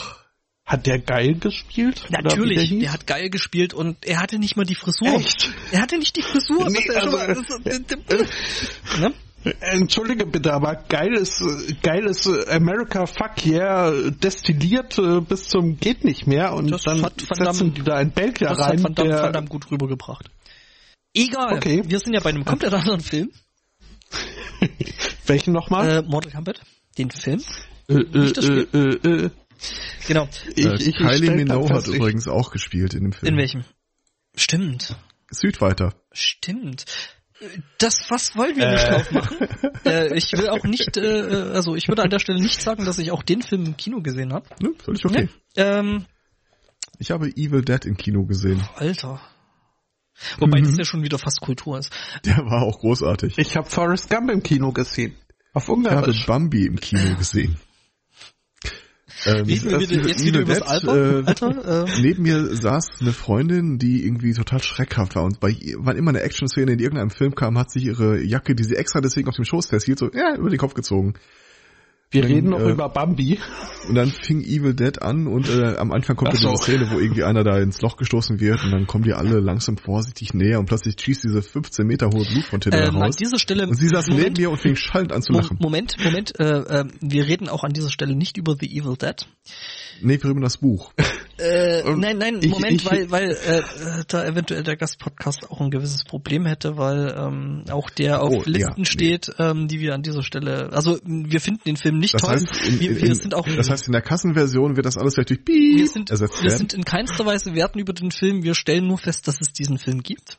Hat der geil gespielt? Natürlich, der, der, hat geil gespielt und er hatte nicht mal die Frisur. Echt? Er hatte nicht die Frisur. Nee, also, äh, (laughs) ne? Entschuldige bitte, aber geiles, geiles America Fuck Yeah destilliert äh, bis zum geht nicht mehr und das dann setzen die da ein Belgier rein. Das hat Van Damme, der, Van Damme gut rübergebracht. Egal, okay. wir sind ja bei einem komplett anderen Film. (laughs) Welchen nochmal? Äh, Mortal Kombat, den Film. Äh, nicht das Spiel. Äh, äh, äh. Genau. Ich, äh, ich, Kylie Minogue hat übrigens auch gespielt in dem Film. In welchem? Stimmt. Südweiter. Stimmt. Das was wollen wir nicht äh. drauf machen. (laughs) äh, ich will auch nicht, äh, also ich würde an der Stelle nicht sagen, dass ich auch den Film im Kino gesehen habe. Ne, völlig okay. Nee, ähm, ich habe Evil Dead im Kino gesehen. Alter. Wobei mhm. das ja schon wieder fast Kultur ist. Der war auch großartig. Ich habe Forrest Gump im Kino gesehen. Auf Ungarisch. Ich habe Bambi im Kino gesehen. Ähm, Reden wir wieder, jetzt wieder übers Alter? Äh, Alter? Äh. Neben mir saß eine Freundin, die irgendwie total schreckhaft war und bei wann immer eine Action-Szene in irgendeinem Film kam, hat sich ihre Jacke, die sie extra deswegen auf dem Schoß festhielt, so ja, über den Kopf gezogen. Wir dann, reden noch äh, über Bambi. Und dann fing Evil Dead an und äh, am Anfang kommt so. diese Szene, wo irgendwie einer da ins Loch gestoßen wird und dann kommen die alle langsam vorsichtig näher und plötzlich schießt diese 15 Meter hohe Blutfontäne ähm, raus. An dieser Stelle, und sie saß Moment, neben mir und fing schallend an zu lachen. Moment, Moment, äh, äh, wir reden auch an dieser Stelle nicht über The Evil Dead. Nee, wir über das Buch. (laughs) Äh, nein, nein, ich, Moment, ich, weil, weil äh, da eventuell der Gastpodcast auch ein gewisses Problem hätte, weil ähm, auch der auf oh, Listen ja, steht, nee. ähm, die wir an dieser Stelle, also wir finden den Film nicht das toll. Heißt, in, wir, wir in, sind auch, das heißt, in der Kassenversion wird das alles vielleicht durch Piep wir sind, ersetzt Wir sind in keinster Weise werten über den Film, wir stellen nur fest, dass es diesen Film gibt.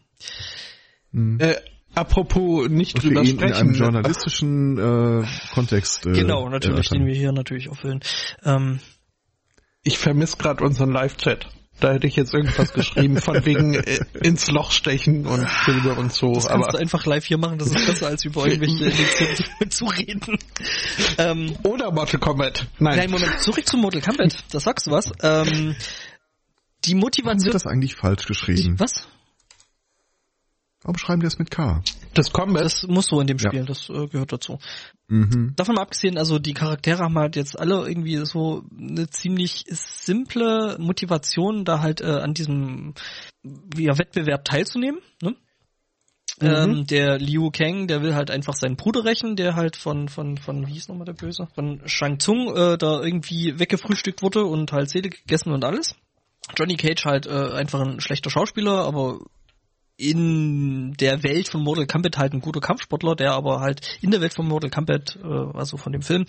Hm. Äh, Apropos nicht Und drüber sprechen. In einem journalistischen äh, Kontext. Äh, genau, natürlich, den wir hier natürlich auffüllen. Ähm, ich vermisse gerade unseren Live-Chat. Da hätte ich jetzt irgendwas geschrieben von (laughs) wegen äh, ins Loch stechen und Filme und so. Das kannst aber du einfach live hier machen, das ist besser als über irgendwelche (laughs) zu reden. Ähm, Oder Mortal Kombat. Nein. Nein, Moment, zurück zu Mortal Kombat. Da sagst du was. Ähm, die Motivation. Warum wird das eigentlich falsch geschrieben? Was? Warum schreiben die das mit K? Das Combat? Das muss so in dem Spiel, ja. das äh, gehört dazu. Mhm. Davon mal abgesehen, also die Charaktere haben halt jetzt alle irgendwie so eine ziemlich simple Motivation, da halt äh, an diesem ja, Wettbewerb teilzunehmen. Ne? Mhm. Ähm, der Liu Kang, der will halt einfach seinen Bruder rächen, der halt von, von, von, wie hieß nochmal der Böse? Von Shang Tsung äh, da irgendwie weggefrühstückt wurde und halt Seele gegessen und alles. Johnny Cage halt äh, einfach ein schlechter Schauspieler, aber in der Welt von Mortal Kombat halt ein guter Kampfsportler, der aber halt in der Welt von Mortal Kombat, äh, also von dem Film,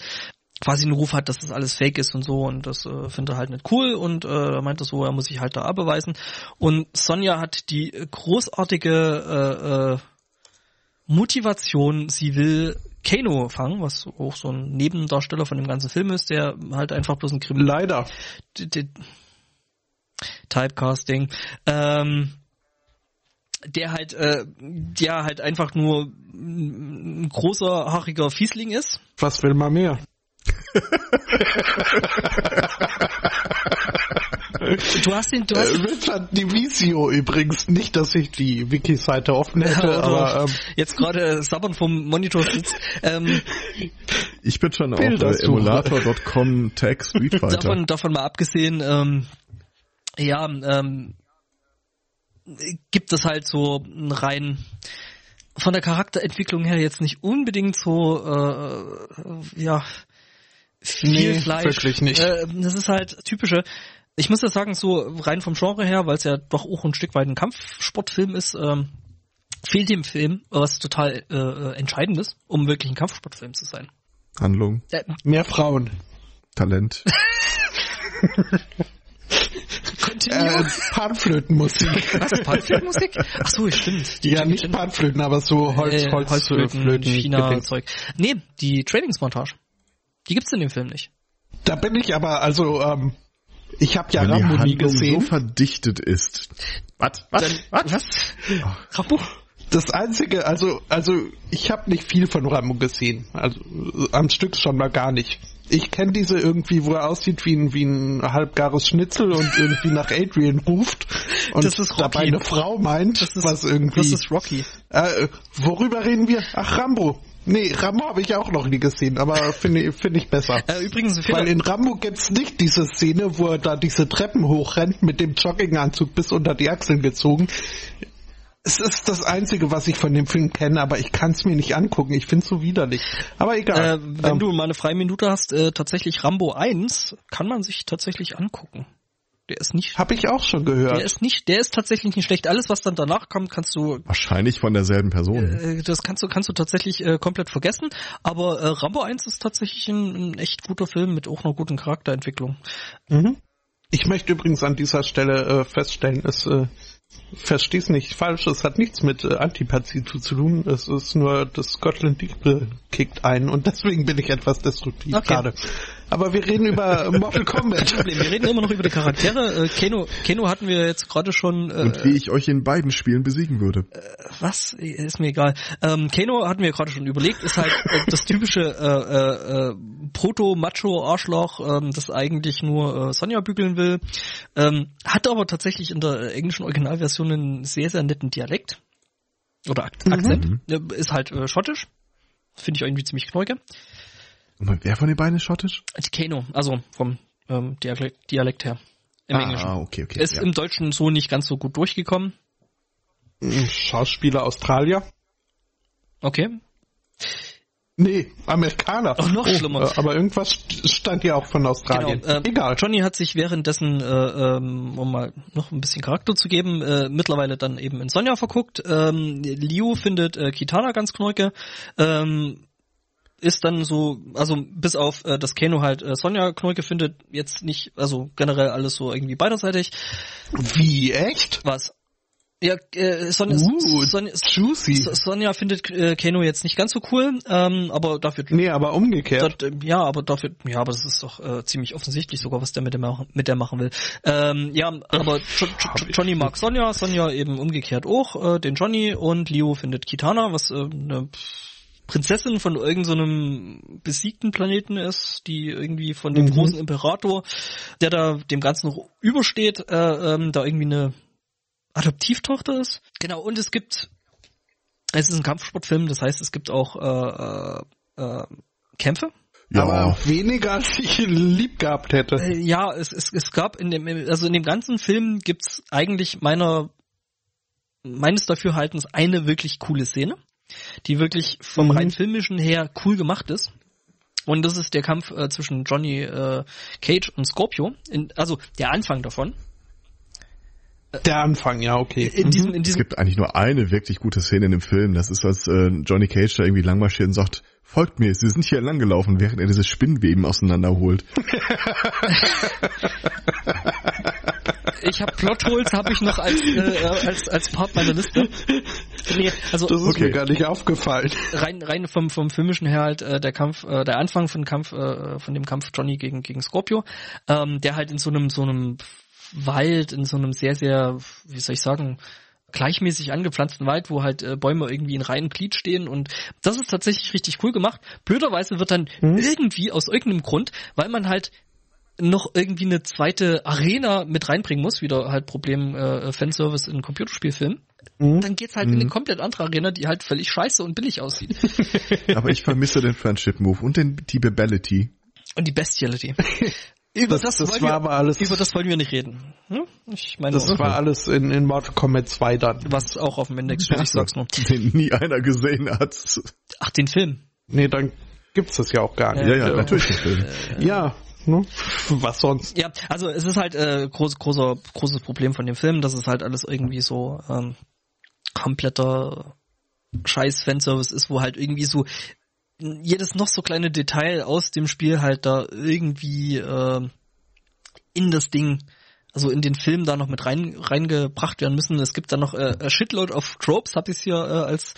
quasi einen Ruf hat, dass das alles fake ist und so und das äh, findet er halt nicht cool und äh, meinte so, er muss sich halt da abbeweisen. Und Sonja hat die großartige äh, äh, Motivation, sie will Kano fangen, was auch so ein Nebendarsteller von dem ganzen Film ist, der halt einfach bloß ein Kriminal. Leider. Der, Typecasting. Ähm, der halt, äh, ja, halt einfach nur ein großer, haariger Fiesling ist. Was will man mehr? (laughs) du hast den, du hast äh, Richard Divisio übrigens, nicht, dass ich die Wiki-Seite offen hätte, ja, aber ähm, jetzt gerade sabbern vom Monitor sitzt. Ähm, ich bin schon auf äh, emulator.com Tag Street (laughs) Fighter. Davon, davon mal abgesehen, ähm, ja, ähm, gibt es halt so rein von der Charakterentwicklung her jetzt nicht unbedingt so äh, ja viel nee, Fleisch. Wirklich nicht. Äh, das ist halt typische. Ich muss ja sagen, so rein vom Genre her, weil es ja doch auch ein Stück weit ein Kampfsportfilm ist, ähm, fehlt dem Film was total äh, entscheidendes, um wirklich ein Kampfsportfilm zu sein. Handlung. Äh, Mehr Frauen. Talent. (laughs) Äh, Panflötenmusik. Was, Panflötenmusik? Ach so, stimmt. Die ja, nicht Panflöten, aber so Holz, äh, Holz, Holzflöten, Flöten, China-Zeug. Nee, die Trainingsmontage. Die gibt's in dem Film nicht. Da bin ich aber, also, ähm, ich habe ja Wenn Rambo nie gesehen. so verdichtet ist. Was? Was? Was? Was? Rambo? Das einzige, also, also ich habe nicht viel von Rambo gesehen. Also am Stück schon mal gar nicht. Ich kenne diese irgendwie, wo er aussieht wie ein, wie ein halbgares Schnitzel und irgendwie nach Adrian ruft und dabei eine Frau meint, das ist, was irgendwie. Das ist Rocky. Äh, worüber reden wir? Ach, Rambo. Nee, Rambo habe ich auch noch nie gesehen, aber finde find ich besser. (laughs) Äh, übrigens, Weil in Rambo gibt's nicht diese Szene, wo er da diese Treppen hochrennt mit dem Jogginganzug bis unter die Achseln gezogen. Es ist das Einzige, was ich von dem Film kenne, aber ich kann es mir nicht angucken. Ich finde es so widerlich. Aber egal. Äh, wenn ähm, du mal eine freie Minute hast, äh, tatsächlich Rambo 1 kann man sich tatsächlich angucken. Der ist nicht. Hab ich auch schon gehört. Der ist nicht, der ist tatsächlich nicht schlecht. Alles, was dann danach kommt, kannst du. Wahrscheinlich von derselben Person. Äh, das kannst du, kannst du tatsächlich äh, komplett vergessen. Aber äh, Rambo 1 ist tatsächlich ein, ein echt guter Film mit auch einer guten Charakterentwicklung. Mhm. Ich möchte übrigens an dieser Stelle äh, feststellen, es äh, versteh's nicht falsch, es hat nichts mit äh, Antipathie zu tun, es ist nur das Scotland Deep kickt ein und deswegen bin ich etwas destruktiv okay. gerade. Aber wir reden über (laughs) Mortal Kombat. Wir reden immer noch über die Charaktere. Äh, Keno, Keno hatten wir jetzt gerade schon. Äh, und wie ich euch in beiden Spielen besiegen würde. Äh, was? Ist mir egal. Ähm, Keno hatten wir gerade schon überlegt, ist halt äh, das typische äh, äh, Proto-Macho-Arschloch, ähm, das eigentlich nur äh, Sonja bügeln will. Ähm, hat aber tatsächlich in der englischen Originalversion einen sehr, sehr netten Dialekt. Oder Ak mhm. Akzent. Mhm. Ist halt äh, schottisch. Finde ich irgendwie ziemlich knäuge. Und wer von den beiden ist schottisch? Kano, also vom ähm, Dialekt, Dialekt her. Im ah, Englischen. okay, okay. Ist ja. im Deutschen so nicht ganz so gut durchgekommen. Schauspieler Australier. Okay. Nee, Amerikaner. Auch noch oh, schlimmer. Äh, aber irgendwas stand ja auch von Australien. Genau, äh, Egal. Johnny hat sich währenddessen, äh, ähm, um mal noch ein bisschen Charakter zu geben, äh, mittlerweile dann eben in Sonja verguckt. Ähm, Liu findet äh, Kitana ganz knäuke. Ähm, ist dann so, also bis auf äh, das Keno halt äh, Sonja Knolke findet jetzt nicht, also generell alles so irgendwie beiderseitig. Wie echt? Was? Ja, äh, Sonja, uh, Sonja. Sonja findet äh, Keno jetzt nicht ganz so cool, ähm, aber dafür. Nee, aber umgekehrt. Dat, ja, aber dafür, ja, aber das ist doch äh, ziemlich offensichtlich sogar, was der mit der, mit der machen will. Ähm, ja, aber jo jo Johnny mag Sonja, Sonja eben umgekehrt auch, äh, den Johnny und Leo findet Kitana, was äh, ne, Prinzessin von irgendeinem so besiegten Planeten ist, die irgendwie von dem mhm. großen Imperator, der da dem Ganzen noch übersteht, äh, ähm, da irgendwie eine Adoptivtochter ist. Genau, und es gibt, es ist ein Kampfsportfilm, das heißt, es gibt auch äh, äh, äh Kämpfe. Ja. Aber weniger als ich lieb gehabt hätte. Äh, ja, es, es, es gab in dem, also in dem ganzen Film gibt's eigentlich meiner meines Dafürhaltens eine wirklich coole Szene die wirklich vom mhm. rein filmischen her cool gemacht ist. Und das ist der Kampf äh, zwischen Johnny äh, Cage und Scorpio. In, also der Anfang davon. Der Anfang, ja, okay. In diesem, in diesem es gibt eigentlich nur eine wirklich gute Szene in dem Film. Das ist, als äh, Johnny Cage da irgendwie langmarschiert und sagt, folgt mir, sie sind hier langgelaufen, während er dieses Spinnweben auseinanderholt. (laughs) (laughs) ich habe Plotholes habe ich noch als, äh, als als Part meiner Liste. Nee, also das ist okay. mir gar nicht aufgefallen. Rein rein vom vom filmischen her halt äh, der Kampf äh, der Anfang von Kampf äh, von dem Kampf Johnny gegen gegen Scorpio, ähm, der halt in so einem so einem Wald, in so einem sehr, sehr, wie soll ich sagen, gleichmäßig angepflanzten Wald, wo halt äh, Bäume irgendwie in reinem Glied stehen und das ist tatsächlich richtig cool gemacht. Blöderweise wird dann mhm. irgendwie aus irgendeinem Grund, weil man halt noch irgendwie eine zweite Arena mit reinbringen muss, wieder halt Problem äh, Fanservice in Computerspielfilmen. Mhm. Dann geht's halt mhm. in eine mhm. komplett andere Arena, die halt völlig scheiße und billig aussieht. (laughs) Aber ich vermisse den Friendship Move und den die Bebellity. Und die Bestiality. (laughs) Über das, das, das war wir, aber alles. Über das wollen wir nicht reden. Hm? Ich meine, das war alles in, in Mortal Kombat 2 dann. Was auch auf dem Index steht, ich sag's nur. (laughs) Den nie einer gesehen hat. Ach, den Film? Nee, dann gibt's das ja auch gar nicht. Ja, ja, natürlich den Film. ja, ne? (laughs) Was sonst? Ja, also es ist halt äh, groß, großer, großes Problem von dem Film, dass es halt alles irgendwie so ähm, kompletter Scheiß Fanservice ist, wo halt irgendwie so jedes noch so kleine Detail aus dem Spiel halt da irgendwie äh, in das Ding, also in den Film da noch mit rein reingebracht werden müssen. Es gibt da noch äh, a Shitload of Tropes, habe ich hier äh, als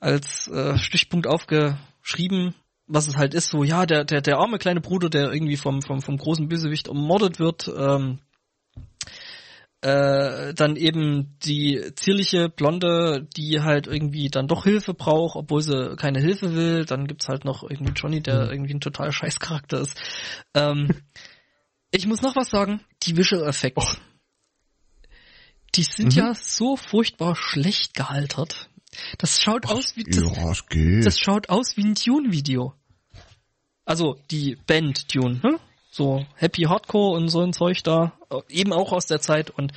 als äh, Stichpunkt aufgeschrieben, was es halt ist, so ja, der der der arme kleine Bruder, der irgendwie vom vom vom großen Bösewicht ermordet wird, ähm, äh, dann eben die zierliche Blonde, die halt irgendwie dann doch Hilfe braucht, obwohl sie keine Hilfe will. Dann gibt's halt noch irgendwie Johnny, der mhm. irgendwie ein total scheiß Charakter ist. Ähm, (laughs) ich muss noch was sagen. Die Visual Effects. Oh. Die sind mhm. ja so furchtbar schlecht gealtert. Das schaut Ach, aus wie das, ja, das schaut aus wie ein Tune-Video. Also die Band Tune, hm? so Happy Hardcore und so ein Zeug da, eben auch aus der Zeit und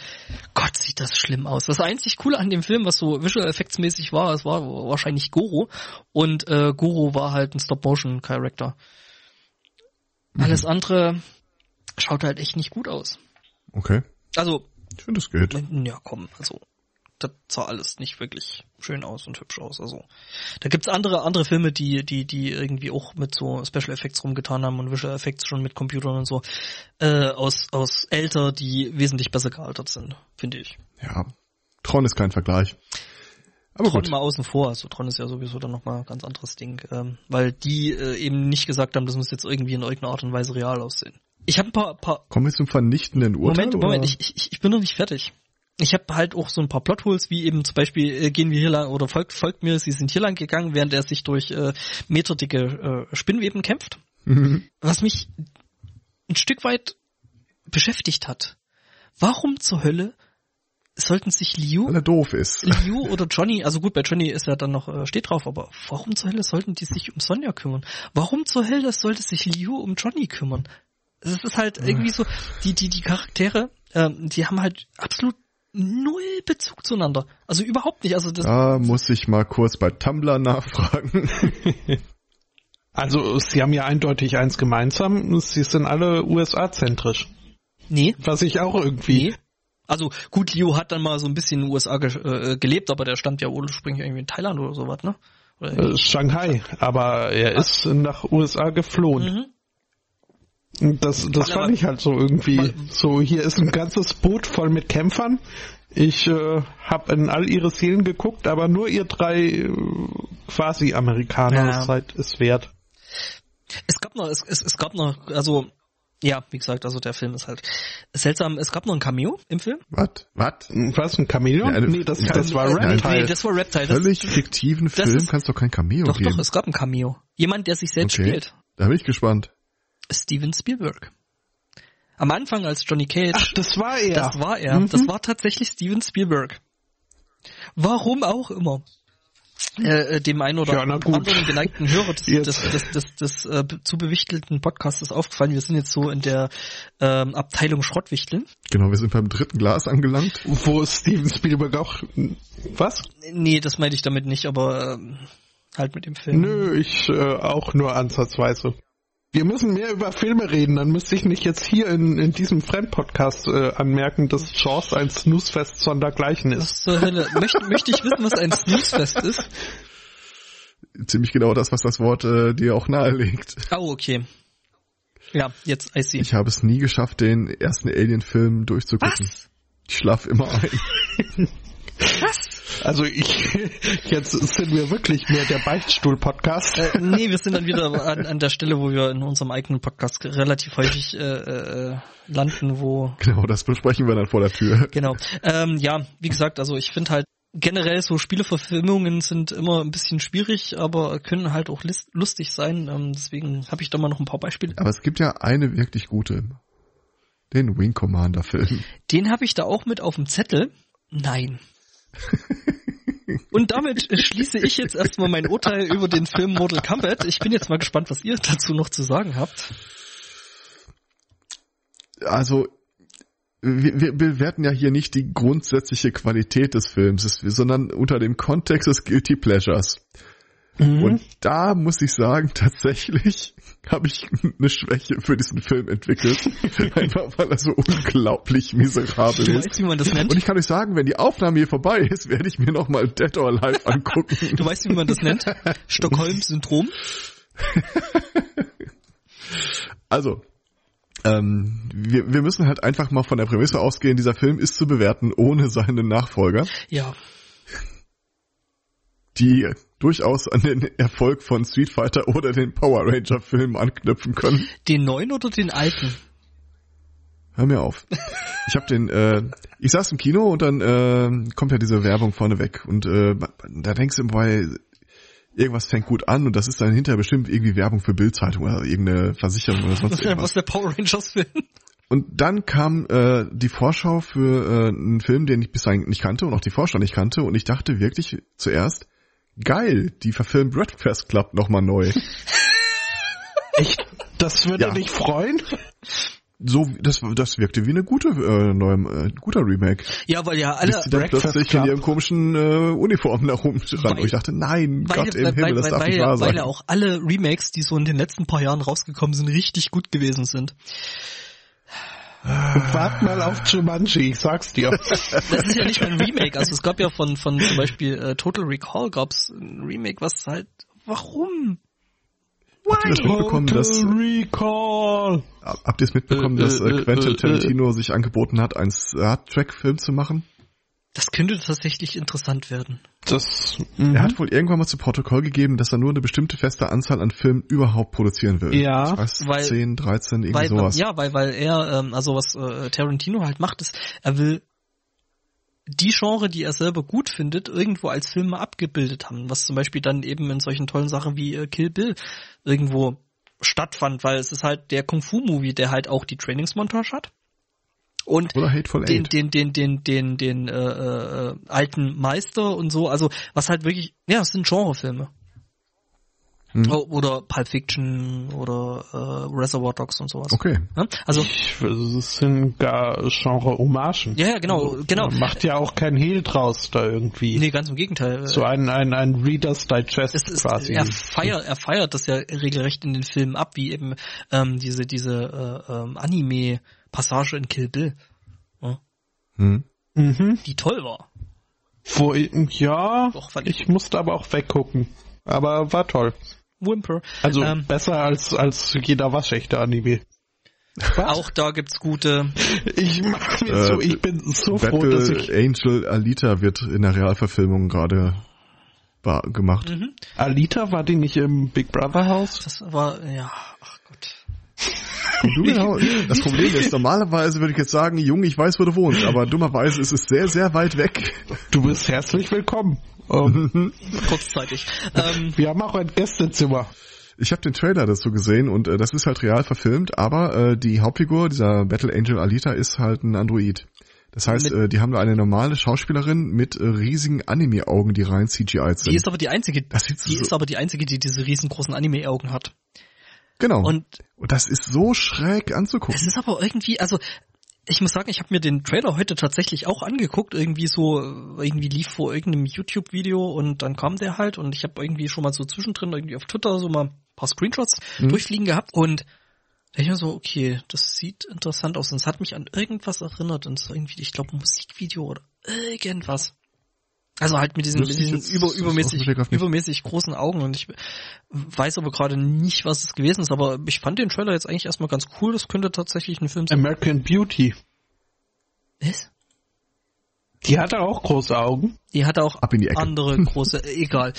Gott, sieht das schlimm aus. Das einzig Coole an dem Film, was so Visual Effects mäßig war, es war wahrscheinlich Goro und äh, Goro war halt ein Stop-Motion-Charakter. Mhm. Alles andere schaut halt echt nicht gut aus. Okay. Also. Ich finde, es geht. Ja, komm, also das sah alles nicht wirklich schön aus und hübsch aus. Also da gibt's andere andere Filme, die die die irgendwie auch mit so Special Effects rumgetan haben und Visual Effects schon mit Computern und so äh, aus aus älter, die wesentlich besser gealtert sind, finde ich. Ja, Tron ist kein Vergleich. Aber Tron gut. mal außen vor, also Tron ist ja sowieso dann nochmal ein ganz anderes Ding, ähm, weil die äh, eben nicht gesagt haben, das muss jetzt irgendwie in irgendeiner Art und Weise real aussehen. Ich habe ein paar, paar. Kommen wir zum vernichtenden Urteil? Moment, Moment, ich, ich, ich bin noch nicht fertig ich habe halt auch so ein paar Plotholes, wie eben zum Beispiel äh, gehen wir hier lang oder folgt, folgt mir, sie sind hier lang gegangen, während er sich durch äh, meterdicke äh, Spinnweben kämpft. Mhm. Was mich ein Stück weit beschäftigt hat. Warum zur Hölle sollten sich Liu, Weil er doof ist. Liu oder Johnny, also gut, bei Johnny ist er dann noch, äh, steht drauf, aber warum zur Hölle sollten die sich um Sonja kümmern? Warum zur Hölle sollte sich Liu um Johnny kümmern? Es ist halt irgendwie so, die, die, die Charaktere, ähm, die haben halt absolut null Bezug zueinander. Also überhaupt nicht. Also das da muss ich mal kurz bei Tumblr nachfragen. (laughs) also sie haben ja eindeutig eins gemeinsam. Sie sind alle USA-zentrisch. Nee. Was ich auch irgendwie. Nee. Also gut, Leo hat dann mal so ein bisschen in den USA ge äh, gelebt, aber der stand ja ursprünglich irgendwie in Thailand oder sowas, ne? Oder äh, Shanghai, aber er ist nach USA geflohen. Mhm. Das, das fand ich halt so irgendwie. So, hier ist ein ganzes Boot voll mit Kämpfern. Ich äh, habe in all ihre Seelen geguckt, aber nur ihr drei äh, quasi Amerikaner ja. seid es wert. Es gab noch, es, es, es gab noch, also ja, wie gesagt, also der Film ist halt seltsam. Es gab noch ein Cameo im Film. Was? Was? Was? Ein Cameo? Ja, nee, das, das, das war Reptile. Nee, das war Reptile. Völlig das, fiktiven Film ist, kannst doch kein Cameo doch, geben. Doch, doch, es gab ein Cameo. Jemand, der sich selbst okay. spielt. Da bin ich gespannt. Steven Spielberg. Am Anfang als Johnny Cage. Ach, das war er. Das war er. Mhm. Das war tatsächlich Steven Spielberg. Warum auch immer. Äh, äh dem einen oder ja, anderen geneigten Hörer des, des, des, des, des äh, zu bewichtelten Podcasts ist aufgefallen, wir sind jetzt so in der ähm, Abteilung Schrottwichteln. Genau, wir sind beim dritten Glas angelangt. Wo Steven Spielberg auch... Was? Nee, das meine ich damit nicht, aber ähm, halt mit dem Film. Nö, ich äh, auch nur ansatzweise. Wir müssen mehr über Filme reden, dann müsste ich nicht jetzt hier in, in diesem Fremdpodcast äh, anmerken, dass Chance ein Snoozefest sondergleichen ist. Was zur Hölle? Möchte, möchte ich wissen, was ein Snoozefest ist? Ziemlich genau das, was das Wort äh, dir auch nahelegt. Oh, okay. Ja, jetzt I see. Ich habe es nie geschafft, den ersten Alien-Film durchzugucken. Was? Ich schlaf immer ein. was? Also ich, (laughs) jetzt sind wir wirklich mehr der Beichtstuhl-Podcast. Äh, nee, wir sind dann wieder an, an der Stelle, wo wir in unserem eigenen Podcast relativ häufig äh, äh, landen, wo... Genau, das besprechen wir dann vor der Tür. Genau. Ähm, ja, wie gesagt, also ich finde halt generell so Spieleverfilmungen sind immer ein bisschen schwierig, aber können halt auch lustig sein. Ähm, deswegen habe ich da mal noch ein paar Beispiele. Aber es gibt ja eine wirklich gute. Den Wing Commander Film. Den habe ich da auch mit auf dem Zettel. Nein. Und damit schließe ich jetzt erstmal mein Urteil über den Film Mortal Kombat. Ich bin jetzt mal gespannt, was ihr dazu noch zu sagen habt. Also, wir, wir bewerten ja hier nicht die grundsätzliche Qualität des Films, sondern unter dem Kontext des Guilty Pleasures. Mhm. Und da muss ich sagen, tatsächlich (laughs) habe ich eine Schwäche für diesen Film entwickelt. (laughs) Einfach weil er so unglaublich miserabel du ist. Weißt, wie man das nennt? Und ich kann euch sagen, wenn die Aufnahme hier vorbei ist, werde ich mir nochmal Dead or Alive angucken. (laughs) du weißt, wie man das nennt? Stockholm-Syndrom? also, ähm, wir, wir müssen halt einfach mal von der Prämisse ausgehen, dieser Film ist zu bewerten ohne seinen Nachfolger. Ja. Die durchaus an den Erfolg von Street Fighter oder den Power Ranger Filmen anknüpfen können. Den neuen oder den alten? Hör mir auf. Ich habe den, äh, ich saß im Kino und dann äh, kommt ja diese Werbung vorne weg und äh, da denkst du bei irgendwas fängt gut an und das ist dann hinterher bestimmt irgendwie Werbung für Bildzeitung oder irgendeine Versicherung oder sonst (laughs) irgendwas. Was der Power Rangers Film? Und dann kam äh, die Vorschau für äh, einen Film, den ich bisher nicht kannte und auch die Vorschau nicht kannte und ich dachte wirklich zuerst, geil, die verfilmen Breakfast Club nochmal neu. (laughs) Echt? Das würde ja. dich freuen? So, das, das wirkte wie eine gute, äh, neue, äh, guter Remake. Ja, weil ja alle Bis die dann plötzlich Club. in ihren komischen äh, Uniformen da rumrennen. Und ich dachte, nein, weil, Gott im weil, Himmel, das weil, darf nicht wahr sein. Weil ja auch alle Remakes, die so in den letzten paar Jahren rausgekommen sind, richtig gut gewesen sind. Wart mal auf Jumanji, ich sag's dir. (laughs) Das ist ja nicht mal ein Remake. Also es gab ja von, von zum Beispiel äh, Total Recall gab's ein Remake, was halt, warum? Habt ihr das mitbekommen, dass, Recall. habt ihr es mitbekommen, dass äh, äh Quentin äh, äh, Tarantino sich angeboten hat, einen Star Trek Film zu machen? Das könnte tatsächlich interessant werden. Das, er hat mhm. wohl irgendwann mal zu Protokoll gegeben, dass er nur eine bestimmte feste Anzahl an Filmen überhaupt produzieren will. Ja, ich weiß, weil, 10, 13, irgendwie weil, sowas. Ja, weil, weil er, ähm, also was äh, Tarantino halt macht, ist, er will die Genre, die er selber gut findet, irgendwo als Filme abgebildet haben, was zum Beispiel dann eben in solchen tollen Sachen wie äh, Kill Bill irgendwo stattfand, weil es ist halt der Kung-Fu-Movie, der halt auch die Trainingsmontage hat und den, den, den, den, den, den, äh, äh, alten Meister und so, also was halt wirklich, ja, es sind Genrefilme. Hm. Oder Pulp Fiction oder äh, Reservoir Dogs und sowas. Okay. Ja? Also ich, es sind gar Genre-Hommagen. Ja, ja, genau, genau. Man macht ja auch kein Hehl draus da irgendwie. Nee, ganz im Gegenteil. So ein, ein, ein Reader's Digest ist, quasi. Er feiert, er feiert das ja regelrecht in den Filmen ab, wie eben ähm, diese, diese äh, ähm, Anime- Passage in Kill Bill. Ja. Hm. Mhm. Die toll war. Wo, ja, Doch, ich, ich musste aber auch weggucken. Aber war toll. Whimper. Also ähm, besser als, als jeder waschechte Anime. Was? Auch da gibt's gute. Ich mach mir äh, so, ich bin so Battle froh, dass ich. Angel Alita wird in der Realverfilmung gerade gemacht. Mhm. Alita war die nicht im Big Brother Haus? Das war, ja, ach Gott. (laughs) Genau. Das Problem ist, normalerweise würde ich jetzt sagen, Junge, ich weiß, wo du wohnst, aber dummerweise ist es sehr, sehr weit weg. Du bist herzlich willkommen. Um, ähm, (laughs) Kurzzeitig. Ähm, Wir haben auch ein Gästezimmer. Ich habe den Trailer dazu gesehen und äh, das ist halt real verfilmt, aber äh, die Hauptfigur, dieser Battle Angel Alita, ist halt ein Android. Das heißt, äh, die haben da eine normale Schauspielerin mit äh, riesigen Anime-Augen, die rein CGI sind. Die ist aber die einzige, die so ist aber die einzige, die diese riesengroßen Anime-Augen hat. Genau. Und, das ist so schräg anzugucken. Das ist aber irgendwie, also ich muss sagen, ich habe mir den Trailer heute tatsächlich auch angeguckt, irgendwie so, irgendwie lief vor irgendeinem YouTube-Video und dann kam der halt und ich habe irgendwie schon mal so zwischendrin irgendwie auf Twitter so mal ein paar Screenshots mhm. durchfliegen gehabt und da ich mir so, okay, das sieht interessant aus und es hat mich an irgendwas erinnert und so irgendwie, ich glaube, ein Musikvideo oder irgendwas. Also halt mit diesen, mit diesen über, übermäßig, übermäßig großen Augen und ich weiß aber gerade nicht, was es gewesen ist, aber ich fand den Trailer jetzt eigentlich erstmal ganz cool, das könnte tatsächlich ein Film sein. American Beauty. Was? Die hatte auch große Augen. Die hatte auch andere (laughs) große, egal.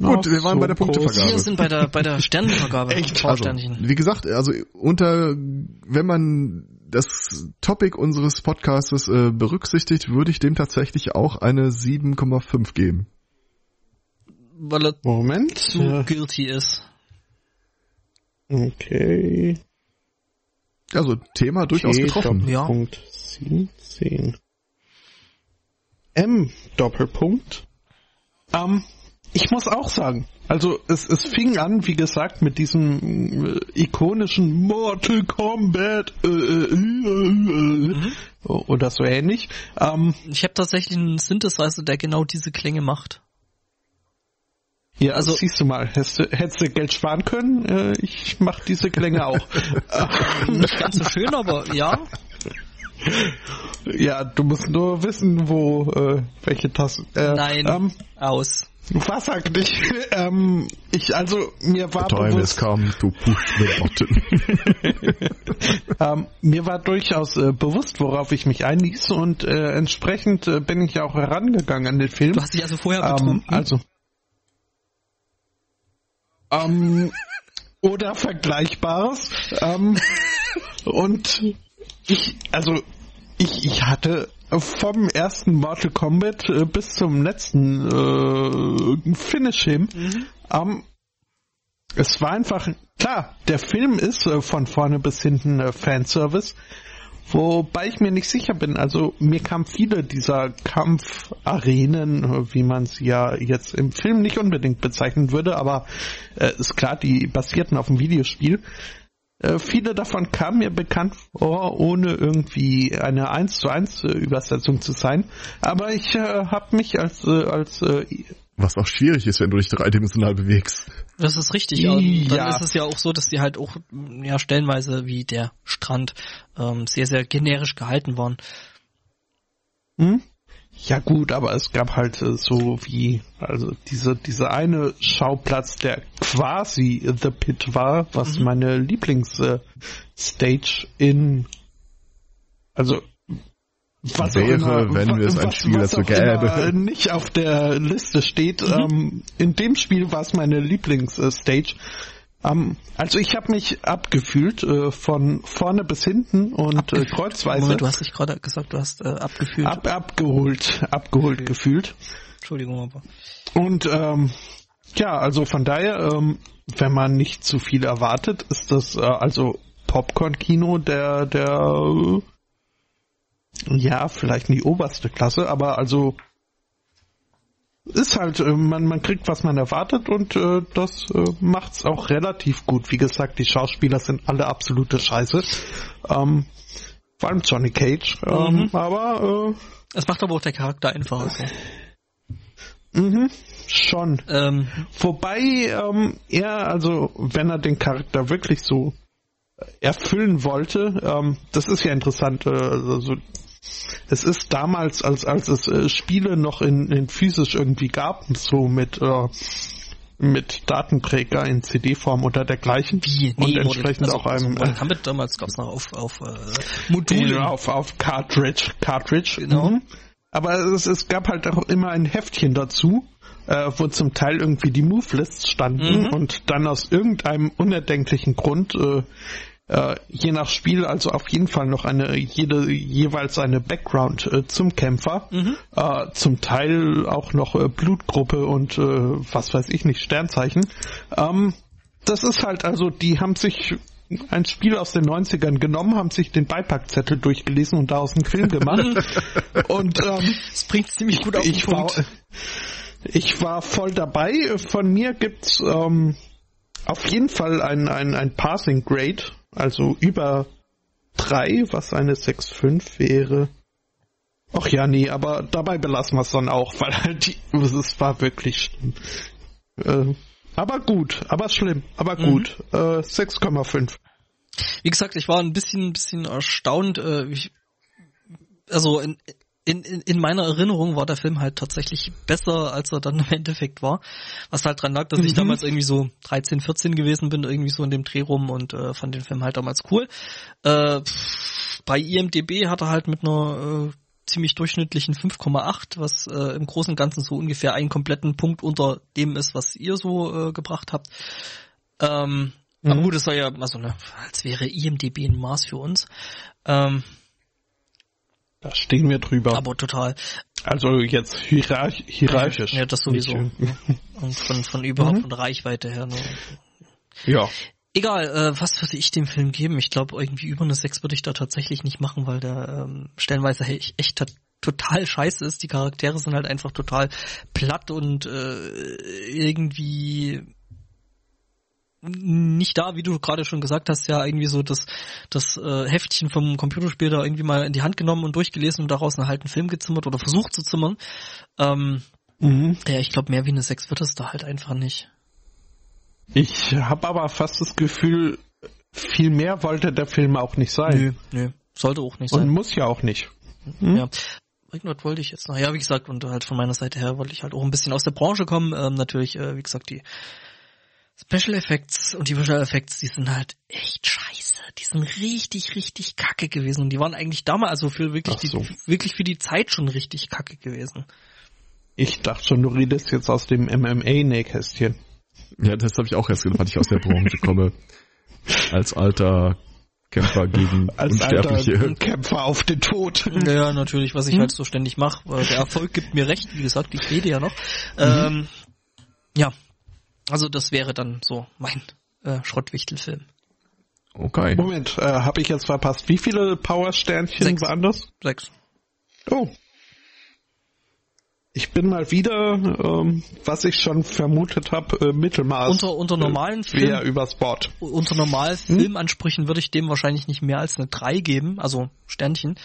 Gut, wir waren so bei der Punktevergabe. Wir sind bei der bei der (laughs) Sternenvergabe. Echt? Also, wie gesagt, also unter wenn man das Topic unseres Podcasts äh, berücksichtigt, würde ich dem tatsächlich auch eine 7,5 geben. Weil er Moment. zu ja. guilty ist. Okay. Also Thema durchaus okay, getroffen. Ja. Punkt 17. M Doppelpunkt. Ähm, ich muss auch sagen, also es, es fing an, wie gesagt, mit diesem äh, ikonischen Mortal Kombat äh, äh, mhm. oder so ähnlich. Ähm, ich habe tatsächlich einen Synthesizer, der genau diese Klänge macht. Ja, also siehst du mal, hättest du, hättest du Geld sparen können. Äh, ich mach diese Klänge auch. (laughs) Nicht ganz so schön, aber ja. Ja, du musst nur wissen, wo äh, welche Tasse. Äh, Nein, ähm, aus. Was sagt ich? (laughs) Ähm, ich also mir war the time bewusst, come to push the button. ähm, mir war durchaus äh, bewusst, worauf ich mich einließ und äh, entsprechend äh, bin ich auch herangegangen an den Film. Du hast dich also vorher ähm, betrunken? also ähm, oder Vergleichbares. Ähm, (laughs) und ich, also ich, ich hatte vom ersten Mortal Kombat äh, bis zum letzten äh, Finish hin. Mhm. Ähm, es war einfach, klar, der Film ist äh, von vorne bis hinten äh, Fanservice, wobei ich mir nicht sicher bin. Also mir kamen viele dieser Kampfarenen, äh, wie man sie ja jetzt im Film nicht unbedingt bezeichnen würde, aber äh, ist klar, die basierten auf dem Videospiel. Äh, viele davon kamen mir bekannt vor, ohne irgendwie eine 1 zu 1 äh, Übersetzung zu sein. Aber ich äh, habe mich als, äh, als äh, was auch schwierig ist, wenn du dich dreidimensional bewegst. Das ist richtig. Ja. Und dann ist es ja auch so, dass die halt auch ja stellenweise wie der Strand ähm, sehr, sehr generisch gehalten waren. Hm? Ja gut, aber es gab halt äh, so wie, also diese, diese eine Schauplatz, der quasi The Pit war, was mhm. meine Lieblingsstage äh, in, also was wäre, immer, wenn wir es ein Spiel dazu gäbe. nicht auf der Liste steht. Mhm. Ähm, in dem Spiel war es meine Lieblingsstage. Um, also ich habe mich abgefühlt äh, von vorne bis hinten und äh, kreuzweise. Moment, du hast dich gerade gesagt, du hast äh, abgefühlt. Ab, abgeholt, abgeholt okay. gefühlt. Entschuldigung, aber. Und ähm, ja, also von daher, ähm, wenn man nicht zu viel erwartet, ist das äh, also Popcorn-Kino der der äh, ja vielleicht nicht oberste Klasse, aber also ist halt, äh, man, man kriegt, was man erwartet und äh, das äh, macht's auch relativ gut. Wie gesagt, die Schauspieler sind alle absolute Scheiße. Ähm, vor allem Johnny Cage. Ähm, mhm. Aber äh, es macht aber auch der Charakter einfacher. So. Mhm, schon. Ähm, Wobei ähm, er, also wenn er den Charakter wirklich so erfüllen wollte, ähm, das ist ja interessant, äh, also es ist damals, als, als es äh, Spiele noch in, in physisch irgendwie gab, so mit, äh, mit Datenträger in CD-Form oder dergleichen. Wie? Nee, und entsprechend also, auch einem. Also, Gambit damals gab's noch auf, auf äh, Module. Auf, auf Cartridge. Cartridge. Genau. Mhm. Aber es, es gab halt auch immer ein Heftchen dazu, äh, wo zum Teil irgendwie die Move-Lists standen mhm. und dann aus irgendeinem unerdenklichen Grund äh, äh, je nach Spiel also auf jeden Fall noch eine jede jeweils eine Background äh, zum Kämpfer, mhm. äh, zum Teil auch noch äh, Blutgruppe und äh, was weiß ich nicht Sternzeichen. Ähm, das ist halt also, die haben sich ein Spiel aus den 90ern genommen, haben sich den Beipackzettel durchgelesen und daraus einen Film gemacht. (laughs) und ähm, das bringt ziemlich gut auf den ich Punkt. War, ich war voll dabei. Von mir gibt's ähm, auf jeden Fall ein, ein, ein Passing Grade also über drei, was eine 6,5 wäre. Ach ja, nee, aber dabei belassen wir es dann auch, (laughs) weil halt die, es war wirklich schlimm. Äh, aber gut, aber schlimm, aber mhm. gut. Mhm. Äh, 6,5. Wie gesagt, ich war ein bisschen, ein bisschen erstaunt. Äh, ich, also in, in, in, in meiner Erinnerung war der Film halt tatsächlich besser, als er dann im Endeffekt war. Was halt dran lag, dass mhm. ich damals irgendwie so 13, 14 gewesen bin, irgendwie so in dem Dreh rum und äh, fand den Film halt damals cool. Äh, bei IMDB hat er halt mit einer ziemlich durchschnittlichen 5,8, was äh, im Großen und Ganzen so ungefähr einen kompletten Punkt unter dem ist, was ihr so äh, gebracht habt. Ähm, mhm. Aber gut, es soll ja, also ne, als wäre IMDB ein Maß für uns. Ähm, da stehen wir drüber. Aber total. Also jetzt hierarch hierarchisch. Ja, das sowieso. (laughs) Und von, von überhaupt mhm. von Reichweite her. Ne? Ja. Egal, äh, was würde ich dem Film geben? Ich glaube, irgendwie über eine 6 würde ich da tatsächlich nicht machen, weil der ähm, stellenweise echt, echt total scheiße ist. Die Charaktere sind halt einfach total platt und äh, irgendwie nicht da, wie du gerade schon gesagt hast, ja irgendwie so das, das äh, Heftchen vom Computerspiel da irgendwie mal in die Hand genommen und durchgelesen und daraus einen halben Film gezimmert oder versucht zu zimmern. Ähm, mhm. Ja, ich glaube, mehr wie eine 6 wird es da halt einfach nicht. Ich habe aber fast das Gefühl, viel mehr wollte der Film auch nicht sein. Nö, nö. Sollte auch nicht sein. Und muss ja auch nicht. Mhm. Ja. Irgendwas wollte ich jetzt noch. Ja, wie gesagt, und halt von meiner Seite her wollte ich halt auch ein bisschen aus der Branche kommen. Ähm, natürlich, äh, wie gesagt, die Special Effects und die Visual Effects, die sind halt echt scheiße. Die sind richtig, richtig kacke gewesen. Und die waren eigentlich damals, also für wirklich, so. die, wirklich für die Zeit schon richtig kacke gewesen. Ich dachte schon, du redest jetzt aus dem MMA-Nähkästchen. Ja, das habe ich auch erst gedacht, weil ich aus der Branche komme. (laughs) Als alter Kämpfer gegen Als Unsterbliche. Alter Kämpfer auf den Tod. Ja, natürlich, was ich hm? halt so ständig mache. Der Erfolg gibt mir recht, wie gesagt, ich rede ja noch. Mhm. Ähm, ja, also das wäre dann so mein äh, Schrottwichtelfilm. Okay. Moment, äh, habe ich jetzt verpasst. Wie viele Power-Sternchen waren das? Sechs. Oh. Ich bin mal wieder, ähm, was ich schon vermutet habe, äh, Mittelmaß. Unter, unter normalen äh, Film, übers Bord. Unter normalen hm? Filmansprüchen würde ich dem wahrscheinlich nicht mehr als eine 3 geben, also Sternchen.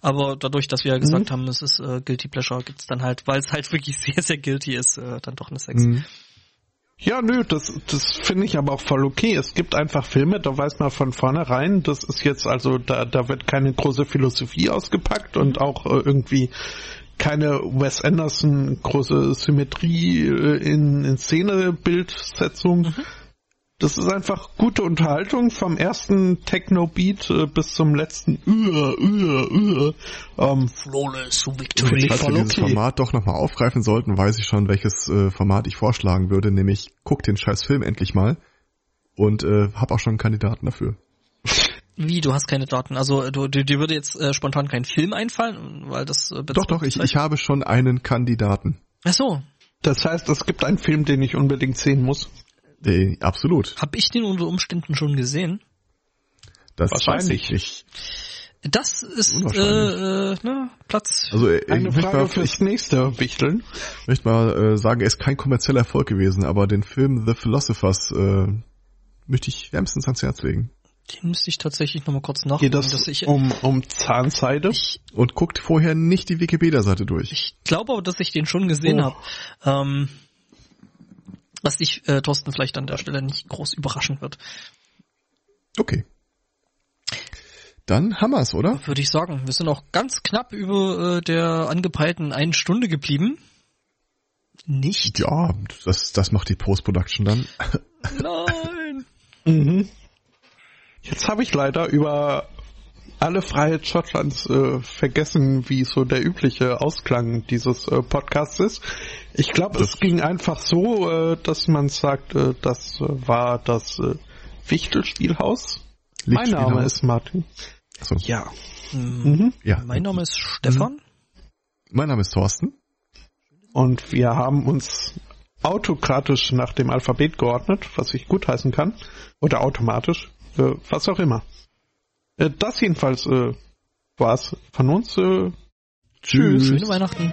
Aber dadurch, dass wir ja gesagt hm? haben, es ist äh, Guilty Pleasure, gibt's dann halt, weil es halt wirklich (laughs) sehr, sehr guilty ist, äh, dann doch eine 6. Hm. Ja, nö, das, das finde ich aber auch voll okay. Es gibt einfach Filme, da weiß man von vornherein, das ist jetzt also, da, da wird keine große Philosophie ausgepackt und auch äh, irgendwie keine Wes Anderson große Symmetrie äh, in, in Szenebildsetzung. Mhm. Das ist einfach gute Unterhaltung vom ersten Techno-Beat äh, bis zum letzten Ür, Ür, Ür. Ähm, Flawless Victory. Falls wir dieses okay. Format doch nochmal aufgreifen sollten, weiß ich schon, welches äh, Format ich vorschlagen würde, nämlich guck den scheiß Film endlich mal und äh, hab auch schon einen Kandidaten dafür. Wie, du hast keine Daten? Also du, dir würde jetzt äh, spontan kein Film einfallen, weil das äh, Doch, doch, ich, ich habe schon einen Kandidaten. Ach so. Das heißt, es gibt einen Film, den ich unbedingt sehen muss. Nee, absolut. Hab ich den unter Umständen schon gesehen? Das Wahrscheinlich. weiß ich Das ist äh, äh, ne, Platz. Also äh, eine Frage mal, fürs nächste Wichteln. Ich möchte mal äh, sagen, er ist kein kommerzieller Erfolg gewesen, aber den Film The Philosophers äh, möchte ich wärmstens ans Herz legen. Den müsste ich tatsächlich nochmal kurz nachgucken. Geht das ich, um, um Zahnseide? Ich, Und guckt vorher nicht die Wikipedia-Seite durch. Ich glaube aber, dass ich den schon gesehen oh. habe. Ähm, was dich, äh, Thorsten, vielleicht an der Stelle nicht groß überraschen wird. Okay. Dann haben wir's, oder? Würde ich sagen. Wir sind auch ganz knapp über äh, der angepeilten einen Stunde geblieben. Nicht? Ja, das, das macht die Post-Production dann. Nein. mhm. Jetzt habe ich leider über alle Freiheit Schottlands äh, vergessen, wie so der übliche Ausklang dieses äh, Podcasts ist. Ich glaube, es ging einfach so, äh, dass man sagt, äh, das äh, war das äh, Wichtelspielhaus. Mein Name ist Martin. So. Ja. Mhm. ja. Mein Name ist Stefan. Mhm. Mein Name ist Thorsten. Und wir haben uns autokratisch nach dem Alphabet geordnet, was ich gutheißen kann. Oder automatisch, äh, was auch immer. Äh, das jedenfalls äh, war's von uns. Äh, tschüss. Schöne Weihnachten.